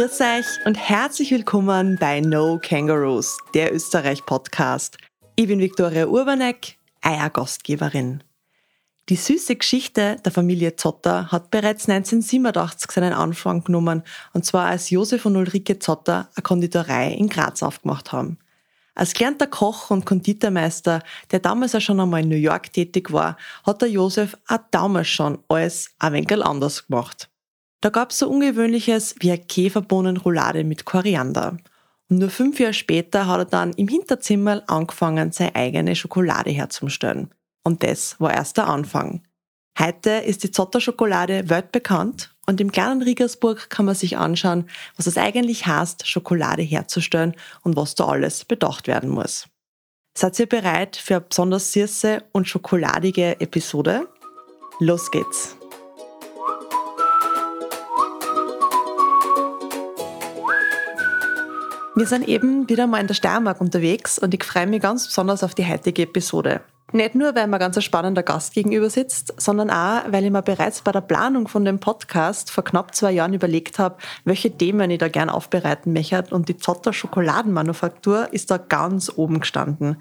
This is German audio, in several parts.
Grüß euch und herzlich willkommen bei No Kangaroos, der Österreich-Podcast. Ich bin Viktoria Urbanek, euer Gastgeberin. Die süße Geschichte der Familie Zotter hat bereits 1987 seinen Anfang genommen, und zwar als Josef und Ulrike Zotter eine Konditorei in Graz aufgemacht haben. Als gelernter Koch und Konditormeister, der damals auch schon einmal in New York tätig war, hat der Josef auch damals schon alles ein wenig anders gemacht. Da gab's so Ungewöhnliches wie eine Käferbohnenroulade mit Koriander. Und nur fünf Jahre später hat er dann im Hinterzimmer angefangen, seine eigene Schokolade herzustellen. Und das war erst der Anfang. Heute ist die Zotter Schokolade weltbekannt und im kleinen Riegersburg kann man sich anschauen, was es eigentlich heißt, Schokolade herzustellen und was da alles bedacht werden muss. Seid ihr bereit für eine besonders süße und schokoladige Episode? Los geht's! Wir sind eben wieder mal in der Steiermark unterwegs und ich freue mich ganz besonders auf die heutige Episode. Nicht nur, weil mir ganz ein spannender Gast gegenüber sitzt, sondern auch, weil ich mir bereits bei der Planung von dem Podcast vor knapp zwei Jahren überlegt habe, welche Themen ich da gern aufbereiten möchte. Und die Zotter Schokoladenmanufaktur ist da ganz oben gestanden.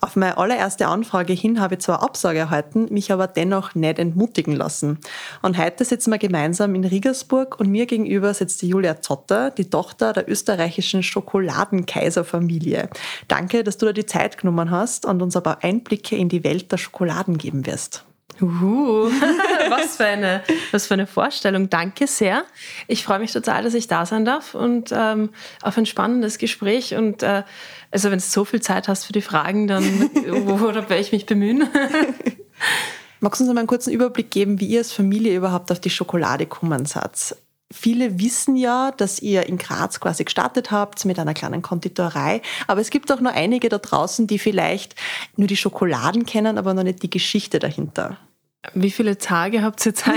Auf meine allererste Anfrage hin habe ich zwar Absage erhalten, mich aber dennoch nicht entmutigen lassen. Und heute sitzen wir gemeinsam in Riegersburg und mir gegenüber sitzt die Julia Zotter, die Tochter der österreichischen Schokoladenkaiserfamilie. Danke, dass du dir die Zeit genommen hast und uns aber Einblicke in die Welt der Schokoladen geben wirst. Uh, was, für eine, was für eine Vorstellung. Danke sehr. Ich freue mich total, dass ich da sein darf und ähm, auf ein spannendes Gespräch. Und äh, also wenn du so viel Zeit hast für die Fragen, dann worauf werde ich mich bemühen? Magst du uns mal einen kurzen Überblick geben, wie ihr als Familie überhaupt auf die Schokolade kommen seid? Viele wissen ja, dass ihr in Graz quasi gestartet habt mit einer kleinen Konditorei. Aber es gibt auch nur einige da draußen, die vielleicht nur die Schokoladen kennen, aber noch nicht die Geschichte dahinter. Wie viele Tage habt ihr Zeit?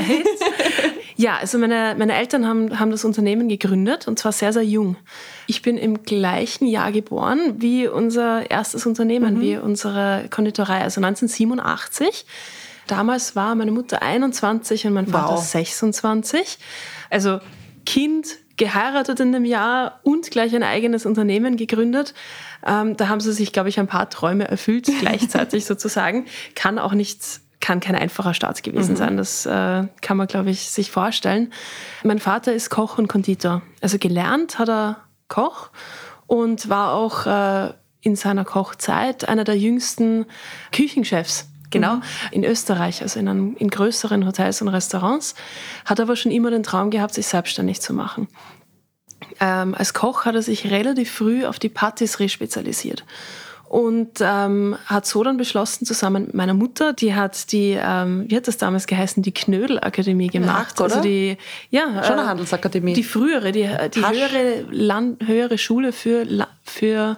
ja, also meine, meine Eltern haben, haben das Unternehmen gegründet und zwar sehr, sehr jung. Ich bin im gleichen Jahr geboren wie unser erstes Unternehmen, mhm. wie unsere Konditorei, also 1987. Damals war meine Mutter 21 und mein Vater wow. 26. Also Kind, geheiratet in dem Jahr und gleich ein eigenes Unternehmen gegründet. Ähm, da haben sie sich, glaube ich, ein paar Träume erfüllt, gleichzeitig sozusagen. Kann auch nichts kann kein einfacher Start gewesen mhm. sein. Das äh, kann man, glaube ich, sich vorstellen. Mein Vater ist Koch und Konditor. Also gelernt hat er Koch und war auch äh, in seiner Kochzeit einer der jüngsten Küchenchefs Genau, in Österreich, also in, einem, in größeren Hotels und Restaurants, hat aber schon immer den Traum gehabt, sich selbstständig zu machen. Ähm, als Koch hat er sich relativ früh auf die Patisserie spezialisiert und ähm, hat so dann beschlossen, zusammen mit meiner Mutter, die hat die, ähm, wie hat das damals geheißen, die Knödelakademie gemacht. Oder? Also die, ja, schon eine äh, Handelsakademie. Die frühere, die, die höhere, Land, höhere Schule für, für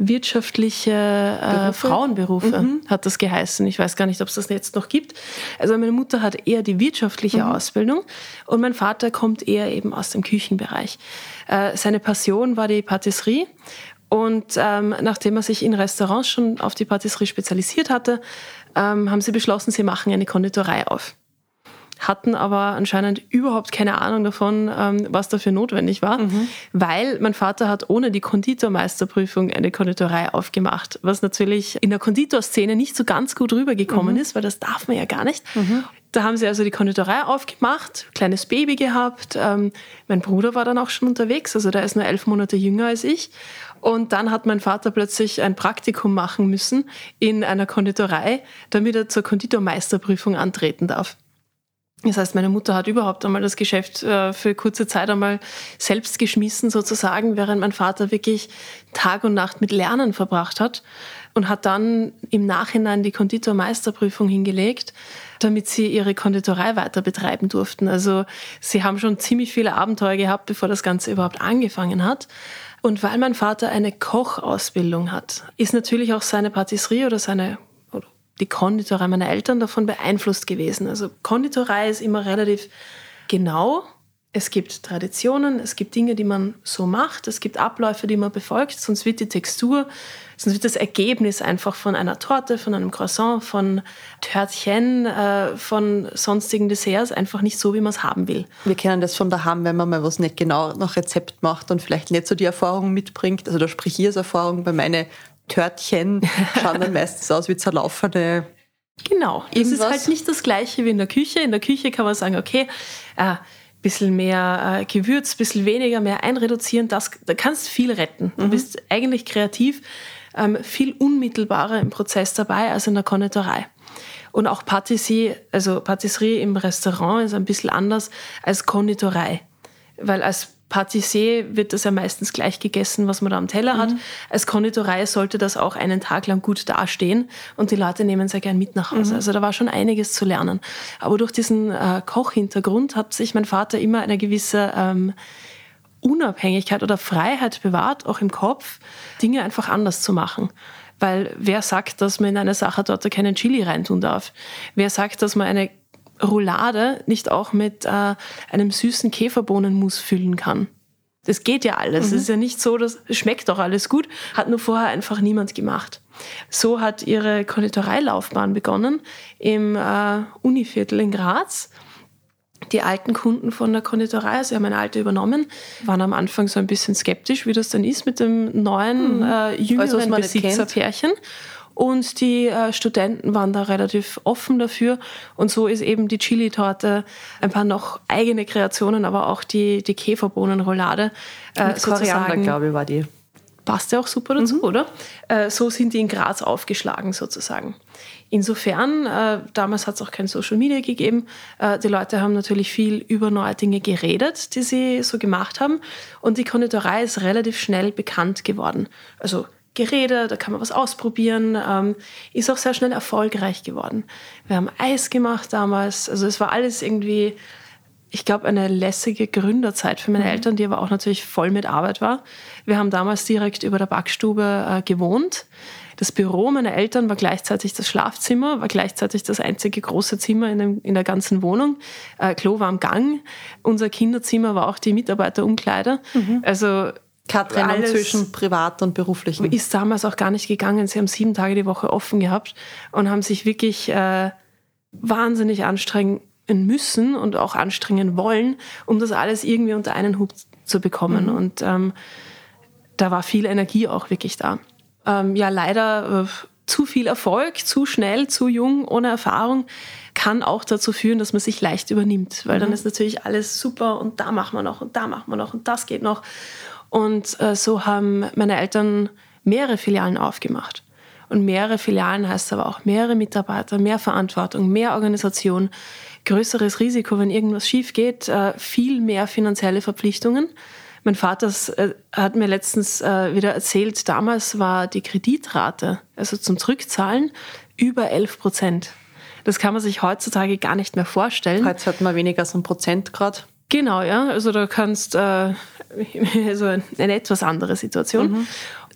wirtschaftliche äh, Frauenberufe, mhm. hat das geheißen. Ich weiß gar nicht, ob es das jetzt noch gibt. Also meine Mutter hat eher die wirtschaftliche mhm. Ausbildung und mein Vater kommt eher eben aus dem Küchenbereich. Äh, seine Passion war die Patisserie und ähm, nachdem er sich in Restaurants schon auf die Patisserie spezialisiert hatte, ähm, haben sie beschlossen, sie machen eine Konditorei auf hatten aber anscheinend überhaupt keine Ahnung davon, ähm, was dafür notwendig war, mhm. weil mein Vater hat ohne die Konditormeisterprüfung eine Konditorei aufgemacht, was natürlich in der Konditorszene nicht so ganz gut rübergekommen mhm. ist, weil das darf man ja gar nicht. Mhm. Da haben sie also die Konditorei aufgemacht, kleines Baby gehabt. Ähm, mein Bruder war dann auch schon unterwegs, also der ist nur elf Monate jünger als ich. Und dann hat mein Vater plötzlich ein Praktikum machen müssen in einer Konditorei, damit er zur Konditormeisterprüfung antreten darf. Das heißt, meine Mutter hat überhaupt einmal das Geschäft äh, für kurze Zeit einmal selbst geschmissen sozusagen, während mein Vater wirklich Tag und Nacht mit Lernen verbracht hat und hat dann im Nachhinein die Konditormeisterprüfung hingelegt, damit sie ihre Konditorei weiter betreiben durften. Also sie haben schon ziemlich viele Abenteuer gehabt, bevor das Ganze überhaupt angefangen hat. Und weil mein Vater eine Kochausbildung hat, ist natürlich auch seine Patisserie oder seine die Konditorei meiner Eltern davon beeinflusst gewesen. Also Konditorei ist immer relativ genau Es gibt Traditionen, es gibt Dinge, die man so macht, es gibt Abläufe, die man befolgt, sonst wird die Textur, sonst wird das Ergebnis einfach von einer Torte, von einem Croissant, von Törtchen, äh, von sonstigen Desserts einfach nicht so, wie man es haben will. Wir kennen das von daheim, wenn man mal was nicht genau nach Rezept macht und vielleicht nicht so die Erfahrung mitbringt. Also da sprich ich als Erfahrung, bei meinen Törtchen schauen dann meistens aus wie zerlaufene Genau, es ist halt nicht das gleiche wie in der Küche. In der Küche kann man sagen, okay, äh, bisschen mehr äh, Gewürz, bisschen weniger, mehr einreduzieren, das, da kannst du viel retten. Du mhm. bist eigentlich kreativ, ähm, viel unmittelbarer im Prozess dabei als in der Konditorei. Und auch Patisserie, also Patisserie im Restaurant ist ein bisschen anders als Konditorei. Weil als Patissier wird das ja meistens gleich gegessen, was man da am Teller mhm. hat. Als Konditorei sollte das auch einen Tag lang gut dastehen und die Leute nehmen sehr gern mit nach Hause. Mhm. Also da war schon einiges zu lernen. Aber durch diesen äh, Kochhintergrund hat sich mein Vater immer eine gewisse ähm, Unabhängigkeit oder Freiheit bewahrt, auch im Kopf, Dinge einfach anders zu machen. Weil wer sagt, dass man in eine Sache dort keinen Chili reintun darf? Wer sagt, dass man eine Roulade nicht auch mit äh, einem süßen Käferbohnenmus füllen kann. Das geht ja alles. Es mhm. ist ja nicht so, dass es schmeckt doch alles gut, hat nur vorher einfach niemand gemacht. So hat ihre Konditoreilaufbahn begonnen im äh, Univiertel in Graz. Die alten Kunden von der Konditorei, also haben eine alte übernommen, waren am Anfang so ein bisschen skeptisch, wie das dann ist mit dem neuen, mhm. äh, jüngeren also, Besitzerpärchen. Und die äh, Studenten waren da relativ offen dafür. Und so ist eben die Chili-Torte, ein paar noch eigene Kreationen, aber auch die, die Käferbohnenroulade. Äh, Mit Koriander, glaube ich, war die. Passt ja auch super dazu, mhm. oder? Äh, so sind die in Graz aufgeschlagen sozusagen. Insofern, äh, damals hat es auch kein Social Media gegeben. Äh, die Leute haben natürlich viel über neue Dinge geredet, die sie so gemacht haben. Und die Konditorei ist relativ schnell bekannt geworden. Also Gerede, da kann man was ausprobieren, ähm, ist auch sehr schnell erfolgreich geworden. Wir haben Eis gemacht damals, also es war alles irgendwie, ich glaube, eine lässige Gründerzeit für meine mhm. Eltern, die aber auch natürlich voll mit Arbeit war. Wir haben damals direkt über der Backstube äh, gewohnt. Das Büro meiner Eltern war gleichzeitig das Schlafzimmer, war gleichzeitig das einzige große Zimmer in, dem, in der ganzen Wohnung. Äh, Klo war am Gang. Unser Kinderzimmer war auch die Mitarbeiterumkleide. Mhm. Also keine Trennung zwischen privat und beruflichen. Ist damals auch gar nicht gegangen. Sie haben sieben Tage die Woche offen gehabt und haben sich wirklich äh, wahnsinnig anstrengen müssen und auch anstrengen wollen, um das alles irgendwie unter einen Hut zu bekommen. Mhm. Und ähm, da war viel Energie auch wirklich da. Ähm, ja, leider äh, zu viel Erfolg, zu schnell, zu jung, ohne Erfahrung kann auch dazu führen, dass man sich leicht übernimmt, weil mhm. dann ist natürlich alles super und da machen wir noch und da machen wir noch und das geht noch. Und äh, so haben meine Eltern mehrere Filialen aufgemacht. Und mehrere Filialen heißt aber auch mehrere Mitarbeiter, mehr Verantwortung, mehr Organisation, größeres Risiko, wenn irgendwas schief geht, äh, viel mehr finanzielle Verpflichtungen. Mein Vater äh, hat mir letztens äh, wieder erzählt, damals war die Kreditrate, also zum Zurückzahlen, über 11 Prozent. Das kann man sich heutzutage gar nicht mehr vorstellen. Heute hat man weniger als ein Prozent gerade. Genau, ja. Also da kannst äh, also eine etwas andere Situation. Mhm.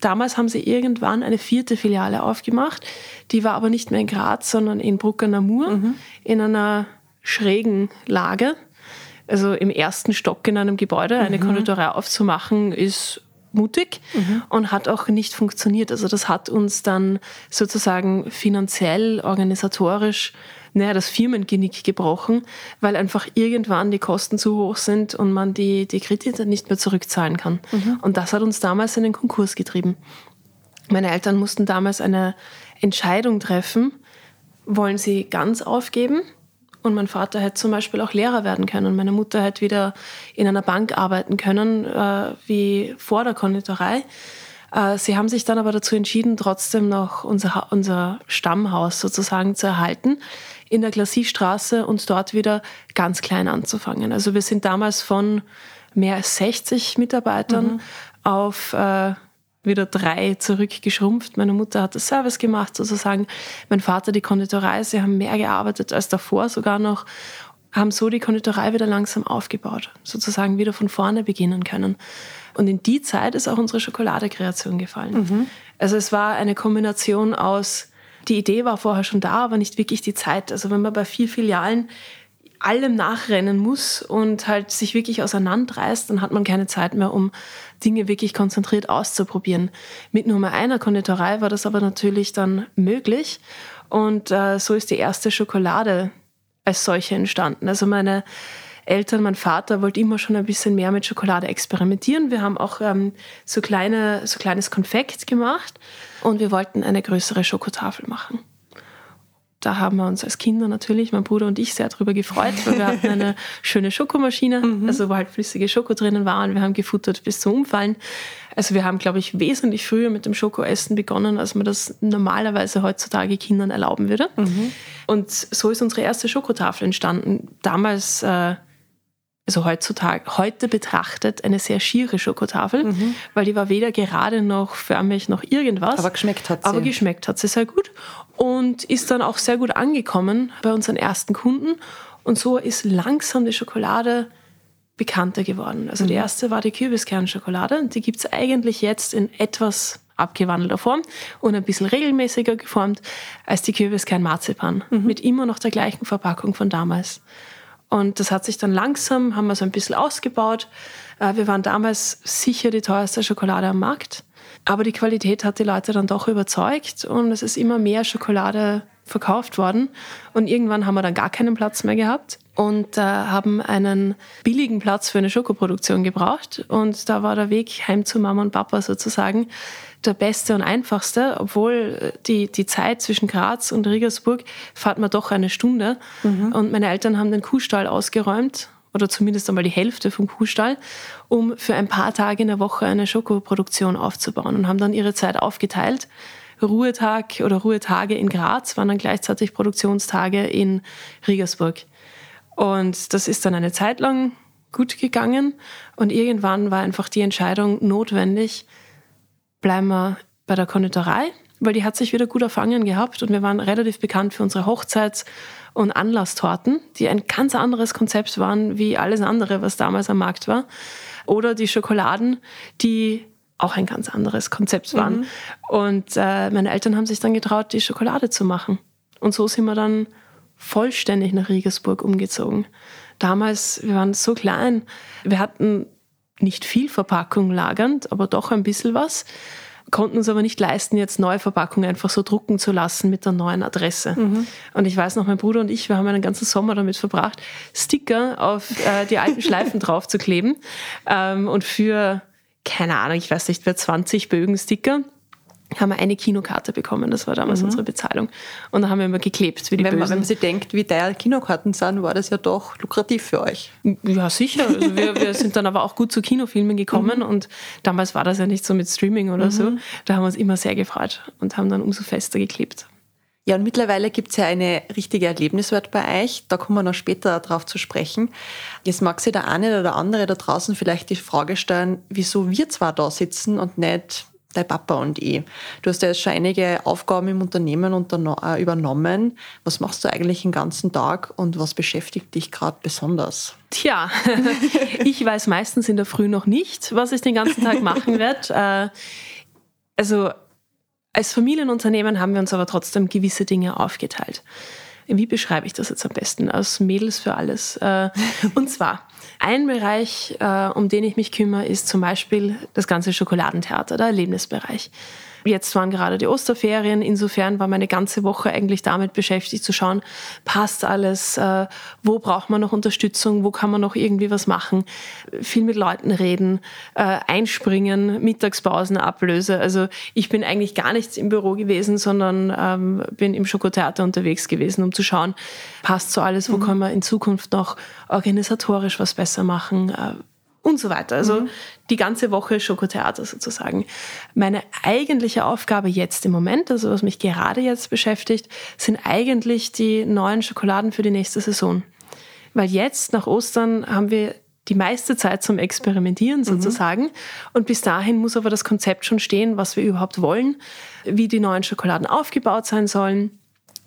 Damals haben sie irgendwann eine vierte Filiale aufgemacht. Die war aber nicht mehr in Graz, sondern in Brucker-Namur mhm. in einer schrägen Lage. Also im ersten Stock in einem Gebäude eine mhm. Konditorei aufzumachen, ist mutig mhm. und hat auch nicht funktioniert. Also das hat uns dann sozusagen finanziell, organisatorisch naja, das Firmengenick gebrochen, weil einfach irgendwann die Kosten zu hoch sind und man die, die Kredite nicht mehr zurückzahlen kann. Mhm. Und das hat uns damals in den Konkurs getrieben. Meine Eltern mussten damals eine Entscheidung treffen, wollen sie ganz aufgeben und mein Vater hätte zum Beispiel auch Lehrer werden können. Und meine Mutter hätte wieder in einer Bank arbeiten können, äh, wie vor der Konditorei. Äh, sie haben sich dann aber dazu entschieden, trotzdem noch unser, unser Stammhaus sozusagen zu erhalten in der Glassiestraße und dort wieder ganz klein anzufangen. Also wir sind damals von mehr als 60 Mitarbeitern mhm. auf äh, wieder drei zurückgeschrumpft. Meine Mutter hat das Service gemacht sozusagen, mein Vater die Konditorei. Sie haben mehr gearbeitet als davor sogar noch, haben so die Konditorei wieder langsam aufgebaut, sozusagen wieder von vorne beginnen können. Und in die Zeit ist auch unsere Schokoladekreation gefallen. Mhm. Also es war eine Kombination aus die Idee war vorher schon da, aber nicht wirklich die Zeit. Also wenn man bei vier Filialen allem nachrennen muss und halt sich wirklich auseinanderreißt, dann hat man keine Zeit mehr, um Dinge wirklich konzentriert auszuprobieren. Mit Nummer einer Konditorei war das aber natürlich dann möglich. Und äh, so ist die erste Schokolade als solche entstanden. Also meine Eltern, mein Vater wollte immer schon ein bisschen mehr mit Schokolade experimentieren. Wir haben auch ähm, so, kleine, so kleines Konfekt gemacht und wir wollten eine größere Schokotafel machen. Da haben wir uns als Kinder natürlich, mein Bruder und ich, sehr darüber gefreut, weil wir hatten eine schöne Schokomaschine, mhm. also wo halt flüssige Schoko drinnen war und wir haben gefuttert bis zum Umfallen. Also wir haben, glaube ich, wesentlich früher mit dem Schokoessen begonnen, als man das normalerweise heutzutage Kindern erlauben würde. Mhm. Und so ist unsere erste Schokotafel entstanden. Damals äh, also heutzutage, heute betrachtet, eine sehr schiere Schokotafel, mhm. weil die war weder gerade noch förmig noch irgendwas. Aber geschmeckt hat sie. Aber geschmeckt hat sie sehr gut und ist dann auch sehr gut angekommen bei unseren ersten Kunden. Und so ist langsam die Schokolade bekannter geworden. Also mhm. die erste war die Kürbiskernchokolade und die gibt es eigentlich jetzt in etwas abgewandelter Form und ein bisschen regelmäßiger geformt als die Kürbiskern-Marzipan mhm. mit immer noch der gleichen Verpackung von damals. Und das hat sich dann langsam, haben wir so ein bisschen ausgebaut. Äh, wir waren damals sicher die teuerste Schokolade am Markt. Aber die Qualität hat die Leute dann doch überzeugt und es ist immer mehr Schokolade verkauft worden. Und irgendwann haben wir dann gar keinen Platz mehr gehabt und äh, haben einen billigen Platz für eine Schokoproduktion gebraucht. Und da war der Weg heim zu Mama und Papa sozusagen der beste und einfachste, obwohl die, die Zeit zwischen Graz und Regensburg fahrt man doch eine Stunde. Mhm. Und meine Eltern haben den Kuhstall ausgeräumt oder zumindest einmal die Hälfte vom Kuhstall, um für ein paar Tage in der Woche eine Schokoproduktion aufzubauen und haben dann ihre Zeit aufgeteilt. Ruhetag oder Ruhetage in Graz waren dann gleichzeitig Produktionstage in Regensburg. Und das ist dann eine Zeit lang gut gegangen und irgendwann war einfach die Entscheidung notwendig, bleiben wir bei der Konditorei, weil die hat sich wieder gut erfangen gehabt und wir waren relativ bekannt für unsere Hochzeits- und Anlasstorten, die ein ganz anderes Konzept waren wie alles andere, was damals am Markt war. Oder die Schokoladen, die auch ein ganz anderes Konzept waren. Mhm. Und äh, meine Eltern haben sich dann getraut, die Schokolade zu machen. Und so sind wir dann vollständig nach Regensburg umgezogen. Damals, wir waren so klein, wir hatten nicht viel Verpackung lagernd, aber doch ein bisschen was. Konnten uns aber nicht leisten, jetzt neue Verpackungen einfach so drucken zu lassen mit der neuen Adresse. Mhm. Und ich weiß noch, mein Bruder und ich, wir haben einen ganzen Sommer damit verbracht, Sticker auf äh, die alten Schleifen drauf zu kleben. Ähm, und für, keine Ahnung, ich weiß nicht, für 20 Bögen Sticker haben wir eine Kinokarte bekommen. Das war damals mhm. unsere Bezahlung. Und da haben wir immer geklebt, wie die wenn. Man, wenn man sich denkt, wie teuer Kinokarten sind, war das ja doch lukrativ für euch. Ja, sicher. Also wir, wir sind dann aber auch gut zu Kinofilmen gekommen mhm. und damals war das ja nicht so mit Streaming oder mhm. so. Da haben wir uns immer sehr gefreut und haben dann umso fester geklebt. Ja, und mittlerweile gibt es ja eine richtige Erlebniswelt bei euch. Da kommen wir noch später darauf zu sprechen. Jetzt mag sich der eine oder andere da draußen vielleicht die Frage stellen, wieso wir zwar da sitzen und nicht dein Papa und ich. Du hast ja jetzt schon einige Aufgaben im Unternehmen äh, übernommen. Was machst du eigentlich den ganzen Tag und was beschäftigt dich gerade besonders? Tja, ich weiß meistens in der Früh noch nicht, was ich den ganzen Tag machen werde. Äh, also als Familienunternehmen haben wir uns aber trotzdem gewisse Dinge aufgeteilt. Wie beschreibe ich das jetzt am besten? Aus Mädels für alles. Äh, und zwar, ein Bereich, äh, um den ich mich kümmere, ist zum Beispiel das ganze Schokoladentheater, der Erlebnisbereich. Jetzt waren gerade die Osterferien, insofern war meine ganze Woche eigentlich damit beschäftigt zu schauen, passt alles, äh, wo braucht man noch Unterstützung, wo kann man noch irgendwie was machen, viel mit Leuten reden, äh, einspringen, Mittagspausen, Ablöse. Also ich bin eigentlich gar nichts im Büro gewesen, sondern ähm, bin im Schokotheater unterwegs gewesen, um zu schauen, passt so alles, wo mhm. können wir in Zukunft noch organisatorisch was besser machen, äh, und so weiter. Also mhm. die ganze Woche Schokotheater sozusagen. Meine eigentliche Aufgabe jetzt im Moment, also was mich gerade jetzt beschäftigt, sind eigentlich die neuen Schokoladen für die nächste Saison. Weil jetzt nach Ostern haben wir die meiste Zeit zum Experimentieren mhm. sozusagen. Mhm. Und bis dahin muss aber das Konzept schon stehen, was wir überhaupt wollen, wie die neuen Schokoladen aufgebaut sein sollen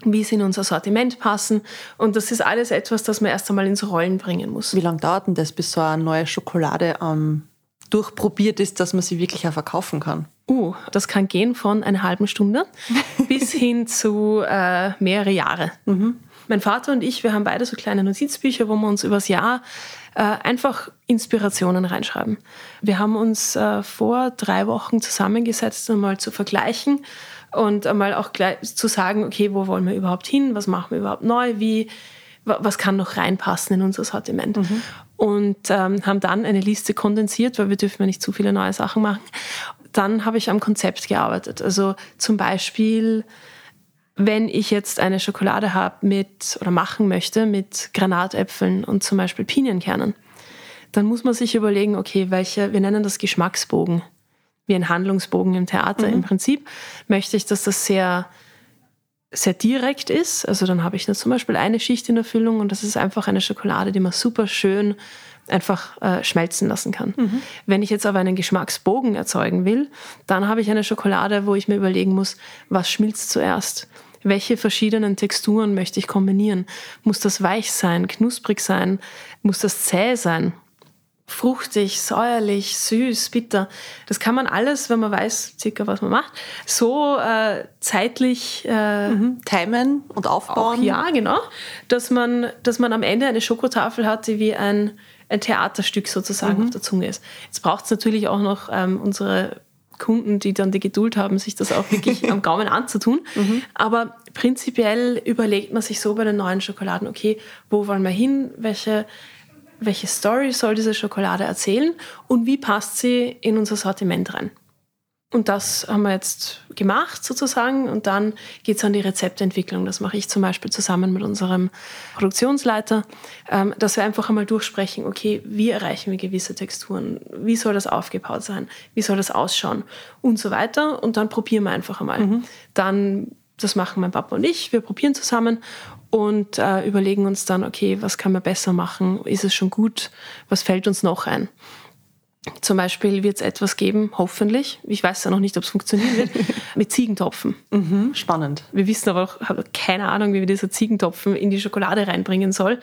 wie sie in unser Sortiment passen. Und das ist alles etwas, das man erst einmal ins Rollen bringen muss. Wie lange dauert denn das, bis so eine neue Schokolade ähm, durchprobiert ist, dass man sie wirklich auch verkaufen kann? Uh, das kann gehen von einer halben Stunde bis hin zu äh, mehrere Jahre. Mhm. Mein Vater und ich, wir haben beide so kleine Notizbücher, wo wir uns übers Jahr äh, einfach Inspirationen reinschreiben. Wir haben uns äh, vor drei Wochen zusammengesetzt, um mal zu vergleichen und einmal auch gleich zu sagen, okay, wo wollen wir überhaupt hin, was machen wir überhaupt neu, wie, was kann noch reinpassen in unser Sortiment. Mhm. Und ähm, haben dann eine Liste kondensiert, weil wir dürfen ja nicht zu viele neue Sachen machen. Dann habe ich am Konzept gearbeitet. Also zum Beispiel, wenn ich jetzt eine Schokolade habe mit oder machen möchte mit Granatäpfeln und zum Beispiel Pinienkernen, dann muss man sich überlegen, okay, welche, wir nennen das Geschmacksbogen, wie ein Handlungsbogen im Theater. Mhm. Im Prinzip möchte ich, dass das sehr sehr direkt ist. Also dann habe ich da zum Beispiel eine Schicht in der Füllung und das ist einfach eine Schokolade, die man super schön einfach äh, schmelzen lassen kann. Mhm. Wenn ich jetzt aber einen Geschmacksbogen erzeugen will, dann habe ich eine Schokolade, wo ich mir überlegen muss, was schmilzt zuerst? Welche verschiedenen Texturen möchte ich kombinieren? Muss das weich sein, knusprig sein? Muss das zäh sein? Fruchtig, säuerlich, süß, bitter. Das kann man alles, wenn man weiß circa, was man macht, so äh, zeitlich äh, mhm. timen und aufbauen. Auch, ja, genau. Dass man, dass man am Ende eine Schokotafel hat, die wie ein, ein Theaterstück sozusagen mhm. auf der Zunge ist. Jetzt braucht es natürlich auch noch ähm, unsere Kunden, die dann die Geduld haben, sich das auch wirklich am Gaumen anzutun. Mhm. Aber prinzipiell überlegt man sich so bei den neuen Schokoladen, okay, wo wollen wir hin? Welche welche Story soll diese Schokolade erzählen und wie passt sie in unser Sortiment rein. Und das haben wir jetzt gemacht sozusagen und dann geht es an die Rezeptentwicklung. Das mache ich zum Beispiel zusammen mit unserem Produktionsleiter, ähm, dass wir einfach einmal durchsprechen, okay, wie erreichen wir gewisse Texturen, wie soll das aufgebaut sein, wie soll das ausschauen und so weiter. Und dann probieren wir einfach einmal. Mhm. Dann, das machen mein Papa und ich, wir probieren zusammen und äh, überlegen uns dann, okay, was kann man besser machen? Ist es schon gut? Was fällt uns noch ein? Zum Beispiel wird es etwas geben, hoffentlich, ich weiß ja noch nicht, ob es funktionieren wird, mit Ziegentopfen. Mhm, spannend. Wir wissen aber auch, haben keine Ahnung, wie wir dieser Ziegentopfen in die Schokolade reinbringen soll.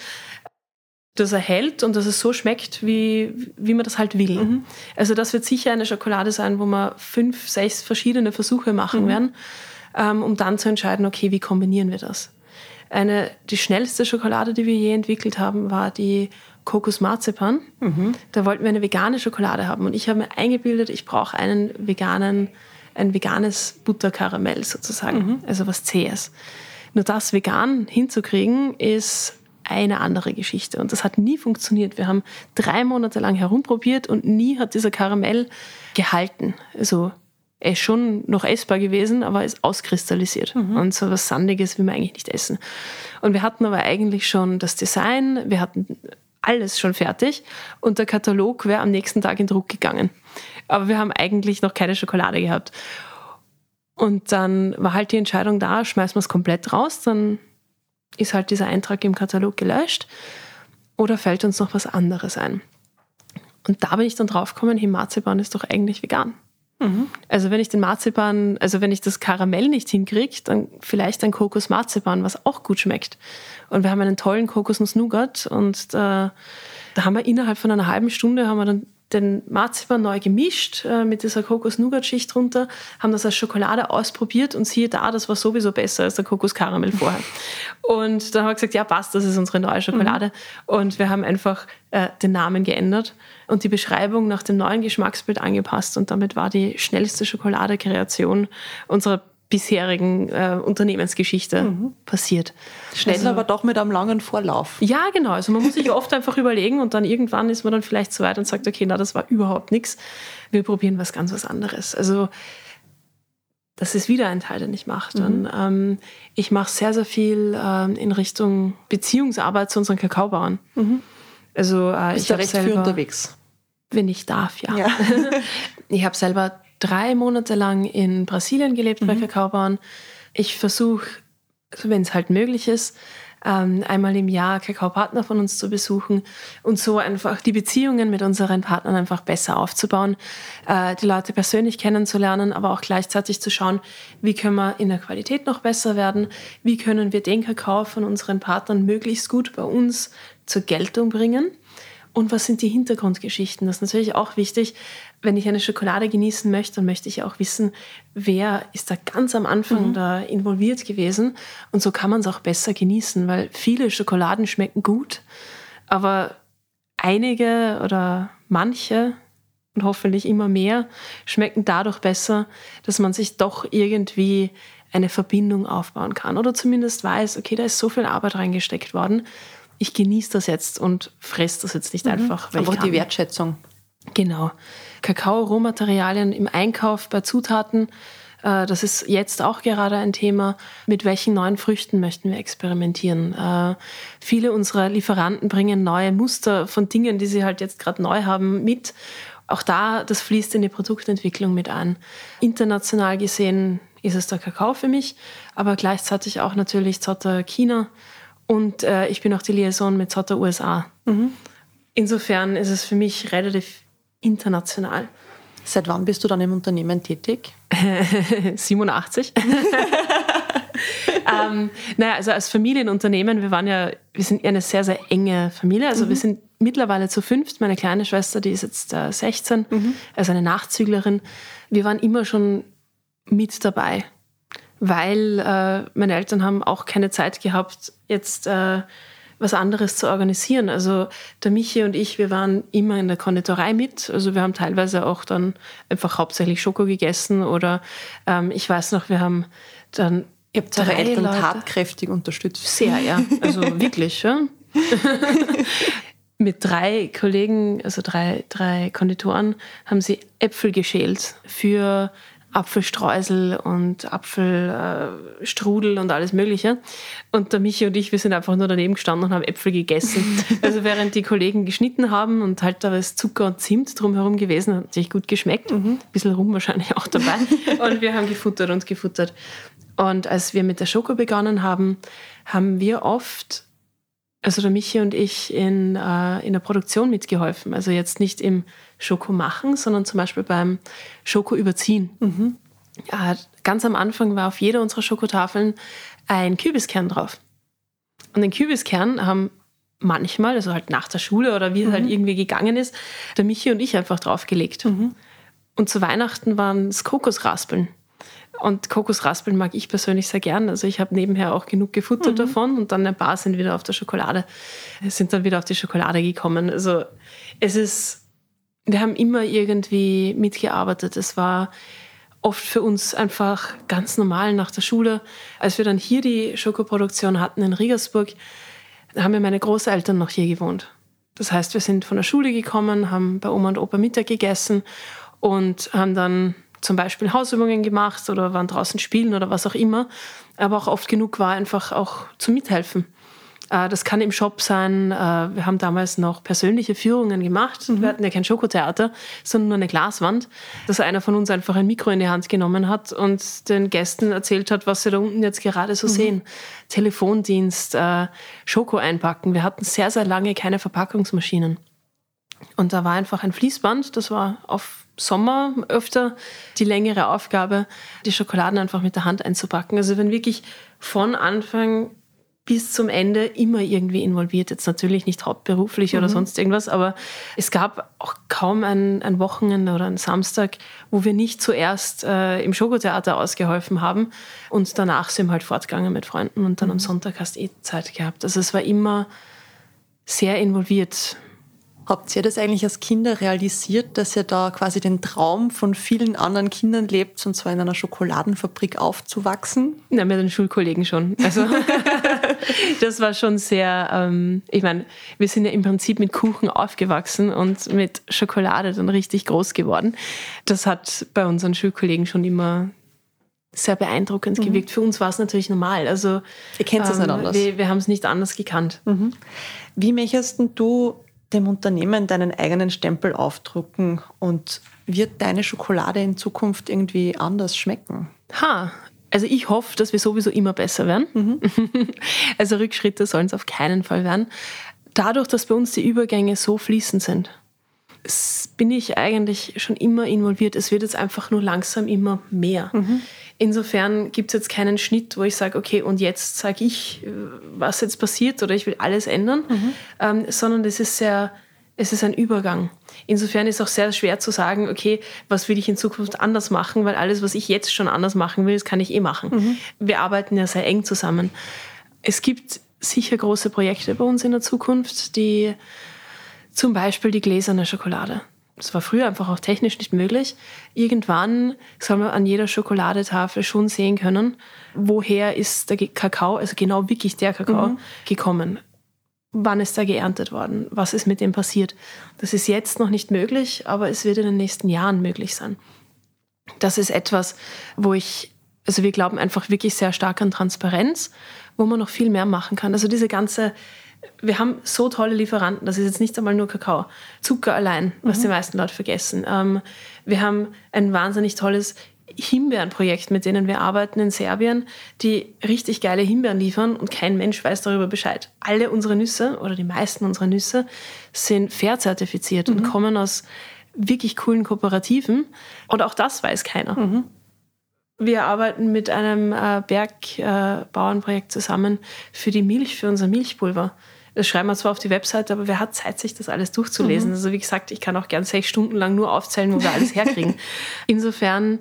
Dass er hält und dass es so schmeckt, wie, wie man das halt will. Mhm. Also das wird sicher eine Schokolade sein, wo wir fünf, sechs verschiedene Versuche machen mhm. werden, ähm, um dann zu entscheiden, okay, wie kombinieren wir das? Eine, die schnellste Schokolade, die wir je entwickelt haben, war die Kokos Marzipan. Mhm. Da wollten wir eine vegane Schokolade haben. Und ich habe mir eingebildet, ich brauche einen veganen, ein veganes Butterkaramell sozusagen. Mhm. Also was Zähes. Nur das vegan hinzukriegen, ist eine andere Geschichte. Und das hat nie funktioniert. Wir haben drei Monate lang herumprobiert und nie hat dieser Karamell gehalten. Also ist schon noch essbar gewesen, aber ist auskristallisiert. Mhm. Und so was Sandiges will man eigentlich nicht essen. Und wir hatten aber eigentlich schon das Design, wir hatten alles schon fertig und der Katalog wäre am nächsten Tag in Druck gegangen. Aber wir haben eigentlich noch keine Schokolade gehabt. Und dann war halt die Entscheidung da, schmeißen wir es komplett raus, dann ist halt dieser Eintrag im Katalog gelöscht oder fällt uns noch was anderes ein. Und da bin ich dann draufgekommen, hey, Marzipan ist doch eigentlich vegan. Also wenn ich den Marzipan, also wenn ich das Karamell nicht hinkriege, dann vielleicht ein Kokos-Marzipan, was auch gut schmeckt. Und wir haben einen tollen Kokosnuss-Nougat und äh, da haben wir innerhalb von einer halben Stunde haben wir dann den Marzipan neu gemischt äh, mit dieser Kokos-Nougat-Schicht drunter, haben das als Schokolade ausprobiert und siehe da, das war sowieso besser als der Kokos-Karamell vorher. und dann haben wir gesagt, ja passt, das ist unsere neue Schokolade. Mhm. Und wir haben einfach äh, den Namen geändert und die Beschreibung nach dem neuen Geschmacksbild angepasst und damit war die schnellste Schokolade-Kreation unserer bisherigen äh, Unternehmensgeschichte mhm. passiert. Schnell, also, aber doch mit einem langen Vorlauf. Ja, genau. Also man muss sich oft einfach überlegen und dann irgendwann ist man dann vielleicht so weit und sagt, okay, na, das war überhaupt nichts. Wir probieren was ganz was anderes. Also das ist wieder ein Teil, den ich mache. Mhm. ähm, ich mache sehr, sehr viel ähm, in Richtung Beziehungsarbeit zu unseren Kakaobauern. Mhm. Also äh, ich bin recht selber, viel unterwegs. Wenn ich darf, ja. ja. ich habe selber drei Monate lang in Brasilien gelebt mhm. bei Kakaobauern. Ich versuche, wenn es halt möglich ist, ähm, einmal im Jahr Kakaopartner von uns zu besuchen und so einfach die Beziehungen mit unseren Partnern einfach besser aufzubauen, äh, die Leute persönlich kennenzulernen, aber auch gleichzeitig zu schauen, wie können wir in der Qualität noch besser werden, wie können wir den Kakao von unseren Partnern möglichst gut bei uns zur Geltung bringen und was sind die Hintergrundgeschichten? Das ist natürlich auch wichtig. Wenn ich eine Schokolade genießen möchte, dann möchte ich auch wissen, wer ist da ganz am Anfang mhm. da involviert gewesen. Und so kann man es auch besser genießen, weil viele Schokoladen schmecken gut, aber einige oder manche und hoffentlich immer mehr schmecken dadurch besser, dass man sich doch irgendwie eine Verbindung aufbauen kann oder zumindest weiß, okay, da ist so viel Arbeit reingesteckt worden ich genieße das jetzt und fresse das jetzt nicht mhm. einfach. Weil Aber die Wertschätzung. Genau. Kakao, Rohmaterialien im Einkauf bei Zutaten, äh, das ist jetzt auch gerade ein Thema. Mit welchen neuen Früchten möchten wir experimentieren? Äh, viele unserer Lieferanten bringen neue Muster von Dingen, die sie halt jetzt gerade neu haben, mit. Auch da, das fließt in die Produktentwicklung mit ein. International gesehen ist es der Kakao für mich, aber gleichzeitig auch natürlich Zotter China und äh, ich bin auch die Liaison mit Zotter USA. Mhm. Insofern ist es für mich relativ international. Seit wann bist du dann im Unternehmen tätig? 87. ähm, naja, also als Familienunternehmen, wir waren ja, wir sind eine sehr, sehr enge Familie. Also mhm. wir sind mittlerweile zu fünft. Meine kleine Schwester, die ist jetzt äh, 16, mhm. also eine Nachzüglerin. Wir waren immer schon mit dabei weil äh, meine Eltern haben auch keine Zeit gehabt, jetzt äh, was anderes zu organisieren. Also der Michi und ich, wir waren immer in der Konditorei mit. Also wir haben teilweise auch dann einfach hauptsächlich Schoko gegessen oder ähm, ich weiß noch, wir haben dann Ihr habt eure Eltern Leute. tatkräftig unterstützt. Sehr, ja. Also wirklich, ja. Mit drei Kollegen, also drei, drei Konditoren, haben sie Äpfel geschält für Apfelstreusel und Apfelstrudel und alles Mögliche. Und der Michi und ich, wir sind einfach nur daneben gestanden und haben Äpfel gegessen. also während die Kollegen geschnitten haben und halt da ist Zucker und Zimt drumherum gewesen, hat sich gut geschmeckt. Mhm. Ein bisschen rum wahrscheinlich auch dabei. und wir haben gefuttert und gefuttert. Und als wir mit der Schoko begonnen haben, haben wir oft also der Michi und ich in, äh, in der Produktion mitgeholfen. Also jetzt nicht im Schoko machen, sondern zum Beispiel beim Schoko überziehen. Mhm. Ja, ganz am Anfang war auf jeder unserer Schokotafeln ein Kübiskern drauf. Und den Kübiskern haben manchmal, also halt nach der Schule oder wie es halt mhm. halt irgendwie gegangen ist, der Michi und ich einfach draufgelegt. Mhm. Und zu Weihnachten waren es Kokosraspeln. Und Kokosraspeln mag ich persönlich sehr gern. Also ich habe nebenher auch genug gefuttert mhm. davon und dann ein paar sind wieder auf der Schokolade, sind dann wieder auf die Schokolade gekommen. Also es ist wir haben immer irgendwie mitgearbeitet. Es war oft für uns einfach ganz normal nach der Schule. Als wir dann hier die Schokoproduktion hatten in Riegersburg, haben ja meine Großeltern noch hier gewohnt. Das heißt, wir sind von der Schule gekommen, haben bei Oma und Opa Mittag gegessen und haben dann zum Beispiel Hausübungen gemacht oder waren draußen spielen oder was auch immer. Aber auch oft genug war einfach auch zu mithelfen. Äh, das kann im Shop sein. Äh, wir haben damals noch persönliche Führungen gemacht. Mhm. Wir hatten ja kein Schokotheater, sondern nur eine Glaswand, dass einer von uns einfach ein Mikro in die Hand genommen hat und den Gästen erzählt hat, was sie da unten jetzt gerade so mhm. sehen. Telefondienst, äh, Schoko einpacken. Wir hatten sehr, sehr lange keine Verpackungsmaschinen. Und da war einfach ein Fließband, das war auf Sommer öfter die längere Aufgabe, die Schokoladen einfach mit der Hand einzupacken. Also wenn wirklich von Anfang bis zum Ende immer irgendwie involviert. Jetzt natürlich nicht hauptberuflich mhm. oder sonst irgendwas, aber es gab auch kaum ein, ein Wochenende oder ein Samstag, wo wir nicht zuerst äh, im Schokotheater ausgeholfen haben und danach sind wir halt fortgegangen mit Freunden und dann mhm. am Sonntag hast du eh Zeit gehabt. Also es war immer sehr involviert Habt ihr das eigentlich als Kinder realisiert, dass ihr da quasi den Traum von vielen anderen Kindern lebt, und zwar in einer Schokoladenfabrik aufzuwachsen? Ja, mit den Schulkollegen schon. Also das war schon sehr, ähm, ich meine, wir sind ja im Prinzip mit Kuchen aufgewachsen und mit Schokolade dann richtig groß geworden. Das hat bei unseren Schulkollegen schon immer sehr beeindruckend mhm. gewirkt. Für uns war es natürlich normal. Also, Ihr kennt es ähm, nicht anders. Wir, wir haben es nicht anders gekannt. Mhm. Wie möchtest du dem Unternehmen deinen eigenen Stempel aufdrucken und wird deine Schokolade in Zukunft irgendwie anders schmecken? Ha, also ich hoffe, dass wir sowieso immer besser werden. Mhm. Also Rückschritte sollen es auf keinen Fall werden. Dadurch, dass bei uns die Übergänge so fließend sind, bin ich eigentlich schon immer involviert. Es wird jetzt einfach nur langsam immer mehr. Mhm. Insofern gibt es jetzt keinen Schnitt, wo ich sage, okay, und jetzt sage ich, was jetzt passiert oder ich will alles ändern, mhm. ähm, sondern das ist sehr Es ist ein Übergang. Insofern ist es auch sehr schwer zu sagen, okay, was will ich in Zukunft anders machen, weil alles, was ich jetzt schon anders machen will, das kann ich eh machen. Mhm. Wir arbeiten ja sehr eng zusammen. Es gibt sicher große Projekte bei uns in der Zukunft, die zum Beispiel die gläserne Schokolade. Das war früher einfach auch technisch nicht möglich. Irgendwann soll man an jeder Schokoladetafel schon sehen können, woher ist der Kakao, also genau wirklich der Kakao, mhm. gekommen wann ist da geerntet worden, was ist mit dem passiert. Das ist jetzt noch nicht möglich, aber es wird in den nächsten Jahren möglich sein. Das ist etwas, wo ich, also wir glauben einfach wirklich sehr stark an Transparenz, wo man noch viel mehr machen kann. Also diese ganze, wir haben so tolle Lieferanten, das ist jetzt nicht einmal nur Kakao, Zucker allein, was mhm. die meisten Leute vergessen. Ähm, wir haben ein wahnsinnig tolles Himbeerenprojekt, mit denen wir arbeiten in Serbien, die richtig geile Himbeeren liefern und kein Mensch weiß darüber Bescheid. Alle unsere Nüsse oder die meisten unserer Nüsse sind fair zertifiziert mhm. und kommen aus wirklich coolen Kooperativen. Und auch das weiß keiner. Mhm. Wir arbeiten mit einem äh, Bergbauernprojekt äh, zusammen für die Milch, für unser Milchpulver. Das schreiben wir zwar auf die Webseite, aber wer hat Zeit, sich das alles durchzulesen? Mhm. Also wie gesagt, ich kann auch gern sechs Stunden lang nur aufzählen, wo wir alles herkriegen. Insofern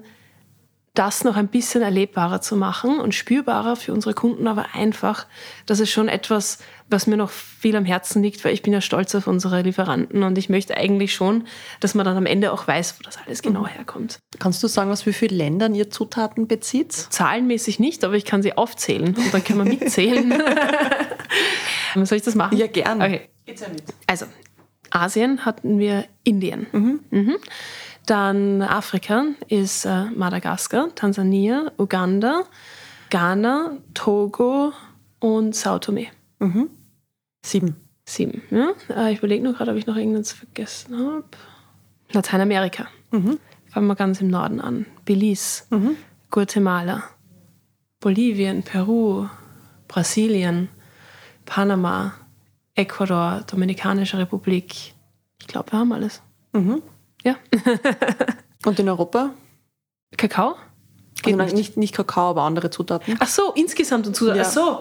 das noch ein bisschen erlebbarer zu machen und spürbarer für unsere Kunden, aber einfach, das ist schon etwas, was mir noch viel am Herzen liegt, weil ich bin ja stolz auf unsere Lieferanten und ich möchte eigentlich schon, dass man dann am Ende auch weiß, wo das alles genau mhm. herkommt. Kannst du sagen, aus wie vielen Ländern ihr Zutaten bezieht? Zahlenmäßig nicht, aber ich kann sie aufzählen und dann können wir mitzählen. Soll ich das machen? Ja, gerne. Okay. Also, Asien hatten wir Indien. Mhm. Mhm. Dann Afrika ist äh, Madagaskar, Tansania, Uganda, Ghana, Togo und Sao Tome. Mhm. Sieben. Sieben, ja. Äh, ich überlege nur gerade, ob ich noch irgendwas vergessen habe. Lateinamerika. Mhm. Fangen wir ganz im Norden an. Belize, mhm. Guatemala, Bolivien, Peru, Brasilien, Panama, Ecuador, Dominikanische Republik. Ich glaube, wir haben alles. Mhm. Ja. Und in Europa? Kakao? Geht also nicht. nicht Kakao, aber andere Zutaten. Ach so, insgesamt und Zutaten. Ja. Ach so.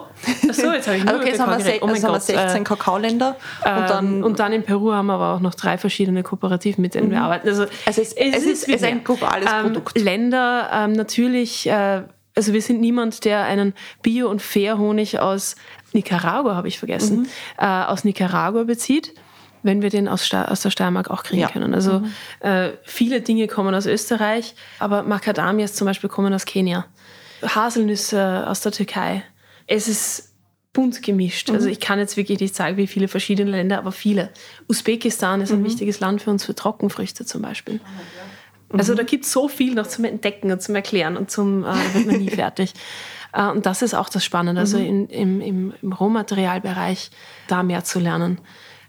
Ach so, jetzt habe ich nur okay, jetzt haben wir, oh also haben wir 16 äh, Kakaoländer. Ähm, und, dann, und dann in Peru haben wir aber auch noch drei verschiedene Kooperativen, mit denen mhm. wir arbeiten. Also, also es, es, es ist, ist, ein globales ähm, Produkt. Länder ähm, natürlich, äh, also wir sind niemand, der einen Bio- und Fair-Honig aus Nicaragua, habe ich vergessen, mhm. äh, aus Nicaragua bezieht wenn wir den aus, aus der Steiermark auch kriegen ja. können. Also mhm. äh, viele Dinge kommen aus Österreich, aber Macadamias zum Beispiel kommen aus Kenia. Haselnüsse aus der Türkei. Es ist bunt gemischt. Mhm. Also ich kann jetzt wirklich nicht sagen, wie viele verschiedene Länder, aber viele. Usbekistan ist ein mhm. wichtiges Land für uns für Trockenfrüchte zum Beispiel. Mhm. Also da gibt es so viel noch zum Entdecken und zum Erklären und zum äh, wird man nie fertig. Äh, und das ist auch das Spannende, also mhm. in, im, im, im Rohmaterialbereich da mehr zu lernen.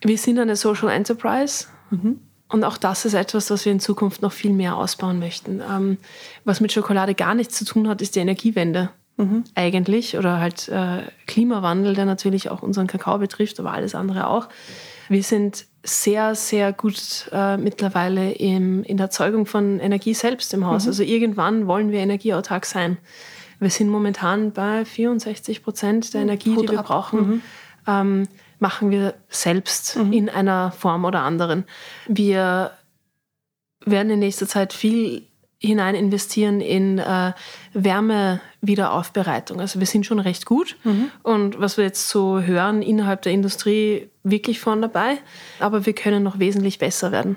Wir sind eine Social Enterprise. Mhm. Und auch das ist etwas, was wir in Zukunft noch viel mehr ausbauen möchten. Ähm, was mit Schokolade gar nichts zu tun hat, ist die Energiewende. Mhm. Eigentlich. Oder halt äh, Klimawandel, der natürlich auch unseren Kakao betrifft, aber alles andere auch. Wir sind sehr, sehr gut äh, mittlerweile im, in der Erzeugung von Energie selbst im Haus. Mhm. Also irgendwann wollen wir energieautark sein. Wir sind momentan bei 64 Prozent der Energie, Hut die wir brauchen. Mhm. Ähm, machen wir selbst mhm. in einer Form oder anderen. Wir werden in nächster Zeit viel hinein investieren in äh, Wärmewiederaufbereitung. Also wir sind schon recht gut mhm. und was wir jetzt so hören innerhalb der Industrie wirklich vorn dabei, aber wir können noch wesentlich besser werden.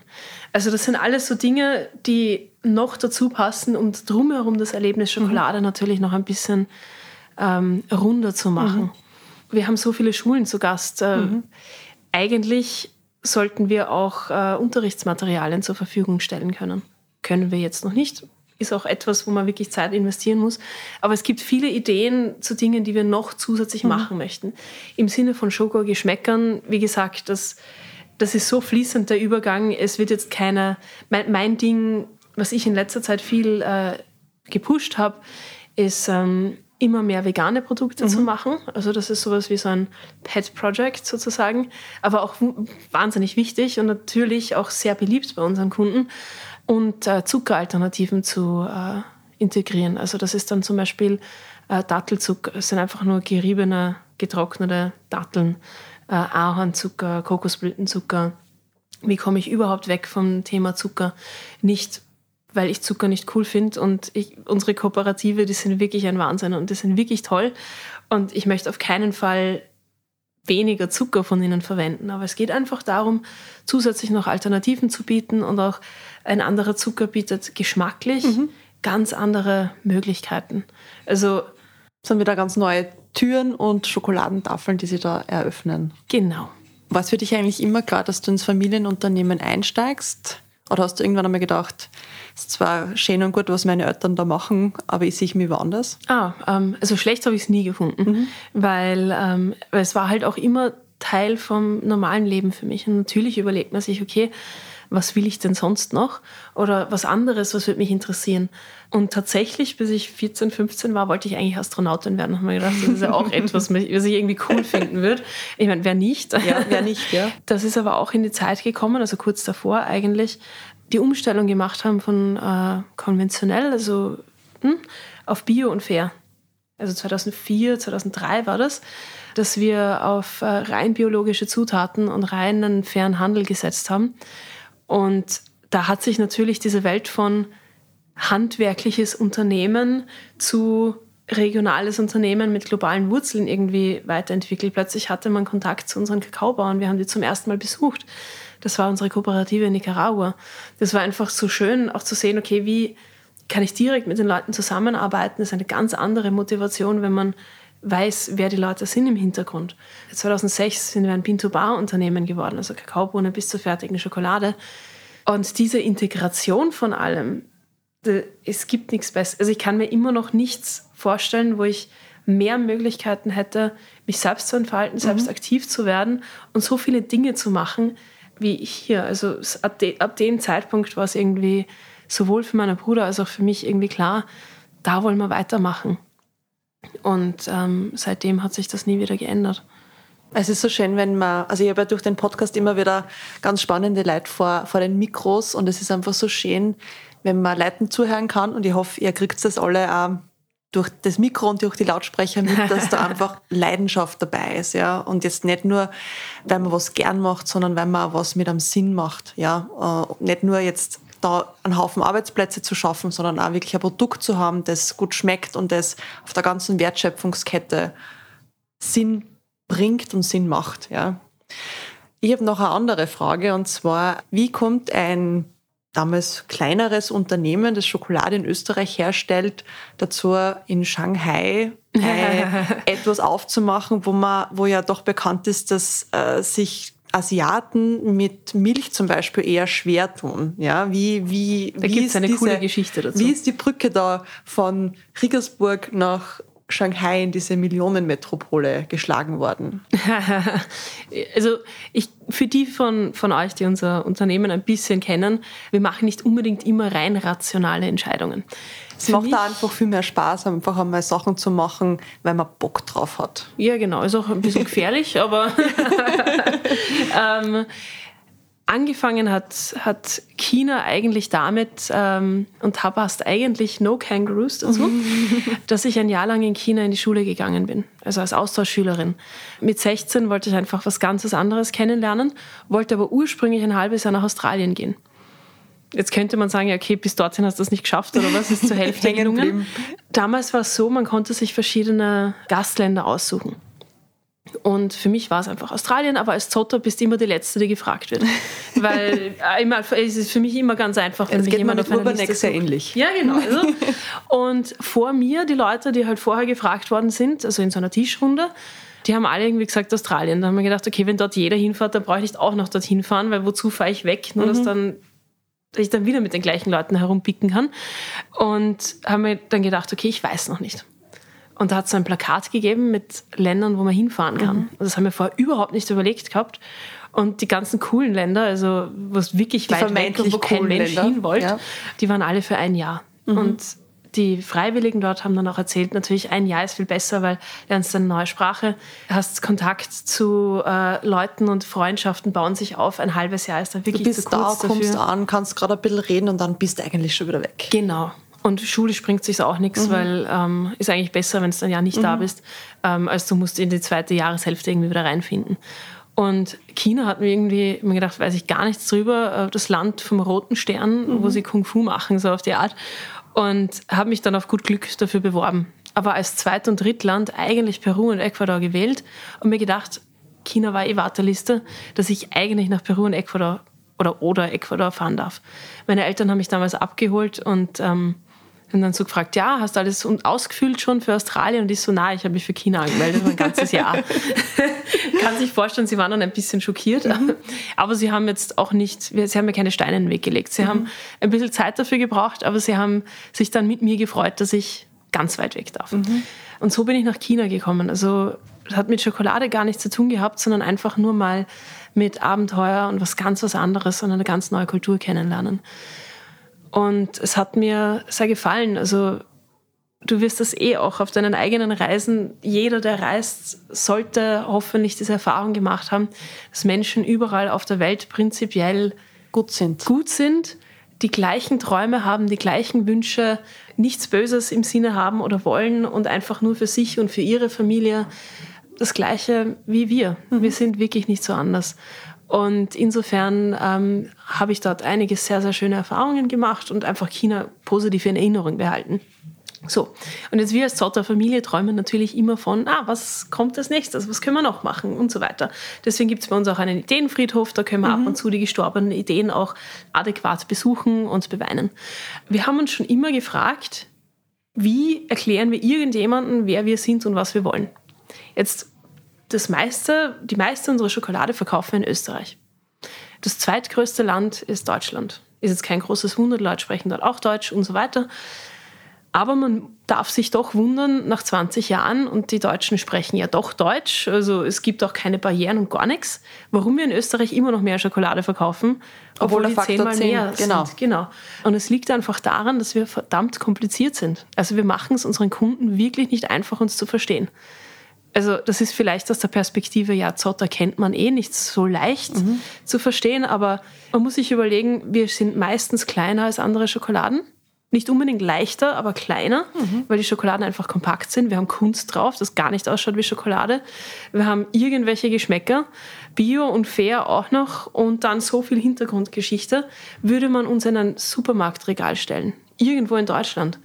Also das sind alles so Dinge, die noch dazu passen, um drumherum das Erlebnis Schokolade mhm. natürlich noch ein bisschen ähm, runder zu machen. Mhm wir haben so viele Schulen zu Gast. Äh, mhm. Eigentlich sollten wir auch äh, Unterrichtsmaterialien zur Verfügung stellen können. Können wir jetzt noch nicht. Ist auch etwas, wo man wirklich Zeit investieren muss. Aber es gibt viele Ideen zu Dingen, die wir noch zusätzlich mhm. machen möchten. Im Sinne von Schoko-Geschmäckern, wie gesagt, das, das ist so fließend der Übergang. Es wird jetzt keine, mein, mein Ding, was ich in letzter Zeit viel äh, gepusht habe, ist ähm, immer mehr vegane Produkte mhm. zu machen. Also das ist sowas wie so ein Pet-Project sozusagen, aber auch wahnsinnig wichtig und natürlich auch sehr beliebt bei unseren Kunden und äh, Zuckeralternativen zu äh, integrieren. Also das ist dann zum Beispiel äh, Dattelzucker. Es sind einfach nur geriebene, getrocknete Datteln, äh, Ahornzucker, Kokosblütenzucker, wie komme ich überhaupt weg vom Thema Zucker? Nicht, weil ich Zucker nicht cool finde und ich, unsere Kooperative, die sind wirklich ein Wahnsinn und die sind wirklich toll. Und ich möchte auf keinen Fall weniger Zucker von ihnen verwenden. Aber es geht einfach darum, zusätzlich noch Alternativen zu bieten und auch ein anderer Zucker bietet geschmacklich mhm. ganz andere Möglichkeiten. Also sind wieder ganz neue Türen und Schokoladentafeln, die sie da eröffnen. Genau. War es für dich eigentlich immer klar, dass du ins Familienunternehmen einsteigst? Oder hast du irgendwann einmal gedacht, es ist zwar schön und gut, was meine Eltern da machen, aber ich sehe mich woanders? Ah, ähm, also schlecht habe ich es nie gefunden, mhm. weil, ähm, weil es war halt auch immer Teil vom normalen Leben für mich. Und natürlich überlegt man sich, okay, was will ich denn sonst noch? Oder was anderes, was würde mich interessieren? Und tatsächlich, bis ich 14, 15 war, wollte ich eigentlich Astronautin werden. Und habe mir gedacht, das ist ja auch etwas, was ich irgendwie cool finden würde. Ich meine, wer nicht? Ja, wer nicht, ja. Das ist aber auch in die Zeit gekommen, also kurz davor eigentlich, die Umstellung gemacht haben von äh, konventionell, also hm, auf Bio und Fair. Also 2004, 2003 war das, dass wir auf äh, rein biologische Zutaten und reinen fairen Handel gesetzt haben. Und da hat sich natürlich diese Welt von handwerkliches Unternehmen zu regionales Unternehmen mit globalen Wurzeln irgendwie weiterentwickelt. Plötzlich hatte man Kontakt zu unseren Kakaobauern. Wir haben die zum ersten Mal besucht. Das war unsere Kooperative in Nicaragua. Das war einfach so schön, auch zu sehen, okay, wie kann ich direkt mit den Leuten zusammenarbeiten. Das ist eine ganz andere Motivation, wenn man weiß, wer die Leute sind im Hintergrund. 2006 sind wir ein Pinto-Bar-Unternehmen geworden, also Kakaobohnen bis zur fertigen Schokolade. Und diese Integration von allem, es gibt nichts Besseres. Also ich kann mir immer noch nichts vorstellen, wo ich mehr Möglichkeiten hätte, mich selbst zu entfalten, selbst mhm. aktiv zu werden und so viele Dinge zu machen, wie ich hier. Also ab, de, ab dem Zeitpunkt war es irgendwie sowohl für meinen Bruder als auch für mich irgendwie klar, da wollen wir weitermachen. Und ähm, seitdem hat sich das nie wieder geändert. Es ist so schön, wenn man, also ich habe ja durch den Podcast immer wieder ganz spannende Leute vor, vor den Mikros und es ist einfach so schön, wenn man Leuten zuhören kann und ich hoffe, ihr kriegt das alle auch durch das Mikro und durch die Lautsprecher mit, dass da einfach Leidenschaft dabei ist, ja. Und jetzt nicht nur, weil man was gern macht, sondern weil man auch was mit einem Sinn macht, ja. Äh, nicht nur jetzt da einen Haufen Arbeitsplätze zu schaffen, sondern auch wirklich ein Produkt zu haben, das gut schmeckt und das auf der ganzen Wertschöpfungskette Sinn bringt und Sinn macht. Ja. Ich habe noch eine andere Frage und zwar, wie kommt ein damals kleineres Unternehmen, das Schokolade in Österreich herstellt, dazu in Shanghai äh, etwas aufzumachen, wo man, wo ja doch bekannt ist, dass äh, sich Asiaten mit Milch zum Beispiel eher schwer tun. Ja, wie, wie, da gibt es eine diese, coole Geschichte dazu. Wie ist die Brücke da von Riggersburg nach Shanghai in diese Millionenmetropole geschlagen worden? also ich, für die von, von euch, die unser Unternehmen ein bisschen kennen, wir machen nicht unbedingt immer rein rationale Entscheidungen. Es macht da einfach viel mehr Spaß, einfach einmal Sachen zu machen, weil man Bock drauf hat. Ja, genau. Ist auch ein bisschen gefährlich, aber ähm, angefangen hat, hat China eigentlich damit, ähm, und da passt eigentlich No Kangaroos dazu, dass ich ein Jahr lang in China in die Schule gegangen bin, also als Austauschschülerin. Mit 16 wollte ich einfach was ganz anderes kennenlernen, wollte aber ursprünglich ein halbes Jahr nach Australien gehen. Jetzt könnte man sagen, ja, okay, bis dorthin hast du das nicht geschafft oder was, ist zur Hälfte gelungen. Damals war es so, man konnte sich verschiedene Gastländer aussuchen. Und für mich war es einfach Australien, aber als Zotter bist du immer die Letzte, die gefragt wird. Weil äh, immer, es ist für mich immer ganz einfach, wenn es mich jemand auf einer Liste sehr ähnlich. Ja, genau. Also. Und vor mir, die Leute, die halt vorher gefragt worden sind, also in so einer Tischrunde, die haben alle irgendwie gesagt Australien. Da haben wir gedacht, okay, wenn dort jeder hinfährt, dann brauche ich nicht auch noch dorthin fahren, weil wozu fahre ich weg? Nur, mhm. dass dann dass ich dann wieder mit den gleichen Leuten herumpicken kann. Und haben mir dann gedacht, okay, ich weiß noch nicht. Und da hat es ein Plakat gegeben mit Ländern, wo man hinfahren kann. Mhm. Das haben wir vorher überhaupt nicht überlegt gehabt. Und die ganzen coolen Länder, also wo es wirklich die weit weg und wo kein Mensch hin wollte, ja. die waren alle für ein Jahr. Mhm. Und die Freiwilligen dort haben dann auch erzählt, natürlich ein Jahr ist viel besser, weil du lernst eine neue Sprache, hast Kontakt zu äh, Leuten und Freundschaften bauen sich auf. Ein halbes Jahr ist dann wirklich du bist zu kurz da, kommst dafür. an, kannst gerade ein bisschen reden und dann bist du eigentlich schon wieder weg. Genau. Und Schule springt sich auch nichts, mhm. weil ähm, ist eigentlich besser, wenn du ein Jahr nicht mhm. da bist, ähm, als du musst in die zweite Jahreshälfte irgendwie wieder reinfinden. Und China hat mir irgendwie mir gedacht, weiß ich gar nichts drüber, äh, das Land vom roten Stern, mhm. wo sie Kung Fu machen, so auf die Art. Und habe mich dann auf gut Glück dafür beworben. Aber als Zweit- und Drittland eigentlich Peru und Ecuador gewählt und mir gedacht, China war eh Warteliste, dass ich eigentlich nach Peru und Ecuador oder, oder Ecuador fahren darf. Meine Eltern haben mich damals abgeholt und ähm, haben dann so gefragt, ja, hast du alles ausgefüllt schon für Australien? Und ich so, nein, ich habe mich für China angemeldet, ein ganzes Jahr. Kann sich vorstellen, sie waren dann ein bisschen schockiert. Mhm. Aber sie haben jetzt auch nicht, sie haben mir keine Steine in den Weg gelegt. Sie mhm. haben ein bisschen Zeit dafür gebraucht, aber sie haben sich dann mit mir gefreut, dass ich ganz weit weg darf. Mhm. Und so bin ich nach China gekommen. Also das hat mit Schokolade gar nichts zu tun gehabt, sondern einfach nur mal mit Abenteuer und was ganz was anderes und eine ganz neue Kultur kennenlernen. Und es hat mir sehr gefallen. Also du wirst das eh auch auf deinen eigenen Reisen. Jeder, der reist, sollte hoffentlich diese Erfahrung gemacht haben, dass Menschen überall auf der Welt prinzipiell gut sind. Gut sind, die gleichen Träume haben, die gleichen Wünsche, nichts Böses im Sinne haben oder wollen und einfach nur für sich und für ihre Familie das Gleiche wie wir. Mhm. Wir sind wirklich nicht so anders. Und insofern ähm, habe ich dort einige sehr, sehr schöne Erfahrungen gemacht und einfach China positiv in Erinnerung behalten. So, und jetzt wir als Zotter Familie träumen natürlich immer von, ah, was kommt als nächstes, was können wir noch machen und so weiter. Deswegen gibt es bei uns auch einen Ideenfriedhof, da können wir mhm. ab und zu die gestorbenen Ideen auch adäquat besuchen und beweinen. Wir haben uns schon immer gefragt, wie erklären wir irgendjemandem, wer wir sind und was wir wollen. Jetzt das meiste, die meiste unserer Schokolade verkaufen wir in Österreich. Das zweitgrößte Land ist Deutschland. Ist jetzt kein großes Wunder, Leute sprechen dort auch Deutsch und so weiter. Aber man darf sich doch wundern, nach 20 Jahren, und die Deutschen sprechen ja doch Deutsch, also es gibt auch keine Barrieren und gar nichts, warum wir in Österreich immer noch mehr Schokolade verkaufen, obwohl, obwohl die zehnmal 10, mehr genau. sind. Genau. Und es liegt einfach daran, dass wir verdammt kompliziert sind. Also wir machen es unseren Kunden wirklich nicht einfach, uns zu verstehen. Also das ist vielleicht aus der Perspektive, ja, Zotter kennt man eh nicht so leicht mhm. zu verstehen, aber man muss sich überlegen, wir sind meistens kleiner als andere Schokoladen. Nicht unbedingt leichter, aber kleiner, mhm. weil die Schokoladen einfach kompakt sind. Wir haben Kunst drauf, das gar nicht ausschaut wie Schokolade. Wir haben irgendwelche Geschmäcker, Bio und Fair auch noch und dann so viel Hintergrundgeschichte, würde man uns in ein Supermarktregal stellen. Irgendwo in Deutschland.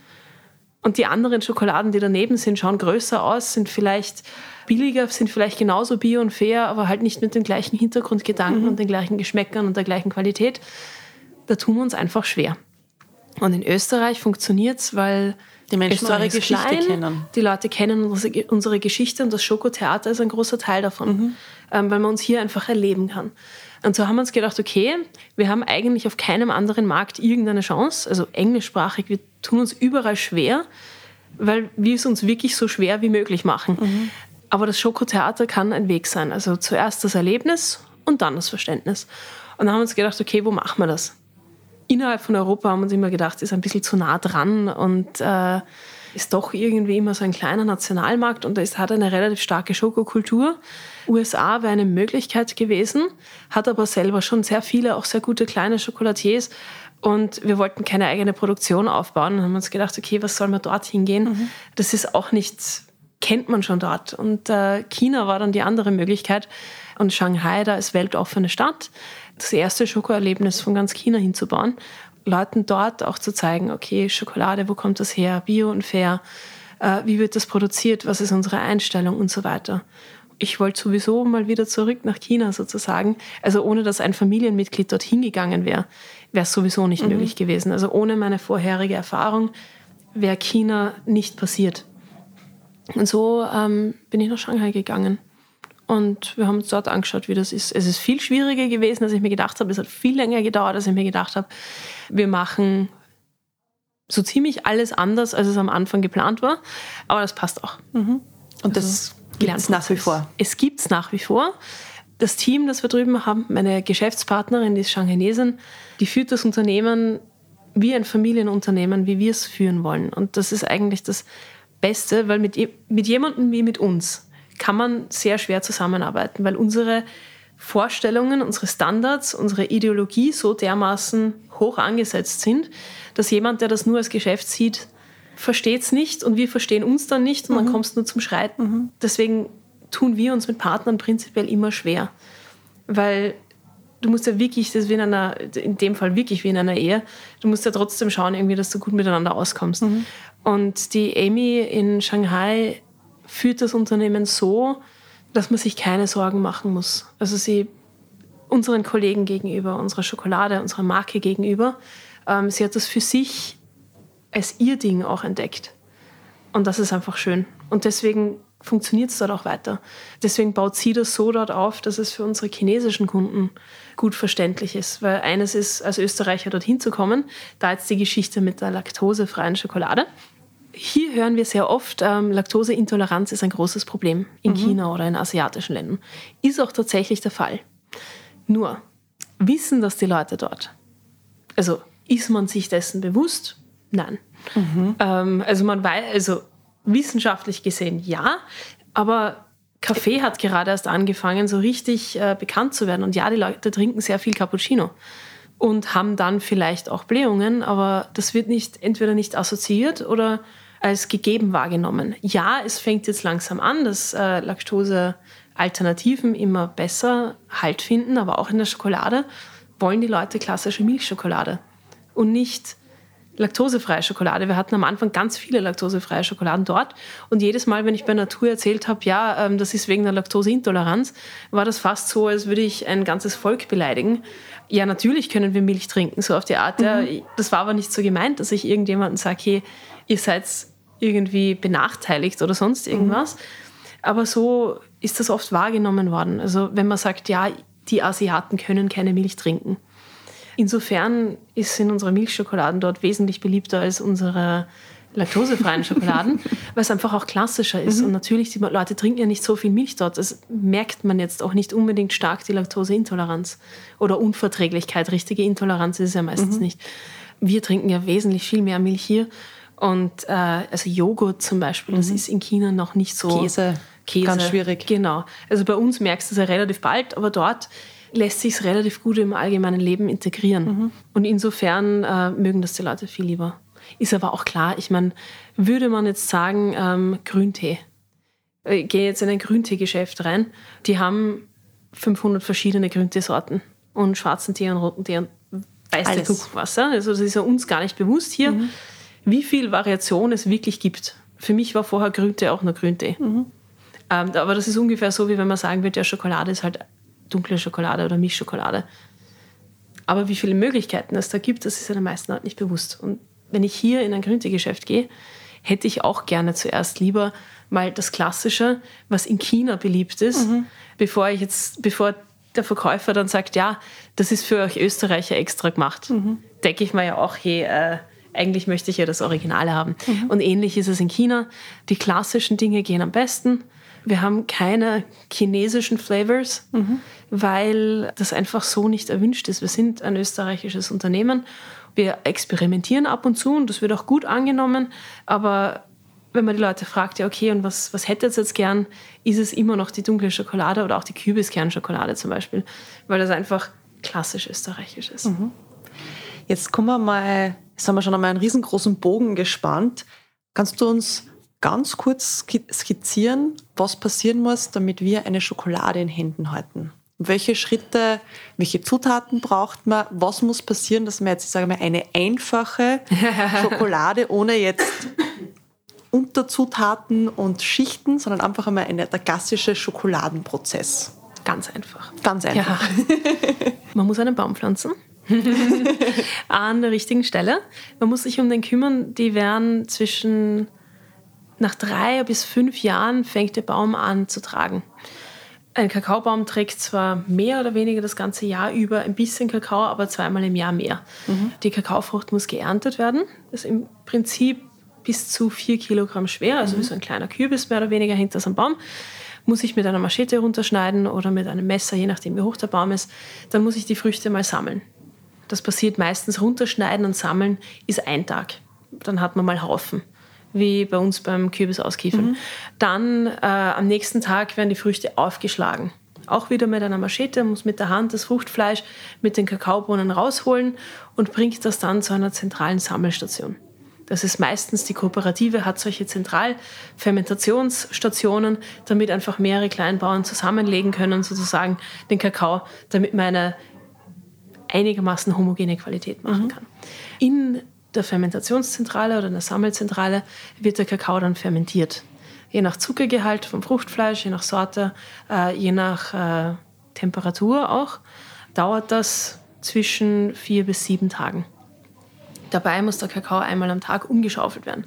Und die anderen Schokoladen, die daneben sind, schauen größer aus, sind vielleicht billiger, sind vielleicht genauso bio und fair, aber halt nicht mit den gleichen Hintergrundgedanken mhm. und den gleichen Geschmäckern und der gleichen Qualität. Da tun wir uns einfach schwer. Und in Österreich funktioniert es, weil die Menschen unsere Geschichte klein, kennen. Die Leute kennen unsere, unsere Geschichte und das Schokotheater ist ein großer Teil davon, mhm. ähm, weil man uns hier einfach erleben kann. Und so haben wir uns gedacht, okay, wir haben eigentlich auf keinem anderen Markt irgendeine Chance, also englischsprachig, wir tun uns überall schwer, weil wir es uns wirklich so schwer wie möglich machen. Mhm. Aber das Schokotheater kann ein Weg sein. Also zuerst das Erlebnis und dann das Verständnis. Und dann haben wir uns gedacht, okay, wo machen wir das? Innerhalb von Europa haben wir uns immer gedacht, ist ein bisschen zu nah dran und äh, ist doch irgendwie immer so ein kleiner Nationalmarkt und es hat eine relativ starke Schokokultur. USA wäre eine Möglichkeit gewesen, hat aber selber schon sehr viele, auch sehr gute kleine Schokolatiers. Und wir wollten keine eigene Produktion aufbauen und haben uns gedacht, okay, was soll man dort hingehen? Mhm. Das ist auch nichts, kennt man schon dort. Und äh, China war dann die andere Möglichkeit. Und Shanghai, da ist weltoffene Stadt, das erste Schokoerlebnis von ganz China hinzubauen. Leuten dort auch zu zeigen, okay, Schokolade, wo kommt das her? Bio und fair. Äh, wie wird das produziert? Was ist unsere Einstellung und so weiter ich wollte sowieso mal wieder zurück nach China sozusagen. Also ohne dass ein Familienmitglied dorthin gegangen wäre, wäre es sowieso nicht mhm. möglich gewesen. Also ohne meine vorherige Erfahrung wäre China nicht passiert. Und so ähm, bin ich nach Shanghai gegangen. Und wir haben uns dort angeschaut, wie das ist. Es ist viel schwieriger gewesen, als ich mir gedacht habe. Es hat viel länger gedauert, als ich mir gedacht habe. Wir machen so ziemlich alles anders, als es am Anfang geplant war. Aber das passt auch. Mhm. Und das Gibt es nach wie vor? Es gibt es nach wie vor. Das Team, das wir drüben haben, meine Geschäftspartnerin, die ist Shanghaiesin, die führt das Unternehmen wie ein Familienunternehmen, wie wir es führen wollen. Und das ist eigentlich das Beste, weil mit, mit jemandem wie mit uns kann man sehr schwer zusammenarbeiten, weil unsere Vorstellungen, unsere Standards, unsere Ideologie so dermaßen hoch angesetzt sind, dass jemand, der das nur als Geschäft sieht, versteht es nicht und wir verstehen uns dann nicht und mhm. dann kommst du nur zum Schreiten. Mhm. Deswegen tun wir uns mit Partnern prinzipiell immer schwer. Weil du musst ja wirklich, das wie in einer, in dem Fall wirklich wie in einer Ehe, du musst ja trotzdem schauen, irgendwie, dass du gut miteinander auskommst. Mhm. Und die Amy in Shanghai führt das Unternehmen so, dass man sich keine Sorgen machen muss. Also sie unseren Kollegen gegenüber, unserer Schokolade, unserer Marke gegenüber, ähm, sie hat das für sich als ihr Ding auch entdeckt. Und das ist einfach schön. Und deswegen funktioniert es dort auch weiter. Deswegen baut sie das so dort auf, dass es für unsere chinesischen Kunden gut verständlich ist. Weil eines ist, als Österreicher dorthin zu kommen, da jetzt die Geschichte mit der laktosefreien Schokolade. Hier hören wir sehr oft, ähm, Laktoseintoleranz ist ein großes Problem in mhm. China oder in asiatischen Ländern. Ist auch tatsächlich der Fall. Nur, wissen das die Leute dort? Also, ist man sich dessen bewusst? Nein. Mhm. Ähm, also, man weiß, also wissenschaftlich gesehen ja, aber Kaffee hat gerade erst angefangen, so richtig äh, bekannt zu werden. Und ja, die Leute trinken sehr viel Cappuccino und haben dann vielleicht auch Blähungen, aber das wird nicht entweder nicht assoziiert oder als gegeben wahrgenommen. Ja, es fängt jetzt langsam an, dass äh, Laktose-Alternativen immer besser Halt finden, aber auch in der Schokolade wollen die Leute klassische Milchschokolade und nicht laktosefreie Schokolade. Wir hatten am Anfang ganz viele laktosefreie Schokoladen dort. Und jedes Mal, wenn ich bei Natur erzählt habe, ja, ähm, das ist wegen der Laktoseintoleranz, war das fast so, als würde ich ein ganzes Volk beleidigen. Ja, natürlich können wir Milch trinken, so auf die Art. Mhm. Das war aber nicht so gemeint, dass ich irgendjemandem sage, hey, ihr seid irgendwie benachteiligt oder sonst irgendwas. Mhm. Aber so ist das oft wahrgenommen worden. Also wenn man sagt, ja, die Asiaten können keine Milch trinken Insofern ist, sind unsere Milchschokoladen dort wesentlich beliebter als unsere laktosefreien Schokoladen, weil es einfach auch klassischer ist. Mhm. Und natürlich, die Leute trinken ja nicht so viel Milch dort. Das merkt man jetzt auch nicht unbedingt stark, die Laktoseintoleranz oder Unverträglichkeit. Richtige Intoleranz ist es ja meistens mhm. nicht. Wir trinken ja wesentlich viel mehr Milch hier. Und äh, also Joghurt zum Beispiel, mhm. das ist in China noch nicht so. Käse. Käse. Ganz schwierig. Genau. Also bei uns merkst du es ja relativ bald, aber dort lässt sich es relativ gut im allgemeinen Leben integrieren. Mhm. Und insofern äh, mögen das die Leute viel lieber. Ist aber auch klar, ich meine, würde man jetzt sagen, ähm, Grüntee. Ich gehe jetzt in ein Grünteegeschäft rein, die haben 500 verschiedene Grünteesorten und schwarzen Tee und roten Tee und weiß der Kuckuck was. Also das ist ja uns gar nicht bewusst hier, mhm. wie viel Variation es wirklich gibt. Für mich war vorher Grüntee auch nur Grüntee. Mhm. Ähm, aber das ist ungefähr so, wie wenn man sagen würde, ja, Schokolade ist halt dunkle Schokolade oder Milchschokolade. Aber wie viele Möglichkeiten es da gibt, das ist ja den meisten halt nicht bewusst. Und wenn ich hier in ein Grünteegeschäft gehe, hätte ich auch gerne zuerst lieber mal das Klassische, was in China beliebt ist, mhm. bevor ich jetzt, bevor der Verkäufer dann sagt, ja, das ist für euch Österreicher extra gemacht. Mhm. Denke ich mir ja auch, hey, äh, eigentlich möchte ich ja das Originale haben. Mhm. Und ähnlich ist es in China. Die klassischen Dinge gehen am besten. Wir haben keine chinesischen Flavors, mhm. weil das einfach so nicht erwünscht ist. Wir sind ein österreichisches Unternehmen. Wir experimentieren ab und zu und das wird auch gut angenommen. Aber wenn man die Leute fragt, ja, okay, und was, was hättet ihr jetzt gern, ist es immer noch die dunkle Schokolade oder auch die Kürbiskern-Schokolade zum Beispiel, weil das einfach klassisch österreichisch ist. Mhm. Jetzt kommen wir mal, jetzt haben wir schon einmal einen riesengroßen Bogen gespannt. Kannst du uns ganz kurz skizzieren, was passieren muss, damit wir eine Schokolade in Händen halten? Welche Schritte, welche Zutaten braucht man? Was muss passieren, dass man jetzt, ich sage mal, eine einfache Schokolade ohne jetzt Unterzutaten und Schichten, sondern einfach einmal eine, der klassische Schokoladenprozess. Ganz einfach. Ganz einfach. Ja. Man muss einen Baum pflanzen. An der richtigen Stelle. Man muss sich um den kümmern. Die werden zwischen nach drei bis fünf Jahren fängt der Baum an zu tragen. Ein Kakaobaum trägt zwar mehr oder weniger das ganze Jahr über ein bisschen Kakao, aber zweimal im Jahr mehr. Mhm. Die Kakaofrucht muss geerntet werden. Das ist im Prinzip bis zu vier Kilogramm schwer, also mhm. wie so ein kleiner Kürbis mehr oder weniger hinter so einem Baum. Muss ich mit einer Machete runterschneiden oder mit einem Messer, je nachdem wie hoch der Baum ist. Dann muss ich die Früchte mal sammeln. Das passiert meistens runterschneiden und sammeln ist ein Tag. Dann hat man mal Haufen wie bei uns beim Kürbis auskiefern. Mhm. Dann äh, am nächsten Tag werden die Früchte aufgeschlagen. Auch wieder mit einer Machete, muss mit der Hand das Fruchtfleisch mit den Kakaobohnen rausholen und bringt das dann zu einer zentralen Sammelstation. Das ist meistens die Kooperative, hat solche Zentralfermentationsstationen, damit einfach mehrere Kleinbauern zusammenlegen können, sozusagen den Kakao, damit man eine einigermaßen homogene Qualität machen mhm. kann. In der Fermentationszentrale oder in der Sammelzentrale wird der Kakao dann fermentiert. Je nach Zuckergehalt vom Fruchtfleisch, je nach Sorte, äh, je nach äh, Temperatur auch, dauert das zwischen vier bis sieben Tagen. Dabei muss der Kakao einmal am Tag umgeschaufelt werden.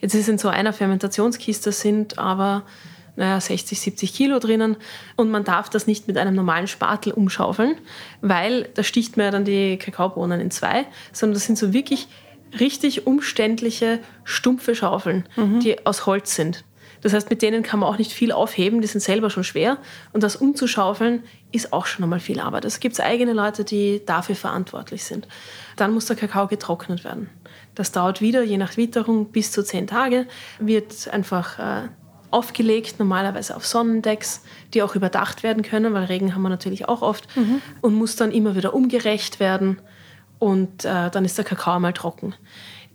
Jetzt ist in so einer Fermentationskiste sind aber naja, 60, 70 Kilo drinnen und man darf das nicht mit einem normalen Spatel umschaufeln, weil da sticht man ja dann die Kakaobohnen in zwei, sondern das sind so wirklich richtig umständliche, stumpfe Schaufeln, mhm. die aus Holz sind. Das heißt, mit denen kann man auch nicht viel aufheben, die sind selber schon schwer. Und das umzuschaufeln ist auch schon einmal viel Arbeit. Es gibt eigene Leute, die dafür verantwortlich sind. Dann muss der Kakao getrocknet werden. Das dauert wieder, je nach Witterung, bis zu zehn Tage. Wird einfach äh, aufgelegt, normalerweise auf Sonnendecks, die auch überdacht werden können, weil Regen haben wir natürlich auch oft. Mhm. Und muss dann immer wieder umgerecht werden. Und äh, dann ist der Kakao mal trocken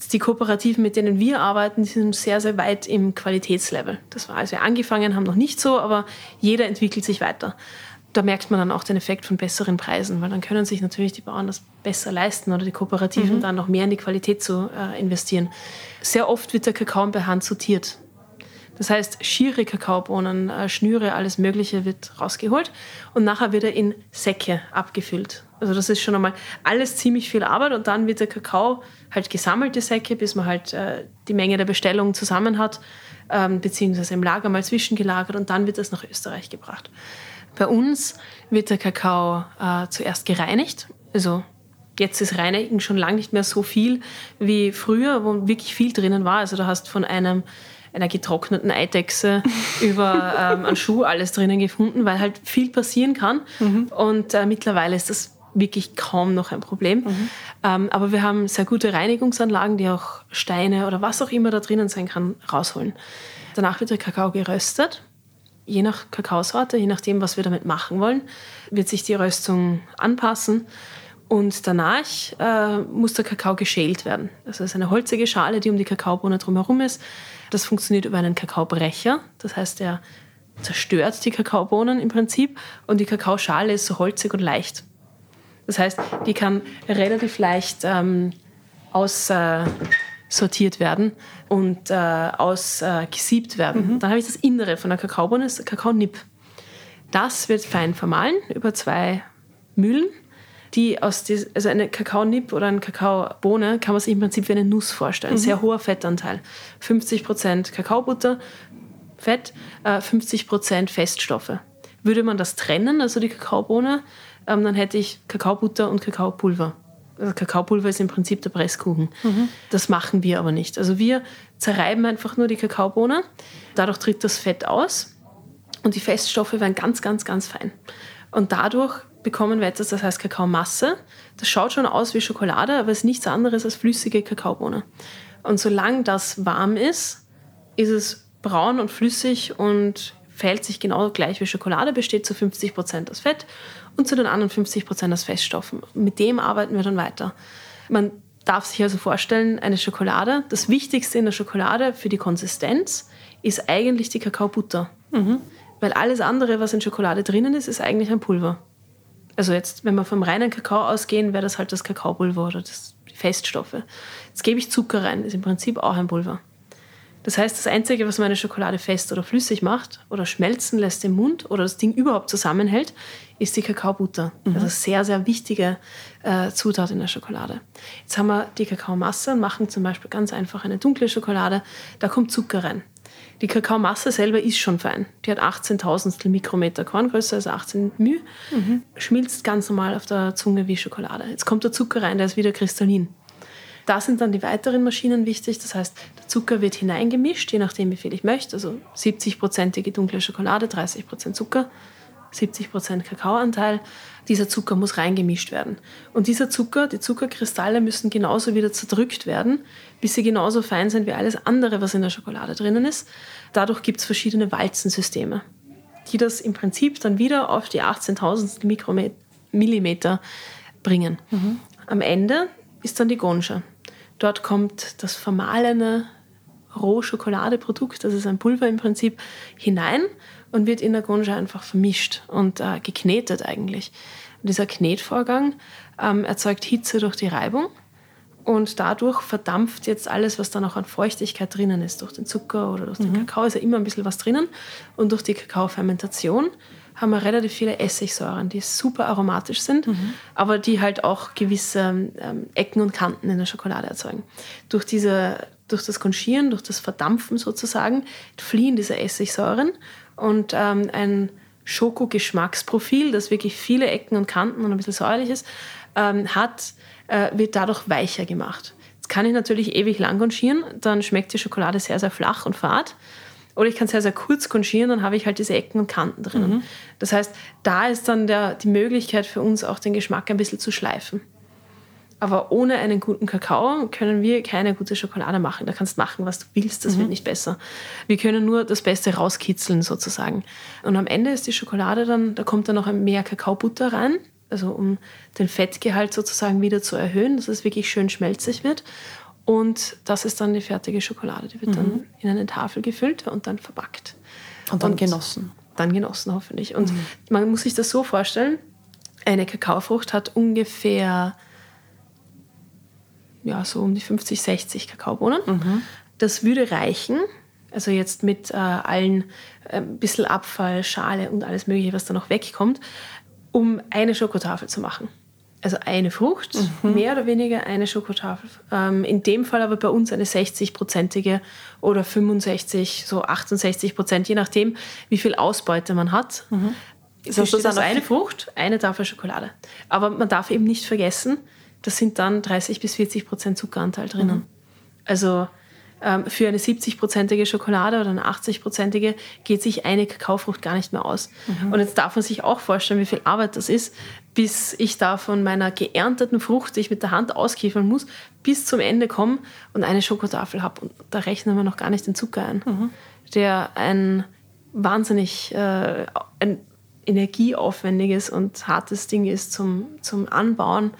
die Kooperativen, mit denen wir arbeiten, sind sehr, sehr weit im Qualitätslevel. Das war, als wir angefangen haben, noch nicht so, aber jeder entwickelt sich weiter. Da merkt man dann auch den Effekt von besseren Preisen, weil dann können sich natürlich die Bauern das besser leisten oder die Kooperativen mhm. dann noch mehr in die Qualität zu äh, investieren. Sehr oft wird der Kakao per Hand sortiert. Das heißt, schiere Kakaobohnen, äh, Schnüre, alles Mögliche wird rausgeholt und nachher wird er in Säcke abgefüllt. Also das ist schon einmal alles ziemlich viel Arbeit und dann wird der Kakao halt gesammelt, die Säcke, bis man halt äh, die Menge der Bestellung zusammen hat, ähm, beziehungsweise im Lager mal zwischengelagert und dann wird das nach Österreich gebracht. Bei uns wird der Kakao äh, zuerst gereinigt, also jetzt ist Reinigen schon lange nicht mehr so viel wie früher, wo wirklich viel drinnen war. Also du hast von einem einer getrockneten Eidechse über ähm, einen Schuh alles drinnen gefunden, weil halt viel passieren kann. Mhm. Und äh, mittlerweile ist das wirklich kaum noch ein Problem. Mhm. Ähm, aber wir haben sehr gute Reinigungsanlagen, die auch Steine oder was auch immer da drinnen sein kann, rausholen. Danach wird der Kakao geröstet. Je nach Kakaosorte, je nachdem, was wir damit machen wollen, wird sich die Röstung anpassen. Und danach äh, muss der Kakao geschält werden. Das ist eine holzige Schale, die um die Kakaobohne drumherum ist. Das funktioniert über einen Kakaobrecher. Das heißt, er zerstört die Kakaobohnen im Prinzip und die Kakaoschale ist so holzig und leicht. Das heißt, die kann relativ leicht ähm, aussortiert äh, werden und äh, ausgesiebt äh, werden. Mhm. Dann habe ich das Innere von der Kakaobohne, das Kakaonipp. Das wird fein vermahlen über zwei Mühlen. Die aus die, also eine Kakaonipp oder eine Kakaobohne kann man sich im Prinzip wie eine Nuss vorstellen. Mhm. Sehr hoher Fettanteil. 50% Kakaobutter, Fett, äh, 50% Feststoffe. Würde man das trennen, also die Kakaobohne, ähm, dann hätte ich Kakaobutter und Kakaopulver. Also Kakaopulver ist im Prinzip der Presskuchen. Mhm. Das machen wir aber nicht. Also wir zerreiben einfach nur die Kakaobohne. Dadurch tritt das Fett aus und die Feststoffe werden ganz, ganz, ganz fein. Und dadurch bekommen wir etwas, das heißt Kakaomasse. Das schaut schon aus wie Schokolade, aber ist nichts anderes als flüssige Kakaobohne. Und solange das warm ist, ist es braun und flüssig und verhält sich genau gleich wie Schokolade, besteht zu 50 Prozent aus Fett und zu den anderen 50 Prozent aus Feststoffen. Mit dem arbeiten wir dann weiter. Man darf sich also vorstellen, eine Schokolade, das Wichtigste in der Schokolade für die Konsistenz ist eigentlich die Kakaobutter. Mhm. Weil alles andere, was in Schokolade drinnen ist, ist eigentlich ein Pulver. Also jetzt, wenn wir vom reinen Kakao ausgehen, wäre das halt das Kakaopulver oder das, die Feststoffe. Jetzt gebe ich Zucker rein, ist im Prinzip auch ein Pulver. Das heißt, das Einzige, was meine Schokolade fest oder flüssig macht oder schmelzen lässt im Mund oder das Ding überhaupt zusammenhält, ist die Kakaobutter. Mhm. Also sehr, sehr wichtige äh, Zutat in der Schokolade. Jetzt haben wir die Kakaomasse und machen zum Beispiel ganz einfach eine dunkle Schokolade. Da kommt Zucker rein. Die Kakaomasse selber ist schon fein. Die hat 18.000 Mikrometer Korngröße, also 18 μ. Mhm. Schmilzt ganz normal auf der Zunge wie Schokolade. Jetzt kommt der Zucker rein, der ist wieder kristallin. Da sind dann die weiteren Maschinen wichtig. Das heißt, der Zucker wird hineingemischt, je nachdem, wie viel ich möchte. Also 70-prozentige dunkle Schokolade, 30 Prozent Zucker, 70 Prozent Kakaoanteil. Dieser Zucker muss reingemischt werden. Und dieser Zucker, die Zuckerkristalle müssen genauso wieder zerdrückt werden, bis sie genauso fein sind wie alles andere, was in der Schokolade drinnen ist. Dadurch gibt es verschiedene Walzensysteme, die das im Prinzip dann wieder auf die 18.000 Mikromillimeter bringen. Mhm. Am Ende ist dann die Gonsche. Dort kommt das vermahlene Rohschokoladeprodukt, das ist ein Pulver im Prinzip, hinein und wird in der Gonja einfach vermischt und äh, geknetet eigentlich. Und dieser Knetvorgang ähm, erzeugt Hitze durch die Reibung und dadurch verdampft jetzt alles, was da noch an Feuchtigkeit drinnen ist. Durch den Zucker oder durch den mhm. Kakao ist ja immer ein bisschen was drinnen. Und durch die Kakaofermentation haben wir relativ viele Essigsäuren, die super aromatisch sind, mhm. aber die halt auch gewisse ähm, Ecken und Kanten in der Schokolade erzeugen. Durch, diese, durch das Konchieren, durch das Verdampfen sozusagen, fliehen diese Essigsäuren und ähm, ein Schokogeschmacksprofil, das wirklich viele Ecken und Kanten und ein bisschen säuerlich ist, ähm, hat, äh, wird dadurch weicher gemacht. Jetzt kann ich natürlich ewig lang konchieren, dann schmeckt die Schokolade sehr, sehr flach und fad. Oder ich kann sehr, sehr kurz konchieren, dann habe ich halt diese Ecken und Kanten drinnen. Mhm. Das heißt, da ist dann der, die Möglichkeit für uns auch den Geschmack ein bisschen zu schleifen. Aber ohne einen guten Kakao können wir keine gute Schokolade machen. Da kannst du machen, was du willst, das mhm. wird nicht besser. Wir können nur das Beste rauskitzeln sozusagen. Und am Ende ist die Schokolade dann, da kommt dann noch mehr Kakaobutter rein, also um den Fettgehalt sozusagen wieder zu erhöhen, dass es wirklich schön schmelzig wird. Und das ist dann die fertige Schokolade. Die wird mhm. dann in eine Tafel gefüllt und dann verpackt. Und dann und genossen. Dann genossen, hoffentlich. Und mhm. man muss sich das so vorstellen, eine Kakaofrucht hat ungefähr ja, so um die 50, 60 Kakaobohnen. Mhm. Das würde reichen, also jetzt mit äh, allen äh, bisschen Abfall, Schale und alles Mögliche, was da noch wegkommt, um eine Schokotafel zu machen. Also eine Frucht, mhm. mehr oder weniger eine Schokotafel. Ähm, in dem Fall aber bei uns eine 60-prozentige oder 65, so 68 Prozent, je nachdem, wie viel Ausbeute man hat. Mhm. Das heißt, das ist eine Frucht, eine Tafel Schokolade. Aber man darf eben nicht vergessen, das sind dann 30 bis 40 Prozent Zuckeranteil drinnen. Mhm. Also für eine 70-prozentige Schokolade oder eine 80-prozentige geht sich eine Kakaofrucht gar nicht mehr aus. Mhm. Und jetzt darf man sich auch vorstellen, wie viel Arbeit das ist, bis ich da von meiner geernteten Frucht, die ich mit der Hand auskiefern muss, bis zum Ende komme und eine Schokotafel habe. Und da rechnen wir noch gar nicht den Zucker ein, mhm. der ein wahnsinnig äh, ein energieaufwendiges und hartes Ding ist zum, zum Anbauen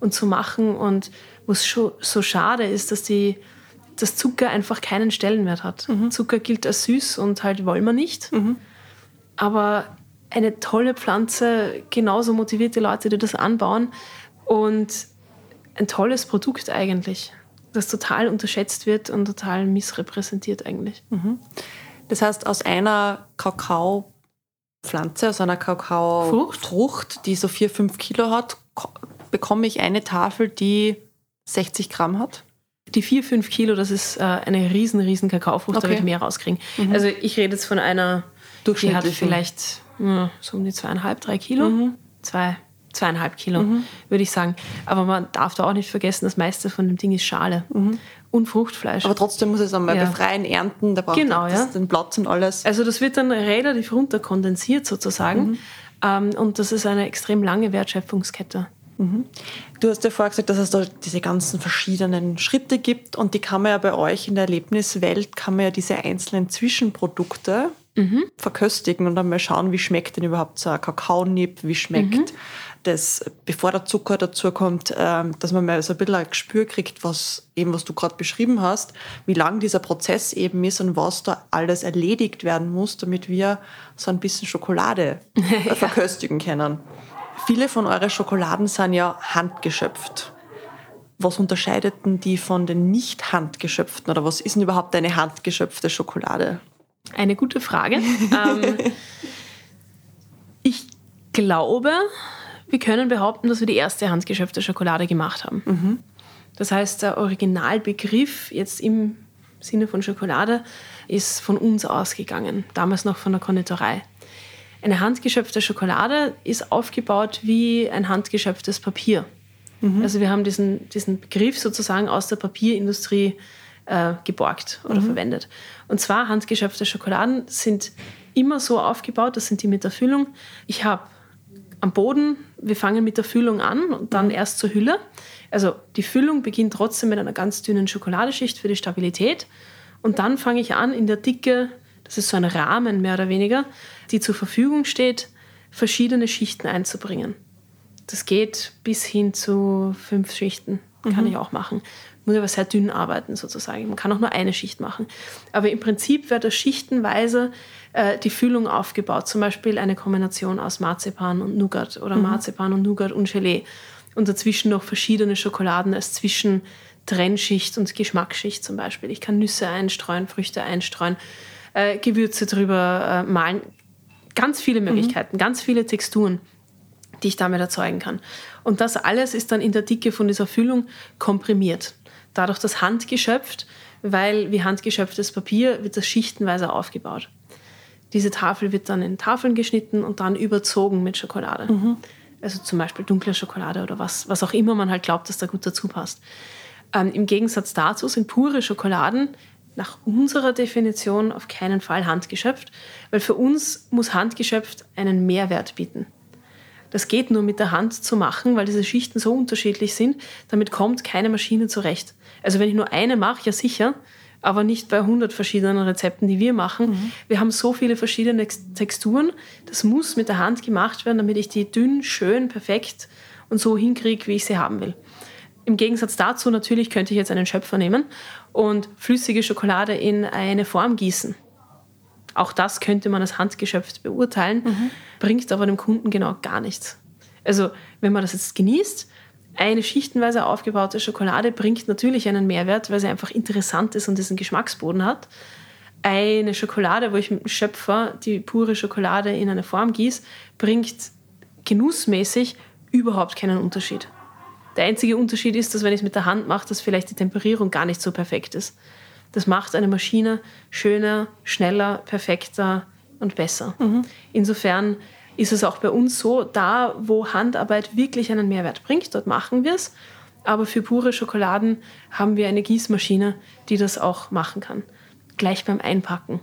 und zu machen und schon so schade ist, dass die dass Zucker einfach keinen Stellenwert hat. Mhm. Zucker gilt als süß und halt wollen wir nicht. Mhm. Aber eine tolle Pflanze, genauso motivierte Leute, die das anbauen und ein tolles Produkt eigentlich, das total unterschätzt wird und total missrepräsentiert eigentlich. Mhm. Das heißt, aus einer Kakaopflanze, aus einer Kakaofrucht, die so 4, 5 Kilo hat, bekomme ich eine Tafel, die 60 Gramm hat? Die 4, 5 Kilo, das ist äh, eine riesen, riesen Kakaofrucht, okay. da würde ich mehr rauskriegen. Mhm. Also ich rede jetzt von einer, die hat vielleicht ja, so um die zweieinhalb, drei Kilo. Mhm. Zwei, zweieinhalb Kilo, mhm. würde ich sagen. Aber man darf da auch nicht vergessen, das meiste von dem Ding ist Schale mhm. und Fruchtfleisch. Aber trotzdem muss es einmal ja. befreien, ernten, da braucht genau, ja. den Platz und alles. Also das wird dann relativ runterkondensiert sozusagen. Mhm. Ähm, und das ist eine extrem lange Wertschöpfungskette. Mhm. Du hast ja vorher gesagt, dass es da diese ganzen verschiedenen Schritte gibt und die kann man ja bei euch in der Erlebniswelt, kann man ja diese einzelnen Zwischenprodukte mhm. verköstigen und dann mal schauen, wie schmeckt denn überhaupt so ein Kakaonipp, wie schmeckt mhm. das, bevor der Zucker dazu kommt, ähm, dass man mal so ein bisschen ein Gespür kriegt, was eben, was du gerade beschrieben hast, wie lang dieser Prozess eben ist und was da alles erledigt werden muss, damit wir so ein bisschen Schokolade ja. verköstigen können. Viele von euren Schokoladen sind ja handgeschöpft. Was unterscheidet denn die von den nicht handgeschöpften oder was ist denn überhaupt eine handgeschöpfte Schokolade? Eine gute Frage. ähm, ich glaube, wir können behaupten, dass wir die erste handgeschöpfte Schokolade gemacht haben. Mhm. Das heißt, der Originalbegriff jetzt im Sinne von Schokolade ist von uns ausgegangen, damals noch von der Konditorei. Eine handgeschöpfte Schokolade ist aufgebaut wie ein handgeschöpftes Papier. Mhm. Also wir haben diesen, diesen Begriff sozusagen aus der Papierindustrie äh, geborgt oder mhm. verwendet. Und zwar handgeschöpfte Schokoladen sind immer so aufgebaut, das sind die mit der Füllung. Ich habe am Boden, wir fangen mit der Füllung an und dann mhm. erst zur Hülle. Also die Füllung beginnt trotzdem mit einer ganz dünnen Schokoladeschicht für die Stabilität. Und dann fange ich an, in der Dicke das ist so ein Rahmen mehr oder weniger, die zur Verfügung steht, verschiedene Schichten einzubringen. Das geht bis hin zu fünf Schichten, kann mhm. ich auch machen. muss aber sehr dünn arbeiten sozusagen. Man kann auch nur eine Schicht machen. Aber im Prinzip wird da schichtenweise äh, die Füllung aufgebaut. Zum Beispiel eine Kombination aus Marzipan und Nougat oder mhm. Marzipan und Nougat und Gelee. Und dazwischen noch verschiedene Schokoladen als Zwischentrennschicht und Geschmacksschicht zum Beispiel. Ich kann Nüsse einstreuen, Früchte einstreuen, äh, Gewürze drüber äh, malen. Ganz viele mhm. Möglichkeiten, mhm. ganz viele Texturen die ich damit erzeugen kann. Und das alles ist dann in der Dicke von dieser Füllung komprimiert. Dadurch das handgeschöpft, weil wie handgeschöpftes Papier wird das schichtenweise aufgebaut. Diese Tafel wird dann in Tafeln geschnitten und dann überzogen mit Schokolade. Mhm. Also zum Beispiel dunkle Schokolade oder was, was auch immer man halt glaubt, dass da gut dazu passt. Ähm, Im Gegensatz dazu sind pure Schokoladen nach unserer Definition auf keinen Fall handgeschöpft, weil für uns muss handgeschöpft einen Mehrwert bieten. Das geht nur mit der Hand zu machen, weil diese Schichten so unterschiedlich sind. Damit kommt keine Maschine zurecht. Also wenn ich nur eine mache, ja sicher, aber nicht bei 100 verschiedenen Rezepten, die wir machen. Mhm. Wir haben so viele verschiedene Texturen. Das muss mit der Hand gemacht werden, damit ich die dünn, schön, perfekt und so hinkriege, wie ich sie haben will. Im Gegensatz dazu natürlich könnte ich jetzt einen Schöpfer nehmen und flüssige Schokolade in eine Form gießen. Auch das könnte man als handgeschöpft beurteilen, mhm. bringt aber dem Kunden genau gar nichts. Also wenn man das jetzt genießt, eine schichtenweise aufgebaute Schokolade bringt natürlich einen Mehrwert, weil sie einfach interessant ist und diesen Geschmacksboden hat. Eine Schokolade, wo ich mit dem Schöpfer die pure Schokolade in eine Form gieße, bringt genussmäßig überhaupt keinen Unterschied. Der einzige Unterschied ist, dass wenn ich es mit der Hand mache, dass vielleicht die Temperierung gar nicht so perfekt ist. Das macht eine Maschine schöner, schneller, perfekter und besser. Mhm. Insofern ist es auch bei uns so, da wo Handarbeit wirklich einen Mehrwert bringt, dort machen wir es. Aber für pure Schokoladen haben wir eine Gießmaschine, die das auch machen kann. Gleich beim Einpacken.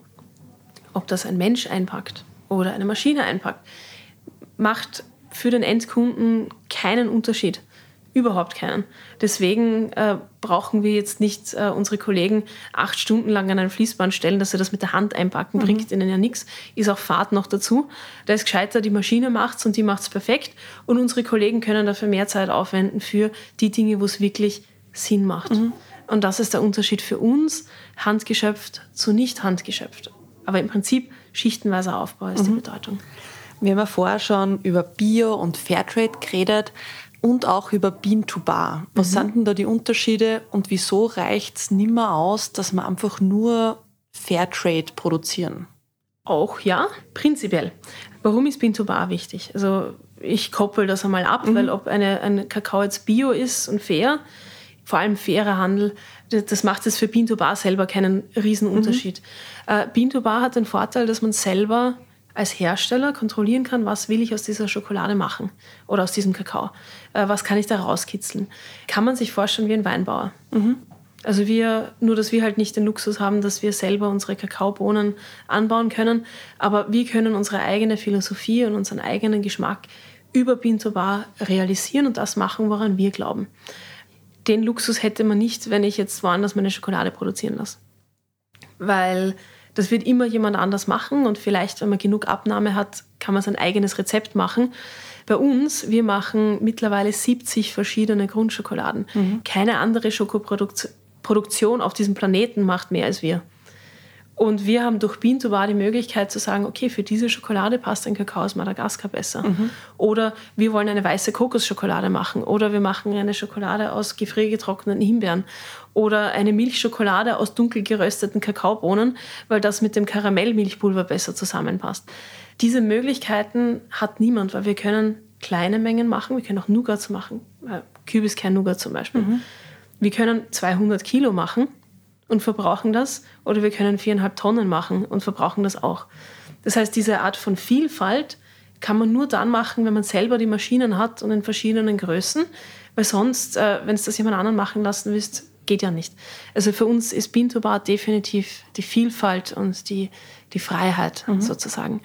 Ob das ein Mensch einpackt oder eine Maschine einpackt, macht für den Endkunden keinen Unterschied. Überhaupt keinen. Deswegen äh, brauchen wir jetzt nicht äh, unsere Kollegen acht Stunden lang an ein Fließband stellen, dass sie das mit der Hand einpacken, mhm. bringt ihnen ja nichts. Ist auch Fahrt noch dazu. Da ist gescheiter, die Maschine macht's und die macht's perfekt. Und unsere Kollegen können dafür mehr Zeit aufwenden für die Dinge, wo es wirklich Sinn macht. Mhm. Und das ist der Unterschied für uns, handgeschöpft zu nicht handgeschöpft. Aber im Prinzip schichtenweiser Aufbau ist mhm. die Bedeutung. Wir haben ja vorher schon über Bio und Fairtrade geredet und auch über Bean to Bar. Was mhm. sind denn da die Unterschiede und wieso reicht es nimmer aus, dass wir einfach nur Fairtrade produzieren? Auch ja, prinzipiell. Warum ist Bean to Bar wichtig? Also ich koppel das einmal ab, mhm. weil ob eine, ein Kakao jetzt bio ist und fair, vor allem fairer Handel, das macht es für Bean to Bar selber keinen Riesenunterschied. Mhm. Äh, Bean to Bar hat den Vorteil, dass man selber als Hersteller kontrollieren kann, was will ich aus dieser Schokolade machen oder aus diesem Kakao. Äh, was kann ich da rauskitzeln? Kann man sich vorstellen wie ein Weinbauer. Mhm. Also wir, nur dass wir halt nicht den Luxus haben, dass wir selber unsere Kakaobohnen anbauen können, aber wir können unsere eigene Philosophie und unseren eigenen Geschmack über Bar realisieren und das machen, woran wir glauben. Den Luxus hätte man nicht, wenn ich jetzt woanders meine Schokolade produzieren lasse. Weil das wird immer jemand anders machen und vielleicht, wenn man genug Abnahme hat, kann man sein eigenes Rezept machen. Bei uns, wir machen mittlerweile 70 verschiedene Grundschokoladen. Mhm. Keine andere Schokoproduktion auf diesem Planeten macht mehr als wir. Und wir haben durch Bean to Bar die Möglichkeit zu sagen, okay, für diese Schokolade passt ein Kakao aus Madagaskar besser. Mhm. Oder wir wollen eine weiße Kokosschokolade machen. Oder wir machen eine Schokolade aus gefriergetrockneten Himbeeren. Oder eine Milchschokolade aus dunkel gerösteten Kakaobohnen, weil das mit dem Karamellmilchpulver besser zusammenpasst. Diese Möglichkeiten hat niemand, weil wir können kleine Mengen machen. Wir können auch Nougat machen. Äh, Kübiskern-Nougat zum Beispiel. Mhm. Wir können 200 Kilo machen und verbrauchen das oder wir können viereinhalb Tonnen machen und verbrauchen das auch. Das heißt, diese Art von Vielfalt kann man nur dann machen, wenn man selber die Maschinen hat und in verschiedenen Größen, weil sonst, äh, wenn es das jemand anderen machen lassen willst, geht ja nicht. Also für uns ist Bean to Bar definitiv die Vielfalt und die, die Freiheit mhm. sozusagen.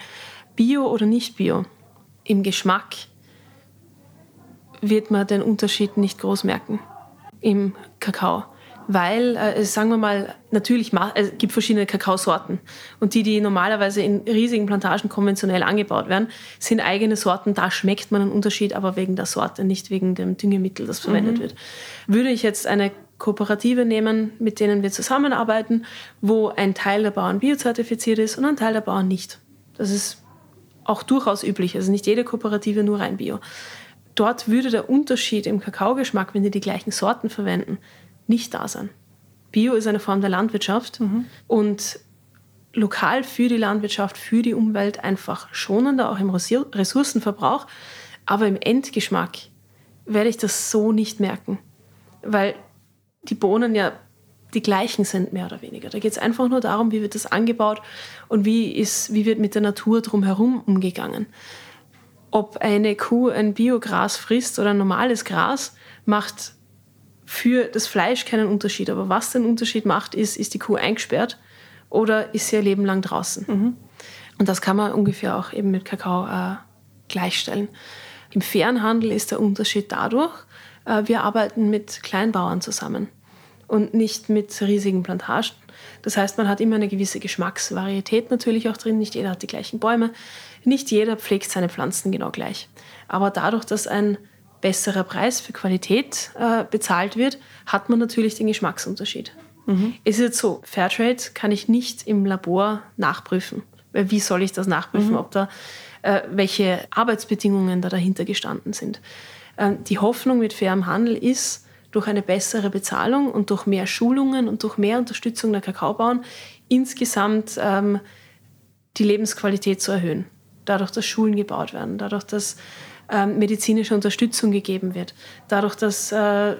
Bio oder nicht Bio, im Geschmack wird man den Unterschied nicht groß merken im Kakao weil, äh, sagen wir mal, natürlich es gibt verschiedene Kakaosorten. Und die, die normalerweise in riesigen Plantagen konventionell angebaut werden, sind eigene Sorten. Da schmeckt man einen Unterschied, aber wegen der Sorte, nicht wegen dem Düngemittel, das verwendet mhm. wird. Würde ich jetzt eine Kooperative nehmen, mit denen wir zusammenarbeiten, wo ein Teil der Bauern biozertifiziert ist und ein Teil der Bauern nicht. Das ist auch durchaus üblich. Also nicht jede Kooperative nur rein bio. Dort würde der Unterschied im Kakaogeschmack, wenn die die gleichen Sorten verwenden, nicht da sein. Bio ist eine Form der Landwirtschaft mhm. und lokal für die Landwirtschaft, für die Umwelt einfach schonender, auch im Ressourcenverbrauch. Aber im Endgeschmack werde ich das so nicht merken, weil die Bohnen ja die gleichen sind, mehr oder weniger. Da geht es einfach nur darum, wie wird das angebaut und wie, ist, wie wird mit der Natur drumherum umgegangen. Ob eine Kuh ein Biogras frisst oder ein normales Gras, macht für das Fleisch keinen Unterschied. Aber was den Unterschied macht, ist, ist die Kuh eingesperrt oder ist sie ihr Leben lang draußen. Mhm. Und das kann man ungefähr auch eben mit Kakao äh, gleichstellen. Im fairen Handel ist der Unterschied dadurch, äh, wir arbeiten mit Kleinbauern zusammen und nicht mit riesigen Plantagen. Das heißt, man hat immer eine gewisse Geschmacksvarietät natürlich auch drin. Nicht jeder hat die gleichen Bäume. Nicht jeder pflegt seine Pflanzen genau gleich. Aber dadurch, dass ein besserer Preis für Qualität äh, bezahlt wird, hat man natürlich den Geschmacksunterschied. Mhm. Ist jetzt so, Fairtrade kann ich nicht im Labor nachprüfen. Wie soll ich das nachprüfen, mhm. ob da äh, welche Arbeitsbedingungen da dahinter gestanden sind? Ähm, die Hoffnung mit fairem Handel ist, durch eine bessere Bezahlung und durch mehr Schulungen und durch mehr Unterstützung der Kakaobauern insgesamt ähm, die Lebensqualität zu erhöhen. Dadurch, dass Schulen gebaut werden, dadurch, dass ähm, medizinische Unterstützung gegeben wird, dadurch, dass, äh,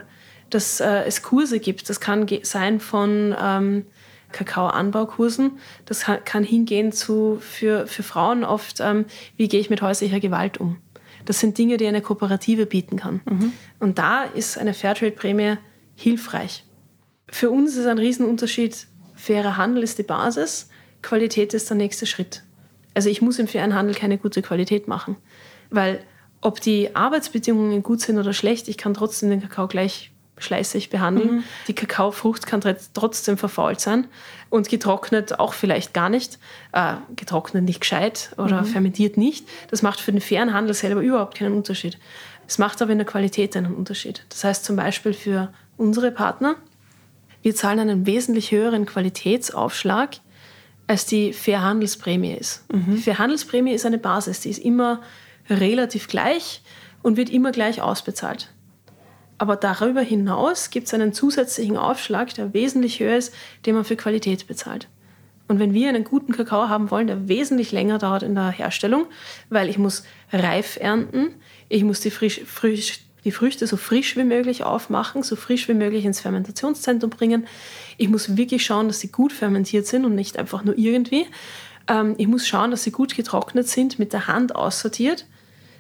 dass äh, es Kurse gibt. Das kann sein von ähm, Kakaoanbaukursen, das kann, kann, hingehen zu für, für Frauen oft, ähm, wie gehe ich mit häuslicher Gewalt um das sind Dinge, die eine Kooperative bieten kann. Mhm. Und da ist eine Fairtrade-Prämie hilfreich. Für uns ist ein Riesenunterschied, fairer Handel ist die Basis, Qualität ist der nächste Schritt. Also ich muss im fairen Handel keine gute Qualität machen, weil ob die Arbeitsbedingungen gut sind oder schlecht, ich kann trotzdem den Kakao gleich schleißig behandeln. Mhm. Die Kakaofrucht kann trotzdem verfault sein und getrocknet auch vielleicht gar nicht. Äh, getrocknet nicht gescheit oder mhm. fermentiert nicht. Das macht für den fairen Handel selber überhaupt keinen Unterschied. Es macht aber in der Qualität einen Unterschied. Das heißt zum Beispiel für unsere Partner, wir zahlen einen wesentlich höheren Qualitätsaufschlag, als die Fairhandelsprämie ist. Mhm. Die Fairhandelsprämie ist eine Basis, die ist immer relativ gleich und wird immer gleich ausbezahlt. Aber darüber hinaus gibt es einen zusätzlichen Aufschlag, der wesentlich höher ist, den man für Qualität bezahlt. Und wenn wir einen guten Kakao haben wollen, der wesentlich länger dauert in der Herstellung, weil ich muss reif ernten, ich muss die, frisch, frisch, die Früchte so frisch wie möglich aufmachen, so frisch wie möglich ins Fermentationszentrum bringen. Ich muss wirklich schauen, dass sie gut fermentiert sind und nicht einfach nur irgendwie. Ähm, ich muss schauen, dass sie gut getrocknet sind, mit der Hand aussortiert.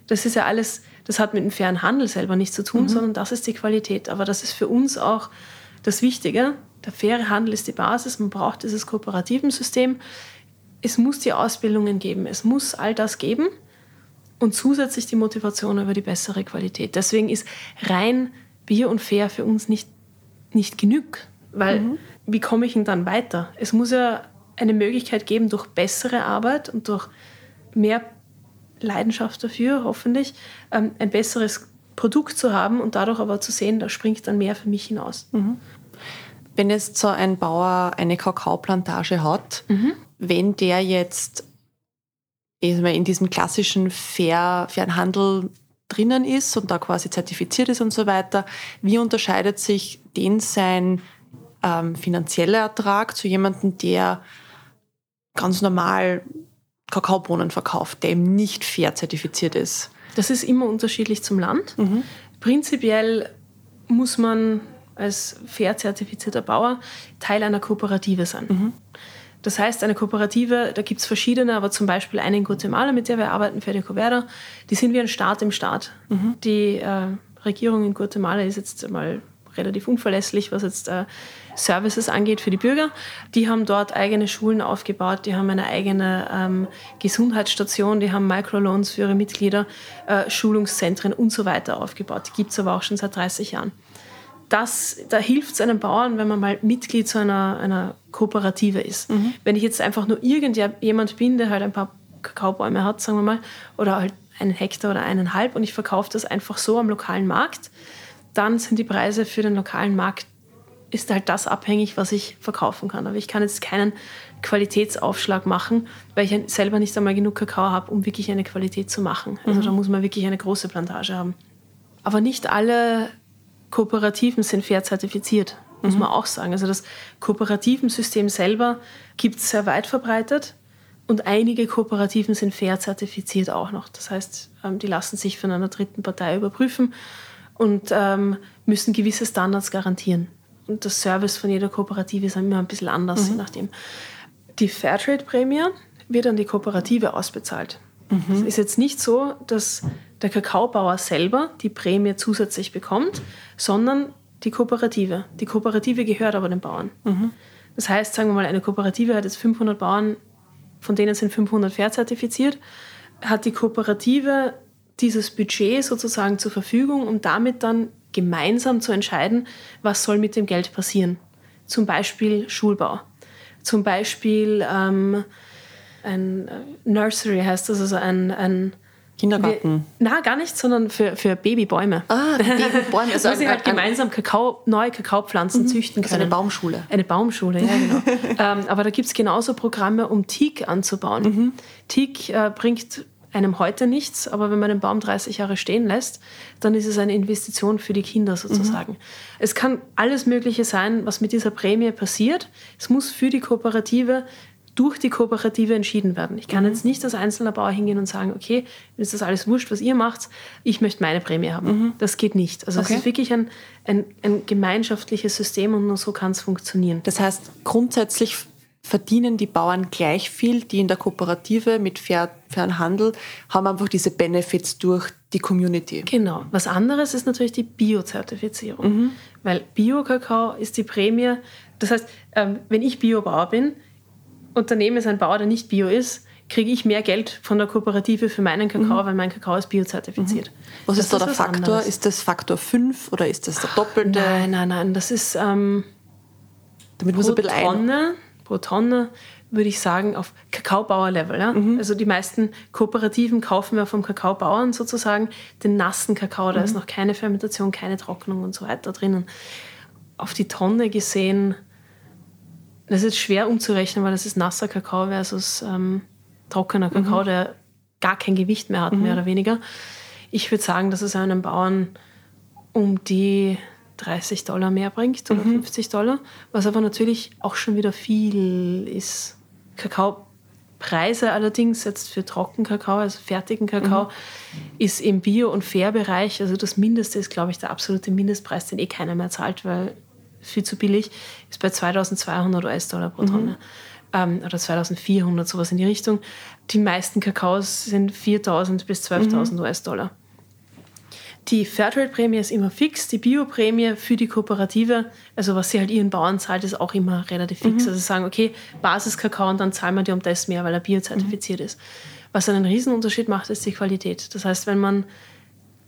Das ist ja alles das hat mit dem fairen Handel selber nichts zu tun, mhm. sondern das ist die Qualität. Aber das ist für uns auch das Wichtige. Der faire Handel ist die Basis. Man braucht dieses kooperativen System. Es muss die Ausbildungen geben. Es muss all das geben und zusätzlich die Motivation über die bessere Qualität. Deswegen ist rein Bier und fair für uns nicht, nicht genug. Weil mhm. wie komme ich denn dann weiter? Es muss ja eine Möglichkeit geben, durch bessere Arbeit und durch mehr Leidenschaft dafür, hoffentlich, ähm, ein besseres Produkt zu haben und dadurch aber zu sehen, da springt dann mehr für mich hinaus. Mhm. Wenn jetzt so ein Bauer eine Kakaoplantage hat, mhm. wenn der jetzt in diesem klassischen fair, fairen Handel drinnen ist und da quasi zertifiziert ist und so weiter, wie unterscheidet sich den sein ähm, finanzieller Ertrag zu jemandem, der ganz normal Kakaobohnen verkauft, der eben nicht fair zertifiziert ist. Das ist immer unterschiedlich zum Land. Mhm. Prinzipiell muss man als fair zertifizierter Bauer Teil einer Kooperative sein. Mhm. Das heißt, eine Kooperative, da gibt es verschiedene, aber zum Beispiel eine in Guatemala, mit der wir arbeiten, Fedecovera, die sind wie ein Staat im Staat. Mhm. Die äh, Regierung in Guatemala ist jetzt mal relativ unverlässlich, was jetzt äh, Services angeht für die Bürger. Die haben dort eigene Schulen aufgebaut, die haben eine eigene ähm, Gesundheitsstation, die haben Microloans für ihre Mitglieder, äh, Schulungszentren und so weiter aufgebaut. Die gibt es aber auch schon seit 30 Jahren. Das, da hilft es einem Bauern, wenn man mal Mitglied zu einer, einer Kooperative ist. Mhm. Wenn ich jetzt einfach nur irgendjemand bin, der halt ein paar Kakaobäume hat, sagen wir mal, oder halt einen Hektar oder eineinhalb und ich verkaufe das einfach so am lokalen Markt, dann sind die Preise für den lokalen Markt ist halt das abhängig, was ich verkaufen kann. Aber ich kann jetzt keinen Qualitätsaufschlag machen, weil ich selber nicht einmal genug Kakao habe, um wirklich eine Qualität zu machen. Also mhm. da muss man wirklich eine große Plantage haben. Aber nicht alle Kooperativen sind fair zertifiziert, muss mhm. man auch sagen. Also das kooperativen System selber gibt es sehr weit verbreitet und einige Kooperativen sind fair zertifiziert auch noch. Das heißt, ähm, die lassen sich von einer dritten Partei überprüfen und ähm, müssen gewisse Standards garantieren. Und das Service von jeder Kooperative ist immer ein bisschen anders, mhm. je nachdem. Die Fairtrade-Prämie wird an die Kooperative ausbezahlt. Mhm. Es ist jetzt nicht so, dass der Kakaobauer selber die Prämie zusätzlich bekommt, sondern die Kooperative. Die Kooperative gehört aber den Bauern. Mhm. Das heißt, sagen wir mal, eine Kooperative hat jetzt 500 Bauern, von denen sind 500 fair zertifiziert, hat die Kooperative dieses Budget sozusagen zur Verfügung, um damit dann gemeinsam zu entscheiden, was soll mit dem Geld passieren. Zum Beispiel Schulbau. Zum Beispiel ähm, ein äh, Nursery heißt das, also ein, ein Kindergarten? na, gar nicht, sondern für, für Babybäume. Ah, Babybäume. Also Wo sie halt gemeinsam Kakao, neue Kakaopflanzen mhm. züchten können. Also eine Baumschule. Eine Baumschule, ja, genau. ähm, aber da gibt es genauso Programme, um Teak anzubauen. Mhm. Teak äh, bringt einem heute nichts, aber wenn man den Baum 30 Jahre stehen lässt, dann ist es eine Investition für die Kinder sozusagen. Mhm. Es kann alles Mögliche sein, was mit dieser Prämie passiert. Es muss für die Kooperative durch die Kooperative entschieden werden. Ich kann mhm. jetzt nicht als einzelner Bauer hingehen und sagen, okay, ist das alles wurscht, was ihr macht, ich möchte meine Prämie haben. Mhm. Das geht nicht. Also okay. es ist wirklich ein, ein, ein gemeinschaftliches System und nur so kann es funktionieren. Das heißt, grundsätzlich verdienen die Bauern gleich viel, die in der Kooperative mit fair, fairen Handel haben einfach diese Benefits durch die Community. Genau. Was anderes ist natürlich die Bio-Zertifizierung. Mhm. Weil Bio-Kakao ist die Prämie. Das heißt, ähm, wenn ich Biobauer bin, Unternehmen ist ein Bauer, der nicht Bio ist, kriege ich mehr Geld von der Kooperative für meinen Kakao, mhm. weil mein Kakao ist biozertifiziert. Mhm. Was das ist da der Faktor? Anderes. Ist das Faktor 5 oder ist das der doppelte? Nein, nein, nein. Das ist ähm, Damit pro, Tonne, pro Tonne würde ich sagen, auf Kakaobauer-Level. Ja? Mhm. Also die meisten Kooperativen kaufen wir vom Kakaobauern sozusagen den nassen Kakao. Da ist mhm. noch keine Fermentation, keine Trocknung und so weiter drinnen. Auf die Tonne gesehen das ist schwer umzurechnen, weil das ist nasser Kakao versus ähm, trockener Kakao, mhm. der gar kein Gewicht mehr hat, mhm. mehr oder weniger. Ich würde sagen, dass es einem Bauern um die 30 Dollar mehr bringt oder mhm. 50 Dollar, was aber natürlich auch schon wieder viel ist. Kakaopreise allerdings jetzt für Trockenkakao, also fertigen Kakao, mhm. ist im Bio- und Fair-Bereich, also das Mindeste ist, glaube ich, der absolute Mindestpreis, den eh keiner mehr zahlt, weil viel zu billig, ist bei 2200 US-Dollar pro Tonne. Mhm. Ähm, oder 2400, sowas in die Richtung. Die meisten Kakaos sind 4000 bis 12.000 mhm. US-Dollar. Die Fairtrade-Prämie ist immer fix, die Bio-Prämie für die Kooperative, also was sie halt ihren Bauern zahlt, ist auch immer relativ fix. Mhm. Also sagen, okay, Basiskakao und dann zahlen wir dir um das mehr, weil er biozertifiziert mhm. ist. Was einen Riesenunterschied macht, ist die Qualität. Das heißt, wenn man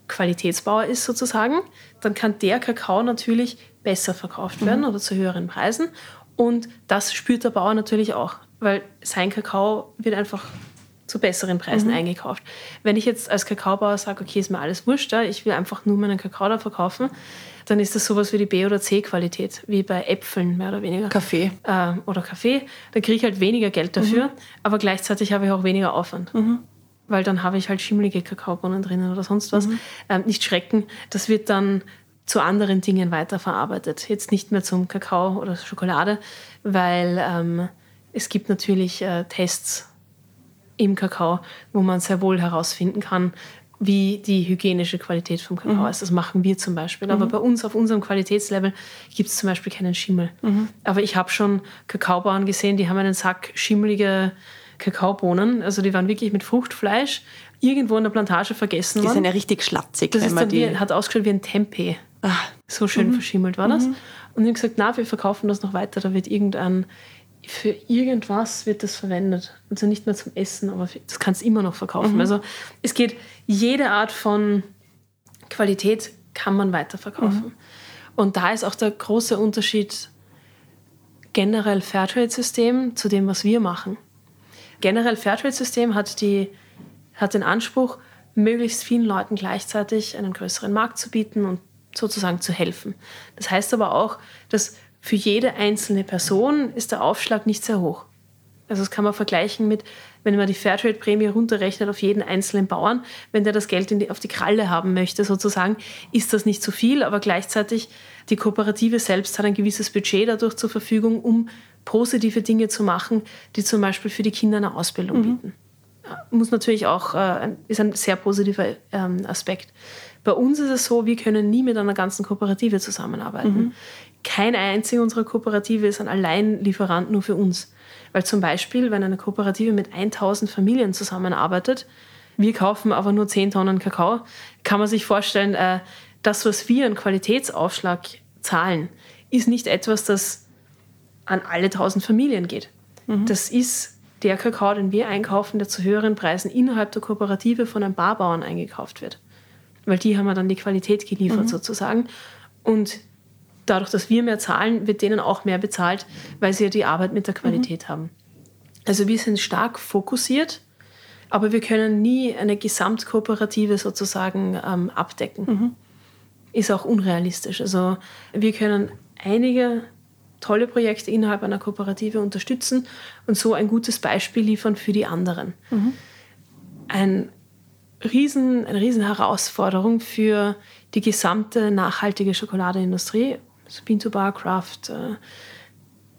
Qualitätsbauer ist sozusagen, dann kann der Kakao natürlich besser verkauft werden mhm. oder zu höheren Preisen. Und das spürt der Bauer natürlich auch, weil sein Kakao wird einfach zu besseren Preisen mhm. eingekauft. Wenn ich jetzt als Kakaobauer sage, okay, ist mir alles wurscht, ich will einfach nur meinen Kakao da verkaufen, dann ist das sowas wie die B- oder C-Qualität, wie bei Äpfeln mehr oder weniger. Kaffee. Äh, oder Kaffee. Da kriege ich halt weniger Geld dafür, mhm. aber gleichzeitig habe ich auch weniger Aufwand. Mhm. Weil dann habe ich halt schimmelige Kakaobohnen drinnen oder sonst was. Mhm. Ähm, nicht schrecken, das wird dann zu anderen Dingen weiterverarbeitet. Jetzt nicht mehr zum Kakao oder Schokolade, weil ähm, es gibt natürlich äh, Tests im Kakao, wo man sehr wohl herausfinden kann, wie die hygienische Qualität vom Kakao mhm. ist. Das machen wir zum Beispiel. Mhm. Aber bei uns auf unserem Qualitätslevel gibt es zum Beispiel keinen Schimmel. Mhm. Aber ich habe schon Kakaobauern gesehen, die haben einen Sack schimmelige Kakaobohnen. Also die waren wirklich mit Fruchtfleisch irgendwo in der Plantage vergessen. Die sind ja richtig schlatzig. Das ist dann wie, hat ausgeschaut wie ein Tempeh. Ach, so schön mhm. verschimmelt war das. Mhm. Und ich habe gesagt, na, wir verkaufen das noch weiter. Da wird irgendein, für irgendwas wird das verwendet. Also nicht mehr zum Essen, aber das kannst du immer noch verkaufen. Mhm. Also es geht, jede Art von Qualität kann man weiterverkaufen. Mhm. Und da ist auch der große Unterschied generell Fairtrade-System zu dem, was wir machen. Generell Fairtrade-System hat, hat den Anspruch, möglichst vielen Leuten gleichzeitig einen größeren Markt zu bieten und sozusagen zu helfen. Das heißt aber auch, dass für jede einzelne Person ist der Aufschlag nicht sehr hoch. Also das kann man vergleichen mit, wenn man die Fairtrade-Prämie runterrechnet auf jeden einzelnen Bauern, wenn der das Geld die, auf die Kralle haben möchte sozusagen, ist das nicht zu viel, aber gleichzeitig die Kooperative selbst hat ein gewisses Budget dadurch zur Verfügung, um positive Dinge zu machen, die zum Beispiel für die Kinder eine Ausbildung mhm. bieten. Muss natürlich auch, äh, ist ein sehr positiver ähm, Aspekt. Bei uns ist es so, wir können nie mit einer ganzen Kooperative zusammenarbeiten. Mhm. Kein einziger unserer Kooperative ist ein Alleinlieferant nur für uns. Weil zum Beispiel, wenn eine Kooperative mit 1000 Familien zusammenarbeitet, wir kaufen aber nur 10 Tonnen Kakao, kann man sich vorstellen, äh, das, was wir an Qualitätsaufschlag zahlen, ist nicht etwas, das an alle 1000 Familien geht. Mhm. Das ist der Kakao, den wir einkaufen, der zu höheren Preisen innerhalb der Kooperative von ein paar Bauern eingekauft wird. Weil die haben wir dann die Qualität geliefert mhm. sozusagen. Und dadurch, dass wir mehr zahlen, wird denen auch mehr bezahlt, weil sie ja die Arbeit mit der Qualität mhm. haben. Also wir sind stark fokussiert, aber wir können nie eine Gesamtkooperative sozusagen ähm, abdecken. Mhm. Ist auch unrealistisch. Also wir können einige tolle Projekte innerhalb einer Kooperative unterstützen und so ein gutes Beispiel liefern für die anderen. Mhm. Ein Riesen, eine riesen Herausforderung für die gesamte nachhaltige Schokoladeindustrie Bean to Bar Craft, äh,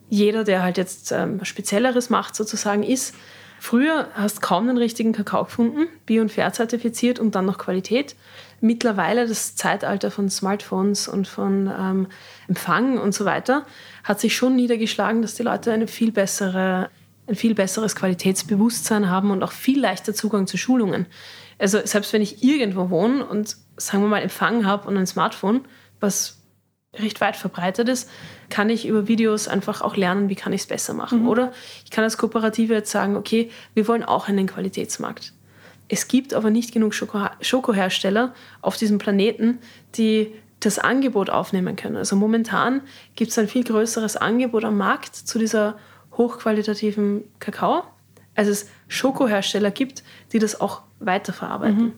jeder, der halt jetzt ähm, was Spezielleres macht, sozusagen ist. Früher hast du kaum einen richtigen Kakao gefunden, bio- und fair zertifiziert und dann noch Qualität. Mittlerweile, das Zeitalter von Smartphones und von ähm, Empfang und so weiter, hat sich schon niedergeschlagen, dass die Leute eine viel bessere, ein viel besseres Qualitätsbewusstsein haben und auch viel leichter Zugang zu Schulungen. Also selbst wenn ich irgendwo wohne und sagen wir mal Empfang habe und ein Smartphone, was recht weit verbreitet ist, kann ich über Videos einfach auch lernen, wie kann ich es besser machen. Mhm. Oder ich kann als Kooperative jetzt sagen, okay, wir wollen auch einen Qualitätsmarkt. Es gibt aber nicht genug Schoko Schokohersteller auf diesem Planeten, die das Angebot aufnehmen können. Also momentan gibt es ein viel größeres Angebot am Markt zu dieser hochqualitativen Kakao, als es Schokohersteller gibt, die das auch weiterverarbeiten. Mhm.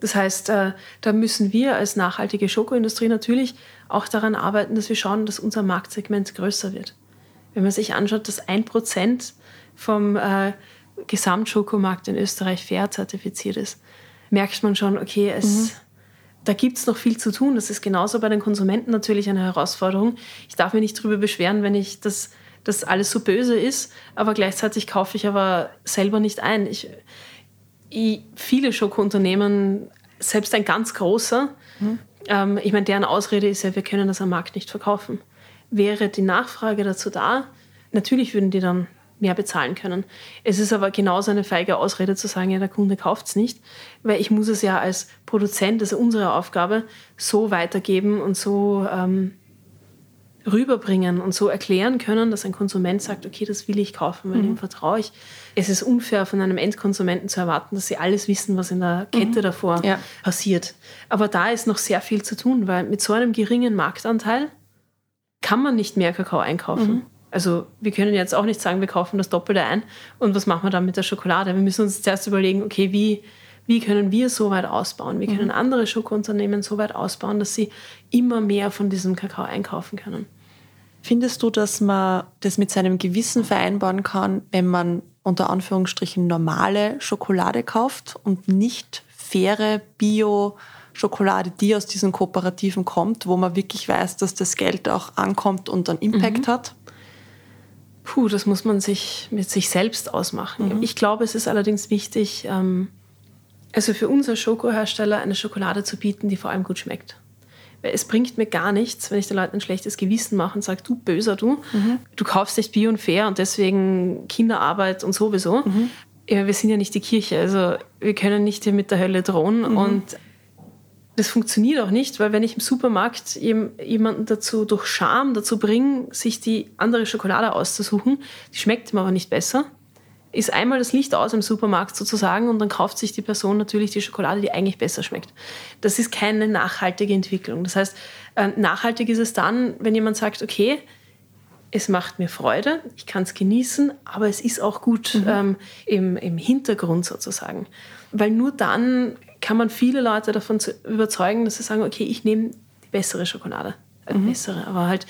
Das heißt, äh, da müssen wir als nachhaltige Schokoindustrie natürlich auch daran arbeiten, dass wir schauen, dass unser Marktsegment größer wird. Wenn man sich anschaut, dass ein Prozent vom äh, Gesamtschokomarkt in Österreich fair zertifiziert ist, merkt man schon, okay, es, mhm. da gibt es noch viel zu tun. Das ist genauso bei den Konsumenten natürlich eine Herausforderung. Ich darf mich nicht darüber beschweren, wenn ich das, das alles so böse ist, aber gleichzeitig kaufe ich aber selber nicht ein. Ich, viele Schokounternehmen, selbst ein ganz großer, mhm. ähm, ich meine, deren Ausrede ist ja, wir können das am Markt nicht verkaufen. Wäre die Nachfrage dazu da, natürlich würden die dann mehr bezahlen können. Es ist aber genauso eine feige Ausrede zu sagen, ja, der Kunde kauft es nicht, weil ich muss es ja als Produzent, also unsere Aufgabe, so weitergeben und so ähm, rüberbringen und so erklären können, dass ein Konsument sagt, okay, das will ich kaufen, weil mhm. ihm vertraue ich. Es ist unfair von einem Endkonsumenten zu erwarten, dass sie alles wissen, was in der Kette mhm. davor ja. passiert. Aber da ist noch sehr viel zu tun, weil mit so einem geringen Marktanteil kann man nicht mehr Kakao einkaufen. Mhm. Also wir können jetzt auch nicht sagen, wir kaufen das Doppelte ein und was machen wir dann mit der Schokolade? Wir müssen uns zuerst überlegen, okay, wie, wie können wir so weit ausbauen? Wie können mhm. andere Schokounternehmen so weit ausbauen, dass sie immer mehr von diesem Kakao einkaufen können? Findest du, dass man das mit seinem Gewissen vereinbaren kann, wenn man unter Anführungsstrichen normale Schokolade kauft und nicht faire Bio-Schokolade, die aus diesen Kooperativen kommt, wo man wirklich weiß, dass das Geld auch ankommt und einen Impact mhm. hat? Puh, das muss man sich mit sich selbst ausmachen. Mhm. Ich glaube, es ist allerdings wichtig, ähm, also für unser Schokohersteller eine Schokolade zu bieten, die vor allem gut schmeckt es bringt mir gar nichts, wenn ich den Leuten ein schlechtes Gewissen mache und sage, du böser du, mhm. du kaufst nicht Bio und Fair und deswegen Kinderarbeit und sowieso. Mhm. Ja, wir sind ja nicht die Kirche, also wir können nicht hier mit der Hölle drohen mhm. und das funktioniert auch nicht, weil wenn ich im Supermarkt jemanden dazu durch Scham dazu bringe, sich die andere Schokolade auszusuchen, die schmeckt ihm aber nicht besser, ist einmal das Licht aus im Supermarkt sozusagen und dann kauft sich die Person natürlich die Schokolade, die eigentlich besser schmeckt. Das ist keine nachhaltige Entwicklung. Das heißt, äh, nachhaltig ist es dann, wenn jemand sagt, okay, es macht mir Freude, ich kann es genießen, aber es ist auch gut mhm. ähm, im, im Hintergrund sozusagen. Weil nur dann kann man viele Leute davon überzeugen, dass sie sagen, okay, ich nehme die bessere Schokolade. eine mhm. bessere, aber halt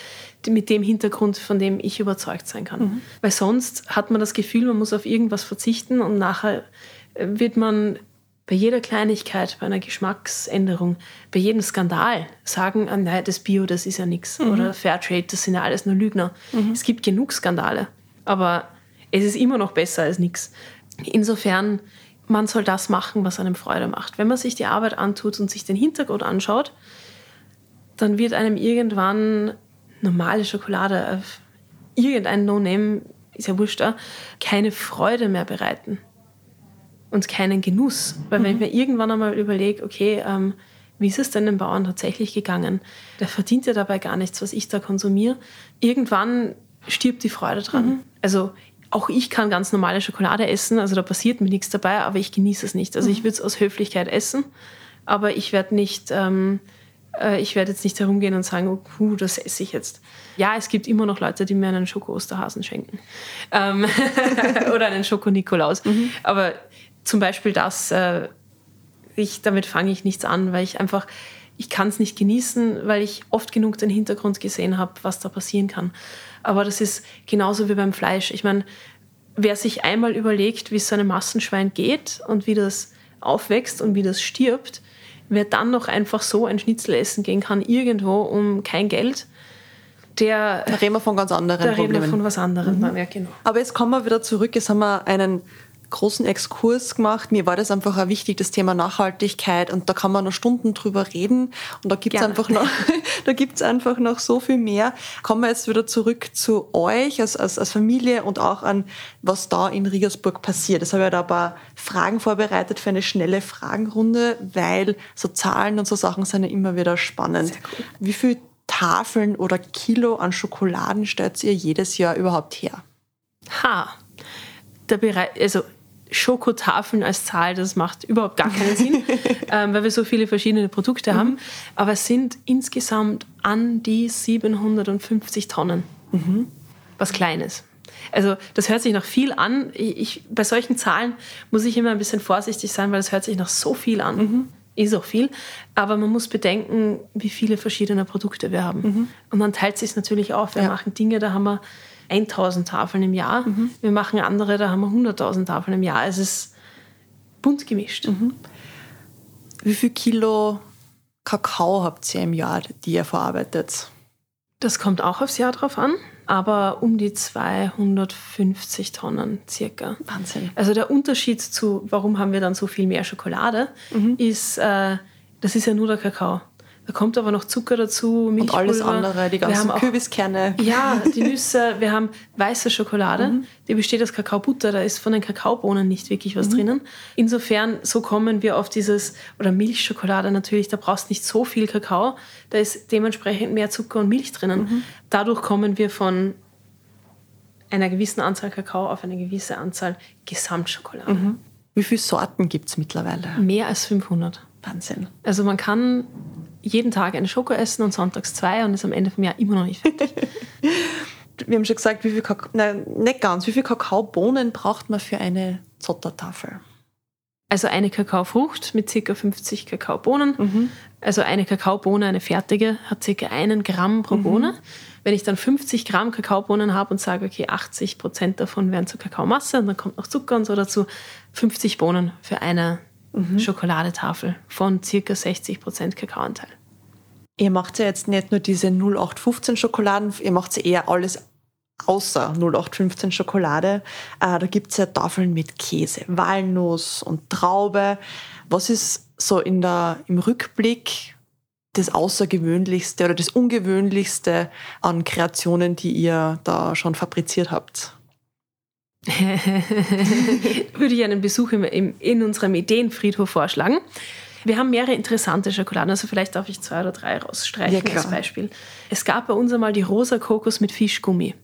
mit dem Hintergrund, von dem ich überzeugt sein kann. Mhm. Weil sonst hat man das Gefühl, man muss auf irgendwas verzichten und nachher äh, wird man bei jeder Kleinigkeit, bei einer Geschmacksänderung, bei jedem Skandal sagen, ah, nein, das Bio, das ist ja nichts. Mhm. Oder Fairtrade, das sind ja alles nur Lügner. Mhm. Es gibt genug Skandale, aber es ist immer noch besser als nichts. Insofern, man soll das machen, was einem Freude macht. Wenn man sich die Arbeit antut und sich den Hintergrund anschaut, dann wird einem irgendwann normale Schokolade, irgendein No-Name, ist ja wurscht, keine Freude mehr bereiten und keinen Genuss. Weil mhm. wenn ich mir irgendwann einmal überlege, okay, ähm, wie ist es denn den Bauern tatsächlich gegangen? Der verdient ja dabei gar nichts, was ich da konsumiere. Irgendwann stirbt die Freude dran. Mhm. Also auch ich kann ganz normale Schokolade essen, also da passiert mir nichts dabei, aber ich genieße es nicht. Also mhm. ich würde es aus Höflichkeit essen, aber ich werde nicht, ähm, äh, ich werde jetzt nicht herumgehen und sagen, oh, puh, das esse ich jetzt. Ja, es gibt immer noch Leute, die mir einen Schoko-Osterhasen schenken ähm, oder einen Schoko-Nikolaus. Mhm. Aber zum Beispiel das, äh, ich, damit fange ich nichts an, weil ich einfach, ich kann es nicht genießen, weil ich oft genug den Hintergrund gesehen habe, was da passieren kann. Aber das ist genauso wie beim Fleisch. Ich meine, wer sich einmal überlegt, wie es so einem Massenschwein geht und wie das aufwächst und wie das stirbt, wer dann noch einfach so ein Schnitzel essen gehen kann, irgendwo um kein Geld, der. Da reden wir von ganz anderen da Problemen. Da reden wir von was anderem, mhm. ja, genau. Aber jetzt kommen wir wieder zurück. Jetzt haben wir einen großen Exkurs gemacht. Mir war das einfach auch wichtig, das Thema Nachhaltigkeit. Und da kann man noch Stunden drüber reden. Und da gibt es einfach noch, da gibt's einfach noch so viel mehr. Kommen wir jetzt wieder zurück zu euch als, als, als Familie und auch an, was da in Riegersburg passiert. Das habe ich da ein paar Fragen vorbereitet für eine schnelle Fragenrunde, weil so Zahlen und so Sachen sind ja immer wieder spannend. Cool. Wie viel Tafeln oder Kilo an Schokoladen stellt ihr jedes Jahr überhaupt her? Ha, der Bereich, also Schokotafeln als Zahl, das macht überhaupt gar keinen Sinn, ähm, weil wir so viele verschiedene Produkte mhm. haben. Aber es sind insgesamt an die 750 Tonnen. Mhm. Was Kleines. Also das hört sich noch viel an. Ich, bei solchen Zahlen muss ich immer ein bisschen vorsichtig sein, weil es hört sich noch so viel an. Mhm. Ist auch viel. Aber man muss bedenken, wie viele verschiedene Produkte wir haben. Mhm. Und dann teilt sich natürlich auf. Wir ja. machen Dinge, da haben wir 1000 Tafeln im Jahr. Mhm. Wir machen andere, da haben wir 100.000 Tafeln im Jahr. Es ist bunt gemischt. Mhm. Wie viel Kilo Kakao habt ihr im Jahr, die ihr verarbeitet? Das kommt auch aufs Jahr drauf an, aber um die 250 Tonnen circa. Wahnsinn. Also der Unterschied zu, warum haben wir dann so viel mehr Schokolade, mhm. ist, äh, das ist ja nur der Kakao. Da kommt aber noch Zucker dazu, Milchpulver. Und alles andere, die ganzen auch, Kürbiskerne. Ja, die Nüsse. Wir haben weiße Schokolade, mhm. die besteht aus Kakaobutter. Da ist von den Kakaobohnen nicht wirklich was mhm. drinnen. Insofern, so kommen wir auf dieses, oder Milchschokolade natürlich, da brauchst nicht so viel Kakao. Da ist dementsprechend mehr Zucker und Milch drinnen. Mhm. Dadurch kommen wir von einer gewissen Anzahl Kakao auf eine gewisse Anzahl Gesamtschokolade. Mhm. Wie viele Sorten gibt es mittlerweile? Mehr als 500. Wahnsinn. Also man kann jeden Tag eine Schoko essen und sonntags zwei und ist am Ende vom Jahr immer noch nicht fertig. Wir haben schon gesagt, wie viel Kakao, nein, nicht ganz, wie viel Kakaobohnen braucht man für eine Zottertafel? Also eine Kakaofrucht mit ca. 50 Kakaobohnen. Mhm. Also eine Kakaobohne, eine fertige, hat ca. einen Gramm pro mhm. Bohne. Wenn ich dann 50 Gramm Kakaobohnen habe und sage, okay, 80 Prozent davon werden zur Kakaomasse und dann kommt noch Zucker und so dazu, 50 Bohnen für eine mhm. Schokoladetafel von ca. 60 Prozent Kakaoanteil. Ihr macht ja jetzt nicht nur diese 0815 Schokoladen, ihr macht ja eher alles außer 0815 Schokolade. Äh, da gibt es ja Tafeln mit Käse, Walnuss und Traube. Was ist so in der, im Rückblick das Außergewöhnlichste oder das Ungewöhnlichste an Kreationen, die ihr da schon fabriziert habt? Würde ich einen Besuch im, im, in unserem Ideenfriedhof vorschlagen. Wir haben mehrere interessante Schokoladen, also vielleicht darf ich zwei oder drei rausstreichen ja, als Beispiel. Es gab bei uns einmal die rosa Kokos mit Fischgummi.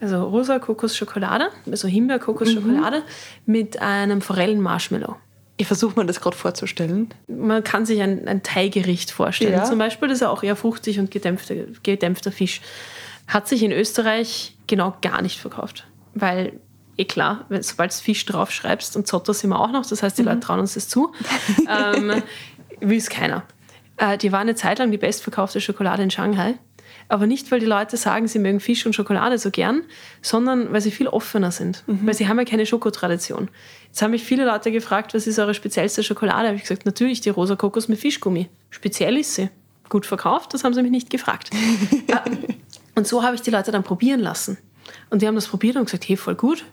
Also rosa Kokosschokolade, also Himbeer-Kokosschokolade mhm. mit einem Forellen-Marshmallow. Ich versuche mir das gerade vorzustellen. Man kann sich ein, ein Teiggericht vorstellen. Ja. Zum Beispiel, das ist ja auch eher fruchtig und gedämpfter, gedämpfter Fisch. Hat sich in Österreich genau gar nicht verkauft weil eh klar, sobald du Fisch draufschreibst und Zotter sind wir auch noch, das heißt, die mhm. Leute trauen uns das zu, ähm, will es keiner. Äh, die war eine Zeit lang die bestverkaufte Schokolade in Shanghai. Aber nicht, weil die Leute sagen, sie mögen Fisch und Schokolade so gern, sondern weil sie viel offener sind. Mhm. Weil sie haben ja keine Schokotradition. Jetzt haben mich viele Leute gefragt, was ist eure speziellste Schokolade? Habe ich gesagt, natürlich die rosa Kokos mit Fischgummi. Speziell ist sie. Gut verkauft, das haben sie mich nicht gefragt. Äh, und so habe ich die Leute dann probieren lassen. Und die haben das probiert und gesagt, hey, voll gut,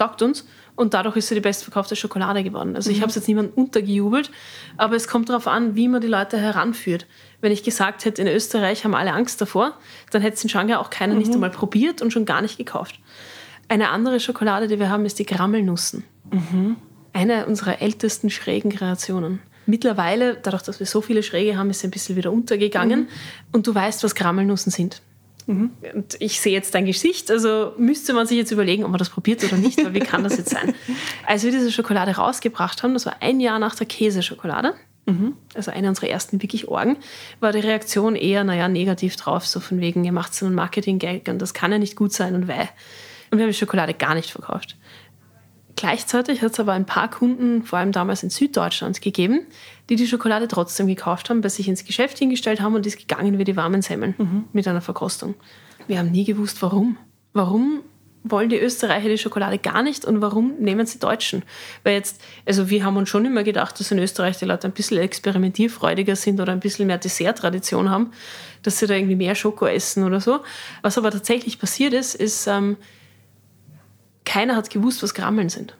taugt uns. Und dadurch ist sie die bestverkaufte Schokolade geworden. Also mhm. ich habe es jetzt niemandem untergejubelt, aber es kommt darauf an, wie man die Leute heranführt. Wenn ich gesagt hätte, in Österreich haben alle Angst davor, dann hätte es in Shanghai auch keiner mhm. nicht einmal probiert und schon gar nicht gekauft. Eine andere Schokolade, die wir haben, ist die Grammelnussen. Mhm. Eine unserer ältesten schrägen Kreationen. Mittlerweile, dadurch, dass wir so viele Schräge haben, ist sie ein bisschen wieder untergegangen. Mhm. Und du weißt, was Grammelnussen sind. Mhm. Und ich sehe jetzt dein Gesicht, also müsste man sich jetzt überlegen, ob man das probiert oder nicht, weil wie kann das jetzt sein? Als wir diese Schokolade rausgebracht haben, das war ein Jahr nach der Käseschokolade, mhm. also eine unserer ersten wirklich Orgen, war die Reaktion eher, naja, negativ drauf, so von wegen, ihr macht so einen Marketing-Gag und das kann ja nicht gut sein und weh. Und wir haben die Schokolade gar nicht verkauft. Gleichzeitig hat es aber ein paar Kunden, vor allem damals in Süddeutschland, gegeben, die die Schokolade trotzdem gekauft haben, bei sich ins Geschäft hingestellt haben und ist gegangen wie die warmen Semmeln mhm. mit einer Verkostung. Wir haben nie gewusst, warum. Warum wollen die Österreicher die Schokolade gar nicht und warum nehmen sie Deutschen? Weil jetzt, also wir haben uns schon immer gedacht, dass in Österreich die Leute ein bisschen experimentierfreudiger sind oder ein bisschen mehr Desserttradition haben, dass sie da irgendwie mehr Schoko essen oder so. Was aber tatsächlich passiert ist, ist, ähm, keiner hat gewusst, was Grammeln sind.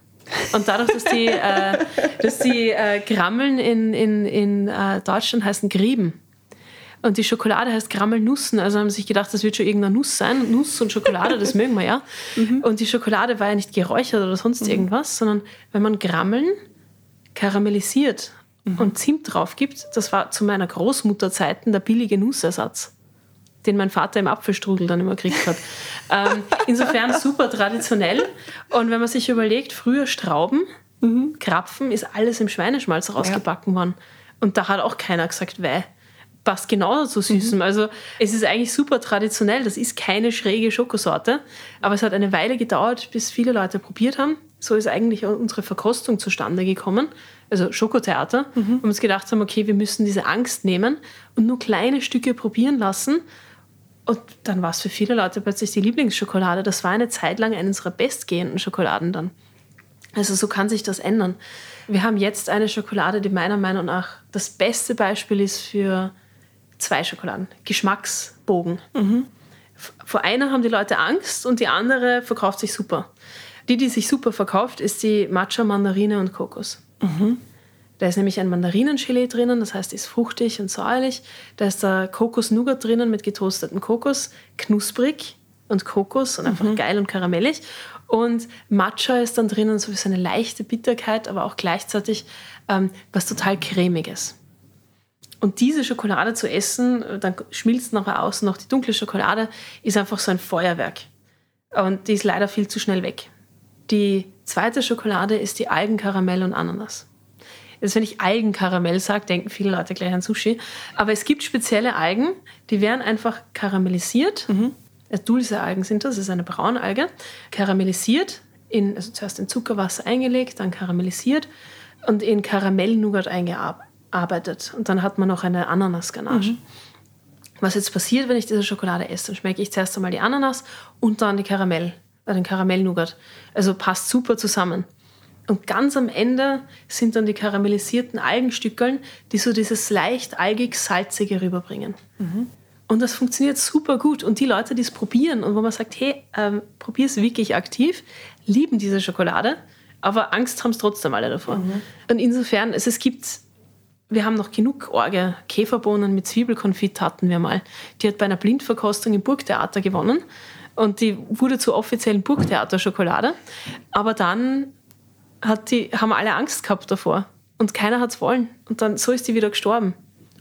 Und dadurch, dass die, äh, dass die äh, Grammeln in, in, in äh, Deutschland heißen Grieben. Und die Schokolade heißt Grammelnussen. Also haben sie sich gedacht, das wird schon irgendeine Nuss sein. Nuss und Schokolade, das mögen wir ja. Mhm. Und die Schokolade war ja nicht geräuchert oder sonst mhm. irgendwas, sondern wenn man Grammeln karamellisiert mhm. und Zimt drauf gibt, das war zu meiner Großmutter Zeiten der billige Nussersatz den mein Vater im Apfelstrudel dann immer gekriegt hat. ähm, insofern super traditionell. Und wenn man sich überlegt, früher Strauben, mhm. Krapfen, ist alles im Schweineschmalz rausgebacken ja. worden. Und da hat auch keiner gesagt, weh. Passt genauso zu Süßem. Mhm. Also es ist eigentlich super traditionell. Das ist keine schräge Schokosorte. Aber es hat eine Weile gedauert, bis viele Leute probiert haben. So ist eigentlich unsere Verkostung zustande gekommen. Also Schokotheater. Mhm. Und wir uns gedacht haben, okay, wir müssen diese Angst nehmen und nur kleine Stücke probieren lassen und dann war es für viele Leute plötzlich die Lieblingsschokolade. Das war eine Zeit lang eine unserer bestgehenden Schokoladen dann. Also so kann sich das ändern. Wir haben jetzt eine Schokolade, die meiner Meinung nach das beste Beispiel ist für zwei Schokoladen. Geschmacksbogen. Mhm. Vor einer haben die Leute Angst und die andere verkauft sich super. Die, die sich super verkauft, ist die Matcha, Mandarine und Kokos. Mhm. Da ist nämlich ein Mandarinengelee drinnen, das heißt, ist fruchtig und säuerlich. Da ist der Kokos-Nougat drinnen mit getoasteten Kokos, knusprig und Kokos und einfach mhm. geil und karamellig. Und Matcha ist dann drinnen so wie so eine leichte Bitterkeit, aber auch gleichzeitig ähm, was total cremiges. Und diese Schokolade zu essen, dann schmilzt nachher außen noch die dunkle Schokolade, ist einfach so ein Feuerwerk. Und die ist leider viel zu schnell weg. Die zweite Schokolade ist die Algenkaramell und Ananas. Jetzt, wenn ich Algenkaramell sage, denken viele Leute gleich an Sushi. Aber es gibt spezielle Algen, die werden einfach karamellisiert. Mhm. Also Dulce-Algen sind das, das ist eine Braunalge. Karamellisiert, in, also zuerst in Zuckerwasser eingelegt, dann karamellisiert und in Karamell-Nougat eingearbeitet. Und dann hat man noch eine Ananas-Ganache. Mhm. Was jetzt passiert, wenn ich diese Schokolade esse, dann schmecke ich zuerst einmal die Ananas und dann die Karamell, äh, den Karamell-Nougat. Also passt super zusammen. Und ganz am Ende sind dann die karamellisierten Algenstückeln, die so dieses leicht algig-salzige rüberbringen. Mhm. Und das funktioniert super gut. Und die Leute, die es probieren und wo man sagt, hey, ähm, probier es wirklich aktiv, lieben diese Schokolade, aber Angst haben es trotzdem alle davor. Mhm. Und insofern, also es gibt, wir haben noch genug Orge, Käferbohnen mit Zwiebelkonfit hatten wir mal. Die hat bei einer Blindverkostung im Burgtheater gewonnen. Und die wurde zur offiziellen Burgtheater-Schokolade. Aber dann hat die, haben alle Angst gehabt davor. Und keiner hat es wollen. Und dann so ist die wieder gestorben.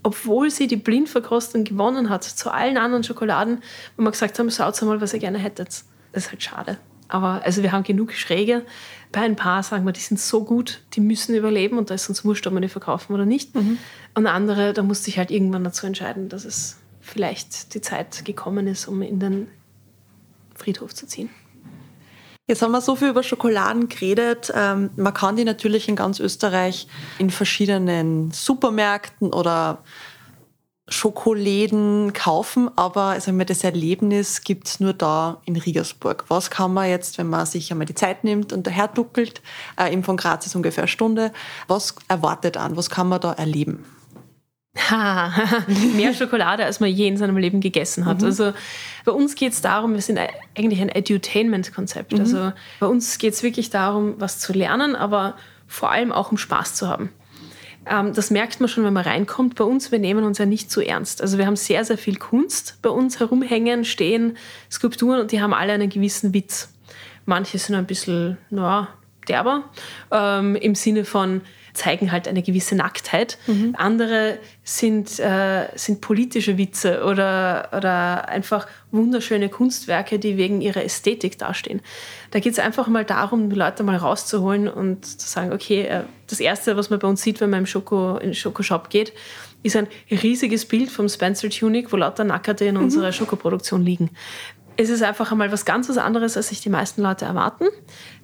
Obwohl sie die Blindverkostung gewonnen hat zu allen anderen Schokoladen, wo wir gesagt haben, schaut mal, was ihr gerne hättet. Das ist halt schade. Aber also wir haben genug Schräge. Bei ein paar sagen wir, die sind so gut, die müssen überleben und da ist uns wurscht, ob wir die verkaufen oder nicht. Mhm. Und andere, da musste ich halt irgendwann dazu entscheiden, dass es vielleicht die Zeit gekommen ist, um in den Friedhof zu ziehen. Jetzt haben wir so viel über Schokoladen geredet. Ähm, man kann die natürlich in ganz Österreich in verschiedenen Supermärkten oder Schokoläden kaufen, aber wir, das Erlebnis gibt es nur da in Riegersburg. Was kann man jetzt, wenn man sich einmal die Zeit nimmt und daher duckelt, äh, eben von Graz ist ungefähr eine Stunde, was erwartet an, was kann man da erleben? Mehr Schokolade, als man je in seinem Leben gegessen hat. Mhm. Also bei uns geht es darum, wir sind eigentlich ein Edutainment-Konzept. Mhm. Also bei uns geht es wirklich darum, was zu lernen, aber vor allem auch um Spaß zu haben. Ähm, das merkt man schon, wenn man reinkommt. Bei uns, wir nehmen uns ja nicht zu so ernst. Also wir haben sehr, sehr viel Kunst bei uns herumhängen, stehen, Skulpturen und die haben alle einen gewissen Witz. Manche sind ein bisschen, naja, derber, ähm, im Sinne von, zeigen halt eine gewisse Nacktheit. Mhm. Andere sind, äh, sind politische Witze oder, oder einfach wunderschöne Kunstwerke, die wegen ihrer Ästhetik dastehen. Da geht es einfach mal darum, die Leute mal rauszuholen und zu sagen, okay, äh, das Erste, was man bei uns sieht, wenn man im Schoko, in den Schokoshop geht, ist ein riesiges Bild vom Spencer Tunic, wo lauter Nackerte in mhm. unserer Schokoproduktion liegen es ist einfach einmal was ganz was anderes, als sich die meisten Leute erwarten.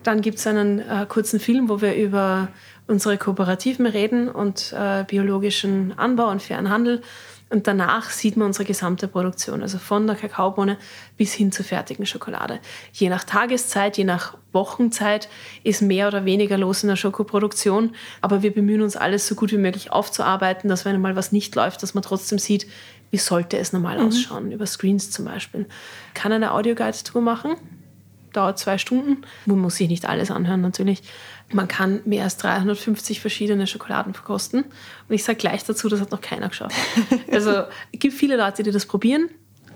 Dann gibt es einen äh, kurzen Film, wo wir über unsere Kooperativen reden und äh, biologischen Anbau und fairen Handel. Und danach sieht man unsere gesamte Produktion, also von der Kakaobohne bis hin zur fertigen Schokolade. Je nach Tageszeit, je nach Wochenzeit ist mehr oder weniger los in der Schokoproduktion. Aber wir bemühen uns, alles so gut wie möglich aufzuarbeiten, dass wenn mal was nicht läuft, dass man trotzdem sieht, wie sollte es normal mhm. ausschauen, über Screens zum Beispiel. Kann eine Audioguide-Tour machen, dauert zwei Stunden. Man muss sich nicht alles anhören natürlich. Man kann mehr als 350 verschiedene Schokoladen verkosten. Und ich sage gleich dazu, das hat noch keiner geschafft. Also es gibt viele Leute, die das probieren.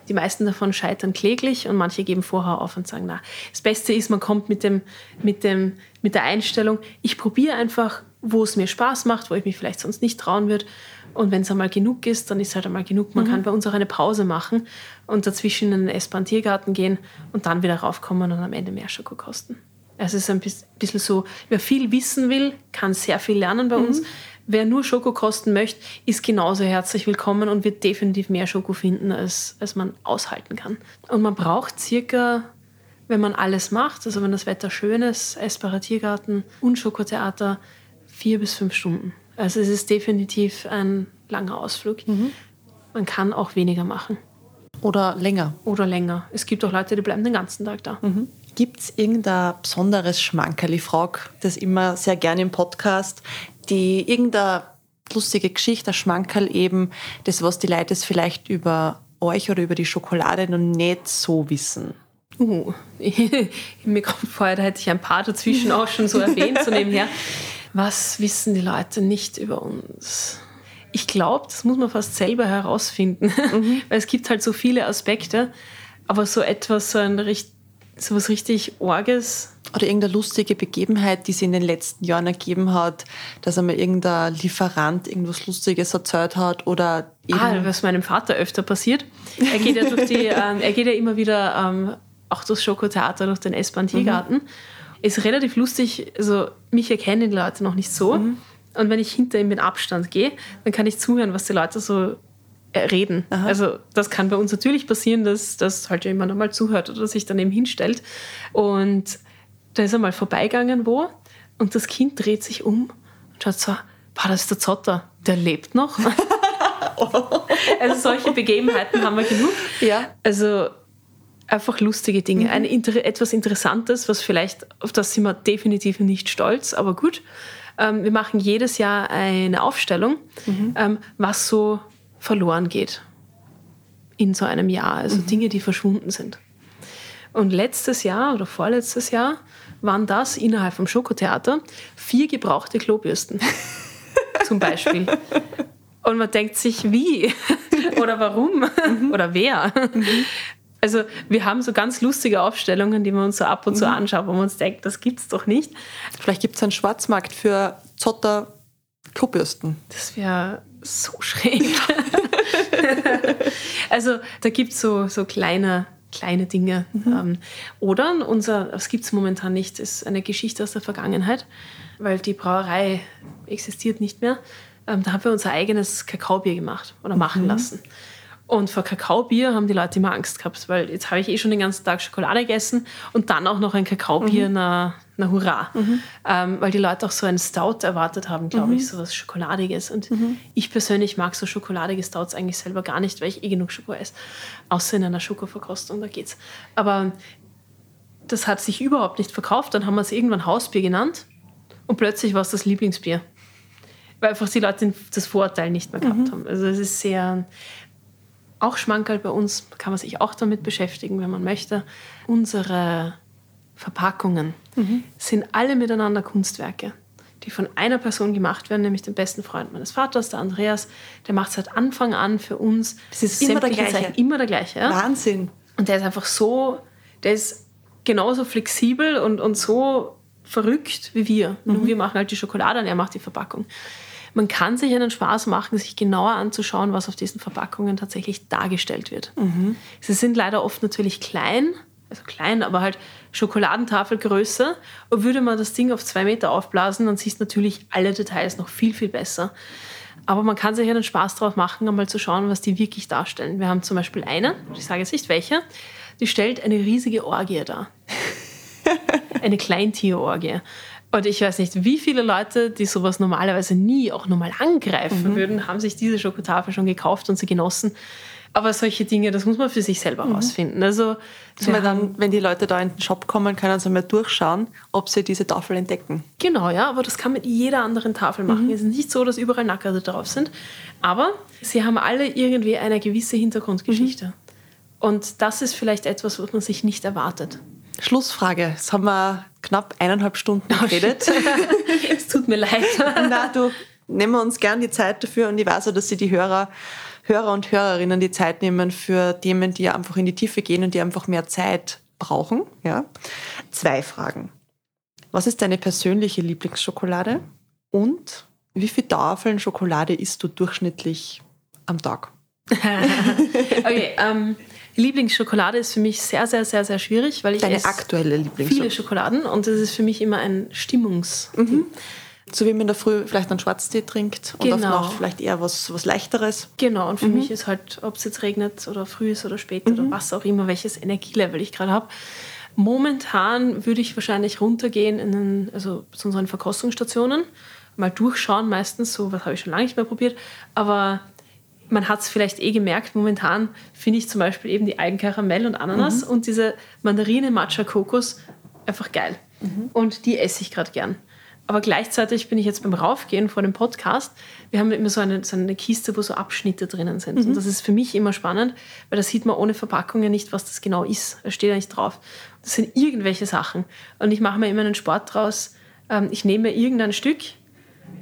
Die meisten davon scheitern kläglich und manche geben vorher auf und sagen, na, das Beste ist, man kommt mit, dem, mit, dem, mit der Einstellung, ich probiere einfach, wo es mir Spaß macht, wo ich mich vielleicht sonst nicht trauen würde. Und wenn es einmal genug ist, dann ist es halt einmal genug. Man mhm. kann bei uns auch eine Pause machen und dazwischen in den S-Bahn-Tiergarten gehen und dann wieder raufkommen und am Ende mehr Schoko kosten. Also es ist ein bisschen so, wer viel wissen will, kann sehr viel lernen bei mhm. uns. Wer nur Schoko kosten möchte, ist genauso herzlich willkommen und wird definitiv mehr Schoko finden, als, als man aushalten kann. Und man braucht circa, wenn man alles macht, also wenn das Wetter schön ist, Essbarer Tiergarten und Schokotheater, vier bis fünf Stunden. Also es ist definitiv ein langer Ausflug. Mhm. Man kann auch weniger machen. Oder länger. Oder länger. Es gibt auch Leute, die bleiben den ganzen Tag da. Mhm. Gibt es irgendein besonderes Schmankerl? Ich frage das immer sehr gerne im Podcast, die irgendeine lustige Geschichte, ein Schmankerl eben, das, was die Leute vielleicht über euch oder über die Schokolade noch nicht so wissen. Uh, mir kommt vorher, da hätte ich ein paar dazwischen auch schon so erwähnt, so nebenher. Was wissen die Leute nicht über uns? Ich glaube, das muss man fast selber herausfinden, mhm. weil es gibt halt so viele Aspekte, aber so etwas, so ein richtig so was richtig Orges. Oder irgendeine lustige Begebenheit, die sie in den letzten Jahren ergeben hat, dass einmal irgendein Lieferant irgendwas Lustiges erzählt hat oder eben Ah, was meinem Vater öfter passiert. Er geht ja durch die, ähm, er geht ja immer wieder ähm, auch durchs Schokotheater, durch den S-Bahn-Tiergarten. Mhm. Ist relativ lustig, also mich erkennen die Leute noch nicht so. Mhm. Und wenn ich hinter ihm mit Abstand gehe, dann kann ich zuhören, was die Leute so reden. Aha. Also das kann bei uns natürlich passieren, dass, dass halt jemand einmal zuhört oder sich daneben hinstellt. Und da ist er mal vorbeigegangen wo und das Kind dreht sich um und schaut so, boah, das ist der Zotter, der lebt noch. also solche Begebenheiten haben wir genug. Ja. Also einfach lustige Dinge. Mhm. Ein, etwas Interessantes, was vielleicht, auf das sind wir definitiv nicht stolz, aber gut. Ähm, wir machen jedes Jahr eine Aufstellung, mhm. ähm, was so verloren geht in so einem Jahr. Also mhm. Dinge, die verschwunden sind. Und letztes Jahr oder vorletztes Jahr waren das innerhalb vom Schokotheater vier gebrauchte Klobürsten. zum Beispiel. Und man denkt sich, wie? oder warum? Mhm. oder wer? Mhm. Also wir haben so ganz lustige Aufstellungen, die wir uns so ab und zu mhm. anschauen, wo man uns denkt, das gibt's doch nicht. Vielleicht gibt es einen Schwarzmarkt für Zotter Klobürsten. Das wäre so schräg. also da gibt es so, so kleine, kleine Dinge. Mhm. Ähm, oder unser, das gibt es momentan nicht, ist eine Geschichte aus der Vergangenheit, weil die Brauerei existiert nicht mehr. Ähm, da haben wir unser eigenes Kakaobier gemacht oder machen mhm. lassen. Und vor Kakaobier haben die Leute immer Angst gehabt, weil jetzt habe ich eh schon den ganzen Tag Schokolade gegessen und dann auch noch ein Kakaobier, mhm. na, na hurra. Mhm. Ähm, weil die Leute auch so ein Stout erwartet haben, glaube mhm. ich, so was Schokoladiges. Und mhm. ich persönlich mag so schokoladige Stouts eigentlich selber gar nicht, weil ich eh genug Schoko esse. Außer in einer Schokoverkostung, da geht's. Aber das hat sich überhaupt nicht verkauft. Dann haben wir es irgendwann Hausbier genannt und plötzlich war es das Lieblingsbier. Weil einfach die Leute das Vorurteil nicht mehr gehabt mhm. haben. Also es ist sehr, auch Schmankerl bei uns, kann man sich auch damit beschäftigen, wenn man möchte. Unsere Verpackungen mhm. sind alle miteinander Kunstwerke, die von einer Person gemacht werden, nämlich dem besten Freund meines Vaters, der Andreas. Der macht seit Anfang an für uns. Das ist immer der gleiche. Zeichen, immer der gleiche. Ja? Wahnsinn. Und der ist einfach so, der ist genauso flexibel und, und so verrückt wie wir. Mhm. Nur wir machen halt die Schokolade und er macht die Verpackung man kann sich einen Spaß machen, sich genauer anzuschauen, was auf diesen Verpackungen tatsächlich dargestellt wird. Mhm. Sie sind leider oft natürlich klein, also klein, aber halt Schokoladentafelgröße. Und würde man das Ding auf zwei Meter aufblasen, dann siehst du natürlich alle Details noch viel, viel besser. Aber man kann sich einen Spaß drauf machen, einmal zu schauen, was die wirklich darstellen. Wir haben zum Beispiel eine, ich sage jetzt nicht welche, die stellt eine riesige Orgie dar. eine Kleintierorgie. Und ich weiß nicht, wie viele Leute, die sowas normalerweise nie auch normal angreifen mhm. würden, haben sich diese Schokotafel schon gekauft und sie genossen. Aber solche Dinge, das muss man für sich selber mhm. rausfinden. Also, also dann, wenn die Leute da in den Shop kommen, können sie mal durchschauen, ob sie diese Tafel entdecken. Genau, ja, aber das kann mit jeder anderen Tafel machen. Mhm. Es ist nicht so, dass überall Nackerte drauf sind, aber sie haben alle irgendwie eine gewisse Hintergrundgeschichte. Mhm. Und das ist vielleicht etwas, was man sich nicht erwartet. Schlussfrage. Jetzt haben wir knapp eineinhalb Stunden oh, geredet. es tut mir leid. Na, du, nehmen wir uns gern die Zeit dafür und ich weiß auch, dass sie die Hörer, Hörer und Hörerinnen die Zeit nehmen für Themen, die einfach in die Tiefe gehen und die einfach mehr Zeit brauchen. Ja. Zwei Fragen. Was ist deine persönliche Lieblingsschokolade? Und wie viele Tafeln Schokolade isst du durchschnittlich am Tag? okay, ähm, Lieblingsschokolade ist für mich sehr, sehr, sehr, sehr schwierig, weil ich Deine aktuelle Lieblingsschokolade? viele Schokoladen und das ist für mich immer ein Stimmungs. Mhm. So wie man in der Früh vielleicht einen Schwarztee trinkt und genau. auf Nacht vielleicht eher was, was Leichteres. Genau, und für mhm. mich ist halt, ob es jetzt regnet oder früh ist oder spät mhm. oder was auch immer, welches Energielevel ich gerade habe. Momentan würde ich wahrscheinlich runtergehen in den, also zu unseren Verkostungsstationen, mal durchschauen, meistens so, was habe ich schon lange nicht mehr probiert, aber man hat es vielleicht eh gemerkt, momentan finde ich zum Beispiel eben die Eigenkaramell und Ananas mhm. und diese Mandarine Matcha Kokos einfach geil. Mhm. Und die esse ich gerade gern. Aber gleichzeitig bin ich jetzt beim Raufgehen vor dem Podcast. Wir haben immer so eine, so eine Kiste, wo so Abschnitte drinnen sind. Mhm. Und das ist für mich immer spannend, weil da sieht man ohne Verpackung ja nicht, was das genau ist. Da steht ja nicht drauf. Das sind irgendwelche Sachen. Und ich mache mir immer einen Sport draus. Ähm, ich nehme irgendein Stück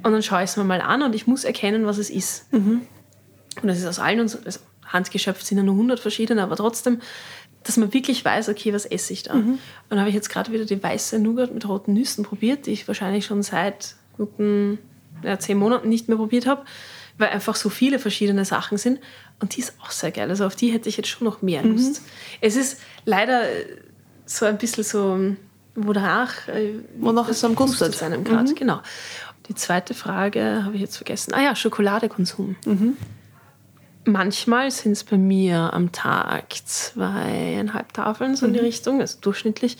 und dann schaue ich es mir mal an und ich muss erkennen, was es ist. Mhm und das ist aus allen, also handgeschöpft sind ja nur 100 verschiedene, aber trotzdem, dass man wirklich weiß, okay, was esse ich da. Mhm. Und dann habe ich jetzt gerade wieder die weiße Nougat mit roten Nüssen probiert, die ich wahrscheinlich schon seit guten ja, zehn Monaten nicht mehr probiert habe, weil einfach so viele verschiedene Sachen sind. Und die ist auch sehr geil. Also auf die hätte ich jetzt schon noch mehr mhm. Lust. Mhm. Es ist leider so ein bisschen so, wonach, äh, wonach es am Gust einem gerade, mhm. genau. Die zweite Frage habe ich jetzt vergessen. Ah ja, Schokoladekonsum. Mhm. Manchmal sind es bei mir am Tag zweieinhalb Tafeln, so in die mhm. Richtung, also durchschnittlich.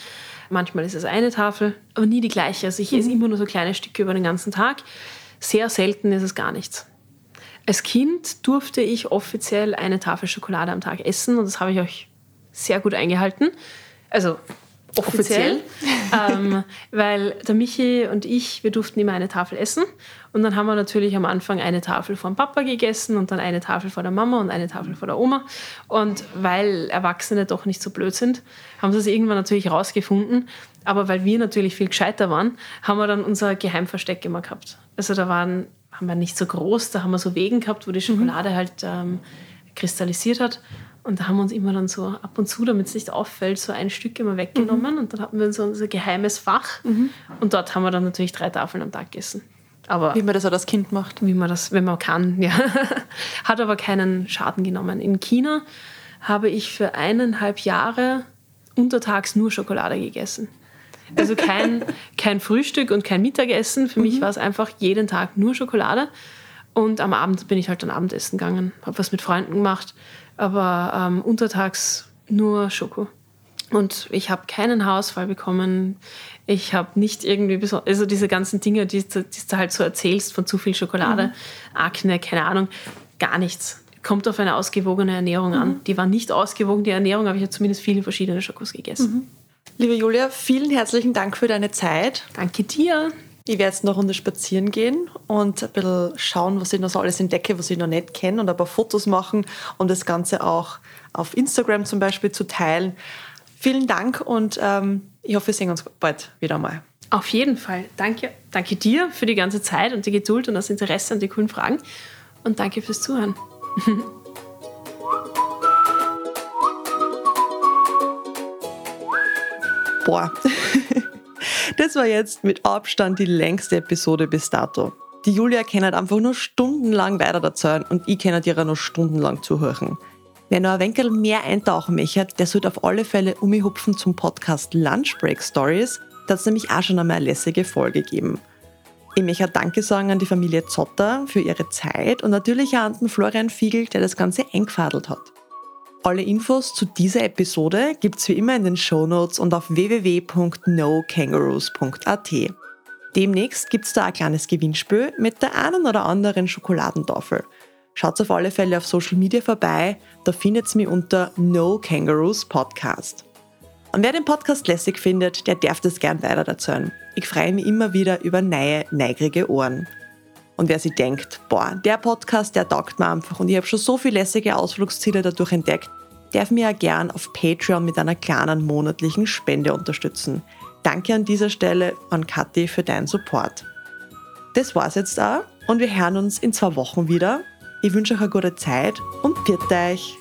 Manchmal ist es eine Tafel, aber nie die gleiche. Also ich mhm. esse immer nur so kleine Stücke über den ganzen Tag. Sehr selten ist es gar nichts. Als Kind durfte ich offiziell eine Tafel Schokolade am Tag essen und das habe ich euch sehr gut eingehalten. Also offiziell, ähm, weil der Michi und ich, wir durften immer eine Tafel essen. Und dann haben wir natürlich am Anfang eine Tafel vom Papa gegessen und dann eine Tafel vor der Mama und eine Tafel vor der Oma. Und weil Erwachsene doch nicht so blöd sind, haben sie es irgendwann natürlich rausgefunden, aber weil wir natürlich viel gescheiter waren, haben wir dann unser Geheimversteck immer gehabt. Also da waren, haben wir nicht so groß, da haben wir so Wegen gehabt, wo die Schokolade mhm. halt ähm, kristallisiert hat und da haben wir uns immer dann so ab und zu, damit es nicht auffällt, so ein Stück immer weggenommen. Mhm. Und dann hatten wir so unser geheimes Fach. Mhm. Und dort haben wir dann natürlich drei Tafeln am Tag gegessen. Aber wie man das auch als Kind macht. Wie man das, wenn man kann, ja. Hat aber keinen Schaden genommen. In China habe ich für eineinhalb Jahre untertags nur Schokolade gegessen. Also kein, kein Frühstück und kein Mittagessen. Für mhm. mich war es einfach jeden Tag nur Schokolade. Und am Abend bin ich halt dann Abendessen gegangen, habe was mit Freunden gemacht aber ähm, untertags nur Schoko. Und ich habe keinen Haarausfall bekommen. Ich habe nicht irgendwie, also diese ganzen Dinge, die, die, du halt so erzählst von zu viel Schokolade, mhm. Akne, keine Ahnung, gar nichts. Kommt auf eine ausgewogene Ernährung mhm. an. Die war nicht ausgewogen, die Ernährung, aber ich habe zumindest viele verschiedene Schokos gegessen. Mhm. Liebe Julia, vielen herzlichen Dank für deine Zeit. Danke dir. Ich werde jetzt eine Runde spazieren gehen und ein bisschen schauen, was ich noch so alles entdecke, was ich noch nicht kenne und ein paar Fotos machen und das Ganze auch auf Instagram zum Beispiel zu teilen. Vielen Dank und ähm, ich hoffe, wir sehen uns bald wieder mal. Auf jeden Fall. Danke, danke dir für die ganze Zeit und die Geduld und das Interesse und die coolen Fragen. Und danke fürs Zuhören. Boah. Das war jetzt mit Abstand die längste Episode bis dato. Die Julia kann halt einfach nur stundenlang weiter erzählen und ich kann halt ihrer noch stundenlang zuhören. Wer noch ein wenig mehr eintauchen möchte, der sollte auf alle Fälle umhupfen zum Podcast Lunch Break Stories. Da hat es nämlich auch schon einmal eine lässige Folge gegeben. Ich möchte Danke sagen an die Familie Zotter für ihre Zeit und natürlich auch an den Florian Fiegel, der das Ganze eingefadelt hat. Alle Infos zu dieser Episode gibt's wie immer in den Show Notes und auf www.nokangaroos.at. Demnächst gibt's da ein kleines Gewinnspiel mit der einen oder anderen Schokoladentafel. Schaut auf alle Fälle auf Social Media vorbei, da findet's mich unter No Kangaroos Podcast. Und wer den Podcast lässig findet, der darf das gern weiter erzählen. Ich freue mich immer wieder über neue, neigige Ohren. Und wer sich denkt, boah, der Podcast, der taugt mir einfach und ich habe schon so viele lässige Ausflugsziele dadurch entdeckt, darf mir ja gern auf Patreon mit einer kleinen monatlichen Spende unterstützen. Danke an dieser Stelle an Kathi für deinen Support. Das war's jetzt auch und wir hören uns in zwei Wochen wieder. Ich wünsche euch eine gute Zeit und bitte euch.